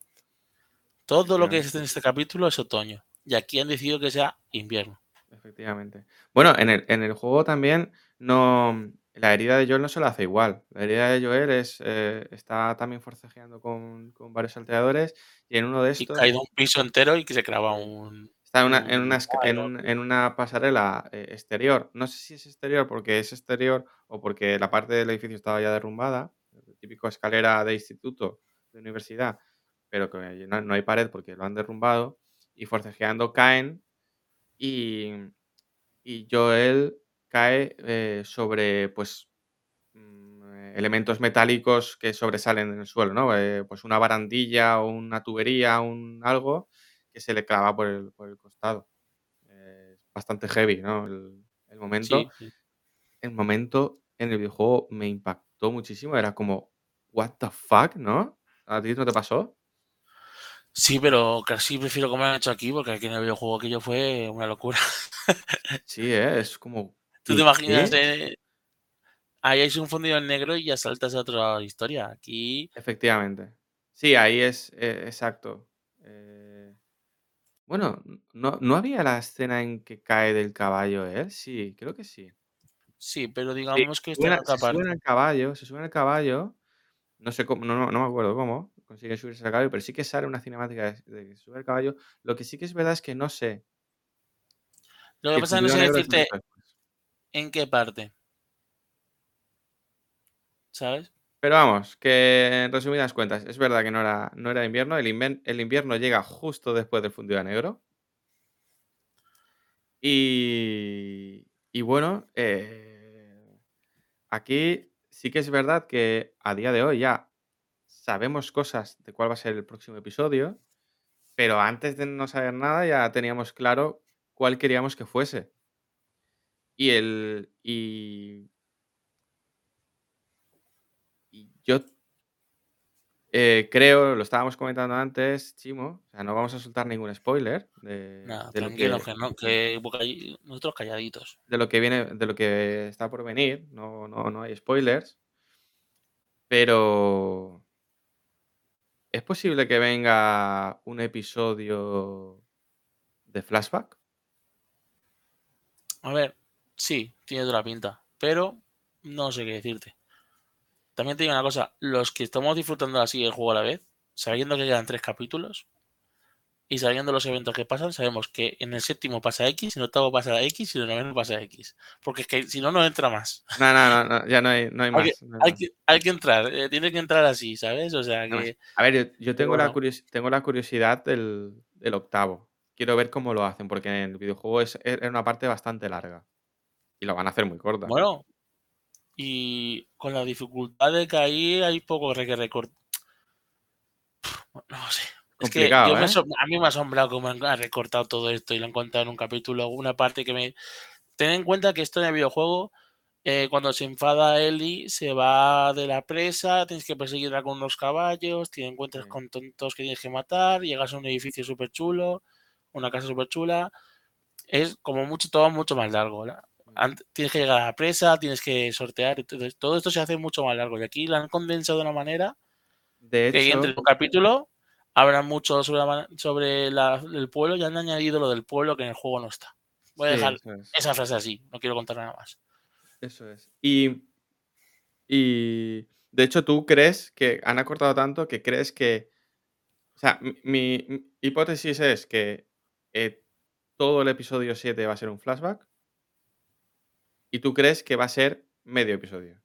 Todo lo que es en este capítulo es otoño. Y aquí han decidido que sea invierno. Efectivamente. Bueno, en el, en el juego también no. La herida de Joel no se lo hace igual. La herida de Joel es, eh, está también forcejeando con, con, varios salteadores y en uno de estos... Y caído un piso entero y que se clava un... Está en una, en una, en un, en una pasarela eh, exterior. No sé si es exterior porque es exterior o porque la parte del edificio estaba ya derrumbada. Típico escalera de instituto, de universidad, pero que no, no hay pared porque lo han derrumbado. Y forcejeando caen y, y Joel cae eh, sobre pues mm, elementos metálicos que sobresalen en el suelo, ¿no? Eh, pues una barandilla o una tubería, un algo que se le clava por el, por el costado. Eh, bastante heavy, ¿no? El, el momento. Sí, sí. El momento en el videojuego me impactó muchísimo. Era como, what the fuck, ¿no? ¿A ti no te pasó? Sí, pero casi prefiero como han hecho aquí, porque aquí en el videojuego aquello fue una locura. Sí, ¿eh? es como. ¿Tú te imaginas? Eh, ahí hay un fundido en negro y ya saltas a otra historia. Aquí. Efectivamente. Sí, ahí es eh, exacto. Eh, bueno, ¿no, ¿no había la escena en que cae del caballo él? Sí, creo que sí. Sí, pero Sí, digamos que se está en otra se suben parte. al caballo, se suben al caballo. No sé cómo, no, no, no me acuerdo cómo consigue subirse al caballo, pero sí que sale una cinemática de, que sube al caballo. Lo que sí que es verdad es que no sé Lo que el pasa es que no sé decirte. En qué parte, ¿sabes? Pero vamos, que en resumidas cuentas, es verdad que no era, no era invierno. El, inven- el invierno llega justo después del fundido a negro. Y, y bueno, eh, aquí sí que es verdad que a día de hoy ya sabemos cosas de cuál va a ser el próximo episodio, pero antes de no saber nada ya teníamos claro cuál queríamos que fuese. Y el. Y, y yo eh, creo, lo estábamos comentando antes, Chimo, o sea, no vamos a soltar ningún spoiler de, Nada, de lo tranquilo, que, que no, que nosotros calladitos. de lo que viene, de lo que está por venir. No, no, no hay spoilers. Pero ¿es posible que venga un episodio de flashback? A ver, sí, tiene toda la pinta, pero no sé qué decirte. También te digo una cosa, los que estamos disfrutando así el juego a la vez, sabiendo que quedan tres capítulos y sabiendo los eventos que pasan, sabemos que en el séptimo pasa X, en el octavo pasa X y en el noveno pasa X. Porque es que si no, no entra más. No, no, no, no, ya no hay, no hay Hay más. no hay hay más. que, hay que entrar, eh, tiene que entrar así, ¿sabes? O sea No que... A ver, yo, yo tengo, la bueno. curios- tengo la curiosidad del, del octavo. Quiero ver cómo lo hacen, porque en el videojuego es, es una parte bastante larga. Y lo van a hacer muy corta. Bueno, y con la dificultad de que ahí hay poco que recortar. No sé. Es que yo ¿eh? a mí me ha asombrado cómo han recortado todo esto y lo han contado en un capítulo, una parte que me... Ten en cuenta que esto en el videojuego, eh, cuando se enfada Ellie, se va de la presa, tienes que perseguirla con unos caballos, te encuentras Sí. con tontos que tienes que matar, llegas a un edificio súper chulo, una casa súper chula. Es como mucho, todo mucho más largo. ¿la? Tienes que llegar a la presa, tienes que sortear, entonces todo esto se hace mucho más largo. Y aquí lo han condensado de una manera De que entre un capítulo habrá mucho sobre, la sobre la- el pueblo y han añadido lo del pueblo que en el juego no está. Voy a sí, dejar es. esa frase así, no quiero contar nada más. Eso es. Y, y de hecho, tú crees que han acortado tanto que crees que. O sea, mi hipótesis es que eh, todo el episodio 7 va a ser un flashback. Y tú crees que va a ser medio episodio.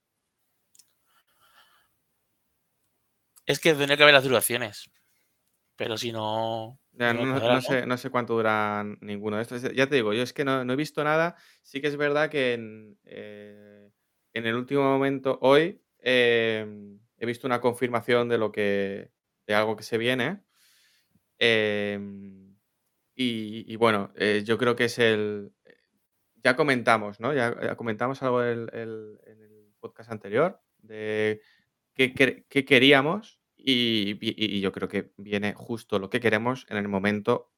Es que tendría que haber las duraciones, pero si no, Ya, no sé, no sé cuánto duran ninguno de estos. Ya te digo, yo es que no, no he visto nada. Sí que es verdad que en, eh, en el último momento, hoy, em, he visto una confirmación de lo que. de algo que se viene. Em, y, y bueno, eh, yo creo que es el. Ya comentamos, ¿no? Ya, ya comentamos algo el- en el podcast anterior de qué, quer- qué queríamos y, vi- y yo creo que viene justo lo que queremos en el momento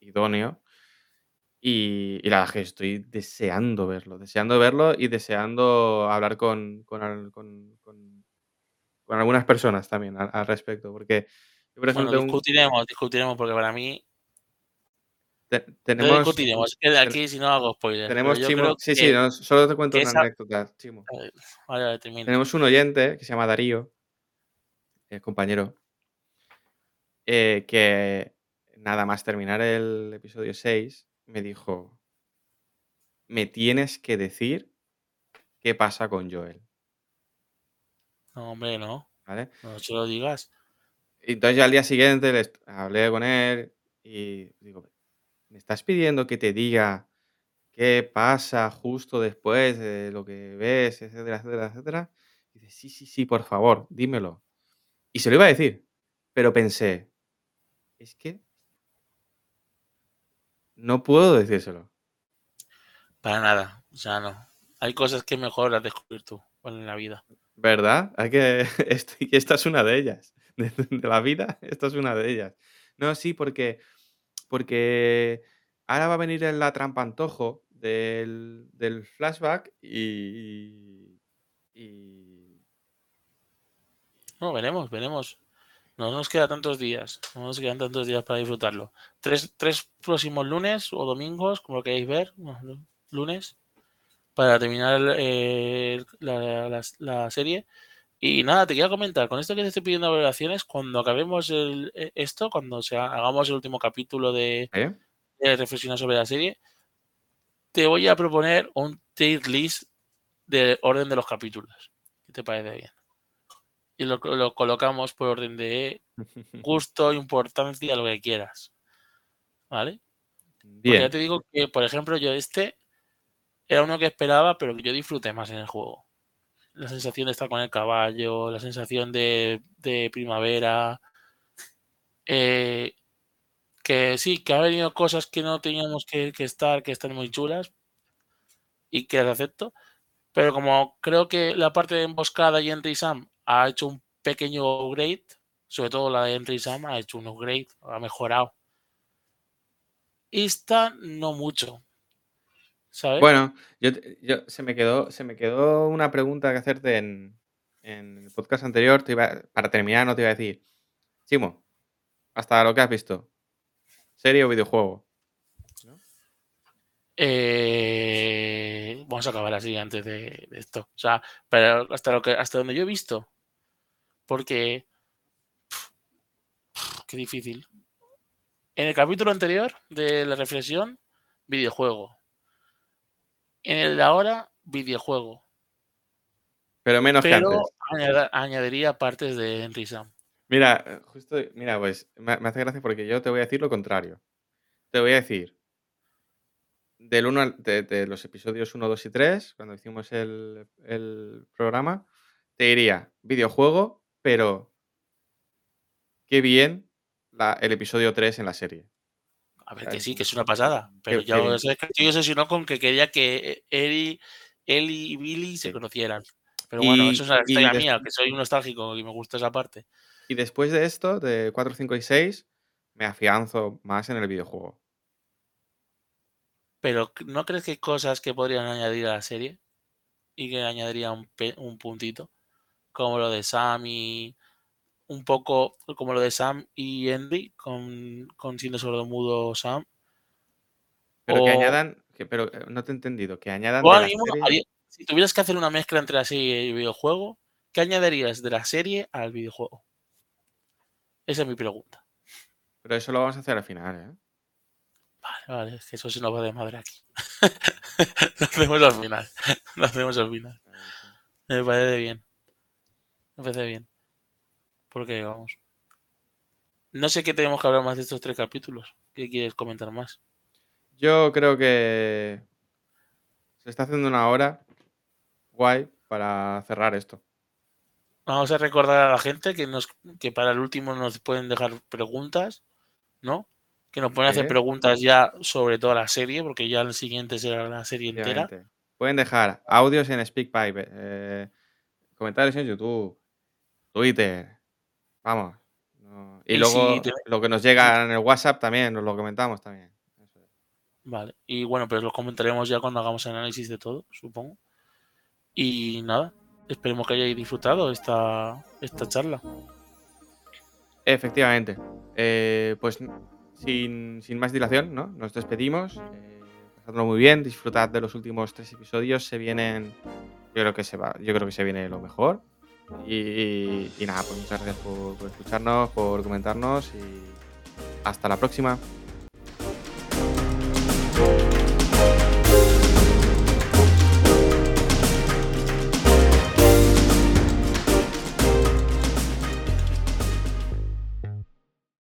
idóneo. Y, y la verdad que estoy deseando verlo, deseando verlo y deseando hablar con, con, con- con- con algunas personas también al, al respecto. Porque yo, por ejemplo, Bueno, tengo un- discutiremos, discutiremos, porque para mí. Te- tenemos, discutiremos. Aquí, si no hago spoilers. pero tenemos yo Chimo. Sí, sí, no, solo te cuento una esa. anécdota, Chimo. Vale. Tenemos un oyente que se llama Darío, eh, compañero, eh, que nada más terminar el episodio 6 me dijo, me tienes que decir qué pasa con Joel, No, hombre, no. ¿vale? No se lo digas. Y entonces ya al día siguiente le est- hablé con él y digo, ¿me estás pidiendo que te diga qué pasa justo después de lo que ves, etcétera, etcétera, etcétera? Y dice, sí, sí, sí, por favor, dímelo. Y se lo iba a decir, pero pensé, es que no puedo decírselo. Para nada. O sea, no. Hay cosas que mejor las descubrir tú en la vida. ¿Verdad? Hay que... esta es una de ellas. De la vida, esta es una de ellas. No, sí, porque... Porque ahora va a venir en la trampa antojo del, flashback y... No, veremos, veremos. No nos queda tantos días. No nos quedan tantos días para disfrutarlo. Tres, tres próximos lunes o domingos, como queréis ver. lunes. Para terminar eh, la- la serie. Y nada, te quería comentar, con esto que te estoy pidiendo valoraciones, cuando acabemos el- eh, esto, cuando o sea, hagamos el último capítulo de, ¿Eh? de reflexionar sobre la serie, te voy a proponer un tier list de orden de los capítulos. ¿Qué te parece bien? Y lo, lo colocamos por orden de gusto, importancia, lo que quieras. ¿Vale? Porque ya Bien. te digo que, por ejemplo, yo este era uno que esperaba, pero que yo disfruté más en el juego. La sensación de estar con el caballo, la sensación de, primavera. eh, que sí, que ha venido cosas que no teníamos que, que estar, que están muy chulas y que las acepto. Pero como creo que la parte de emboscada y Entry Sam ha hecho un pequeño upgrade, sobre todo la de Entry Sam ha hecho un upgrade, ha mejorado. Esta no mucho. ¿Sabes? Bueno, yo, yo- se, me quedó, se me quedó una pregunta que hacerte en, en el podcast anterior. Te iba- para terminar, no te iba a decir. Simo, hasta lo que has visto. ¿Serie o videojuego? ¿No? Eh, vamos a acabar así antes de, de esto. O sea, pero hasta lo que hasta donde yo he visto. Porque qué difícil. En el capítulo anterior de la reflexión, videojuego. En el de ahora, videojuego. Pero menos que Pero antes. añada- añadiría partes de Henry Sam. Mira, justo, mira, pues me, me hace gracia porque yo te voy a decir lo contrario. Te voy a decir, del uno al- de, de los episodios 1, 2 y 3, cuando hicimos el, el programa, te diría videojuego, pero qué bien la- el episodio 3 en la serie. A ver, que sí, que es una pasada. Pero ya que estoy obsesionado con que quería que él y, él y Billy se conocieran. Pero bueno, Y- eso es una historia mía, que soy un nostálgico y me gusta esa parte. Y después de esto, de 4, 5 y 6, me afianzo más en el videojuego. Pero ¿no crees que hay cosas que podrían añadir a la serie? Y que añadiría un, un puntito. Como lo de Sam y. Un poco como lo de Sam y Henry, con, con siendo sordomudo Sam. Pero que añadan, que, pero eh, no te he entendido, que añadan O de ahora la mismo, serie- haría- si tuvieras que hacer una mezcla entre la serie y el videojuego, ¿qué añadirías de la serie al videojuego? Esa es mi pregunta. Pero eso lo vamos a hacer al final, ¿eh? Vale, vale, es que eso se nos va de madre aquí. lo hacemos al final. Lo hacemos al final. Me parece bien. Me parece bien. Porque vamos. No sé qué tenemos que hablar más de estos tres capítulos. ¿Qué quieres comentar más? Yo creo que se está haciendo una hora guay para cerrar esto. Vamos a recordar a la gente que nos que para el último nos pueden dejar preguntas, ¿no? que nos pueden hacer preguntas ya sobre toda la serie, porque ya el siguiente será la serie entera. Pueden dejar audios en SpeakPipe, eh, comentarios en YouTube, Twitter. Vamos. no- Y, Y luego si te- lo que nos llega en el WhatsApp también, nos lo comentamos también. Eso es. Vale. Y bueno, pues lo comentaremos ya cuando hagamos análisis de todo, supongo. Y nada, esperemos que hayáis disfrutado esta, esta charla. Efectivamente. Eh, pues sin, sin más dilación, ¿no? Nos despedimos. Eh, pasadlo muy bien, disfrutad de los últimos tres episodios. Se vienen. Yo creo que se va. Yo creo que se viene lo mejor. Y, nada, pues muchas gracias por escucharnos, por comentarnos y hasta la próxima.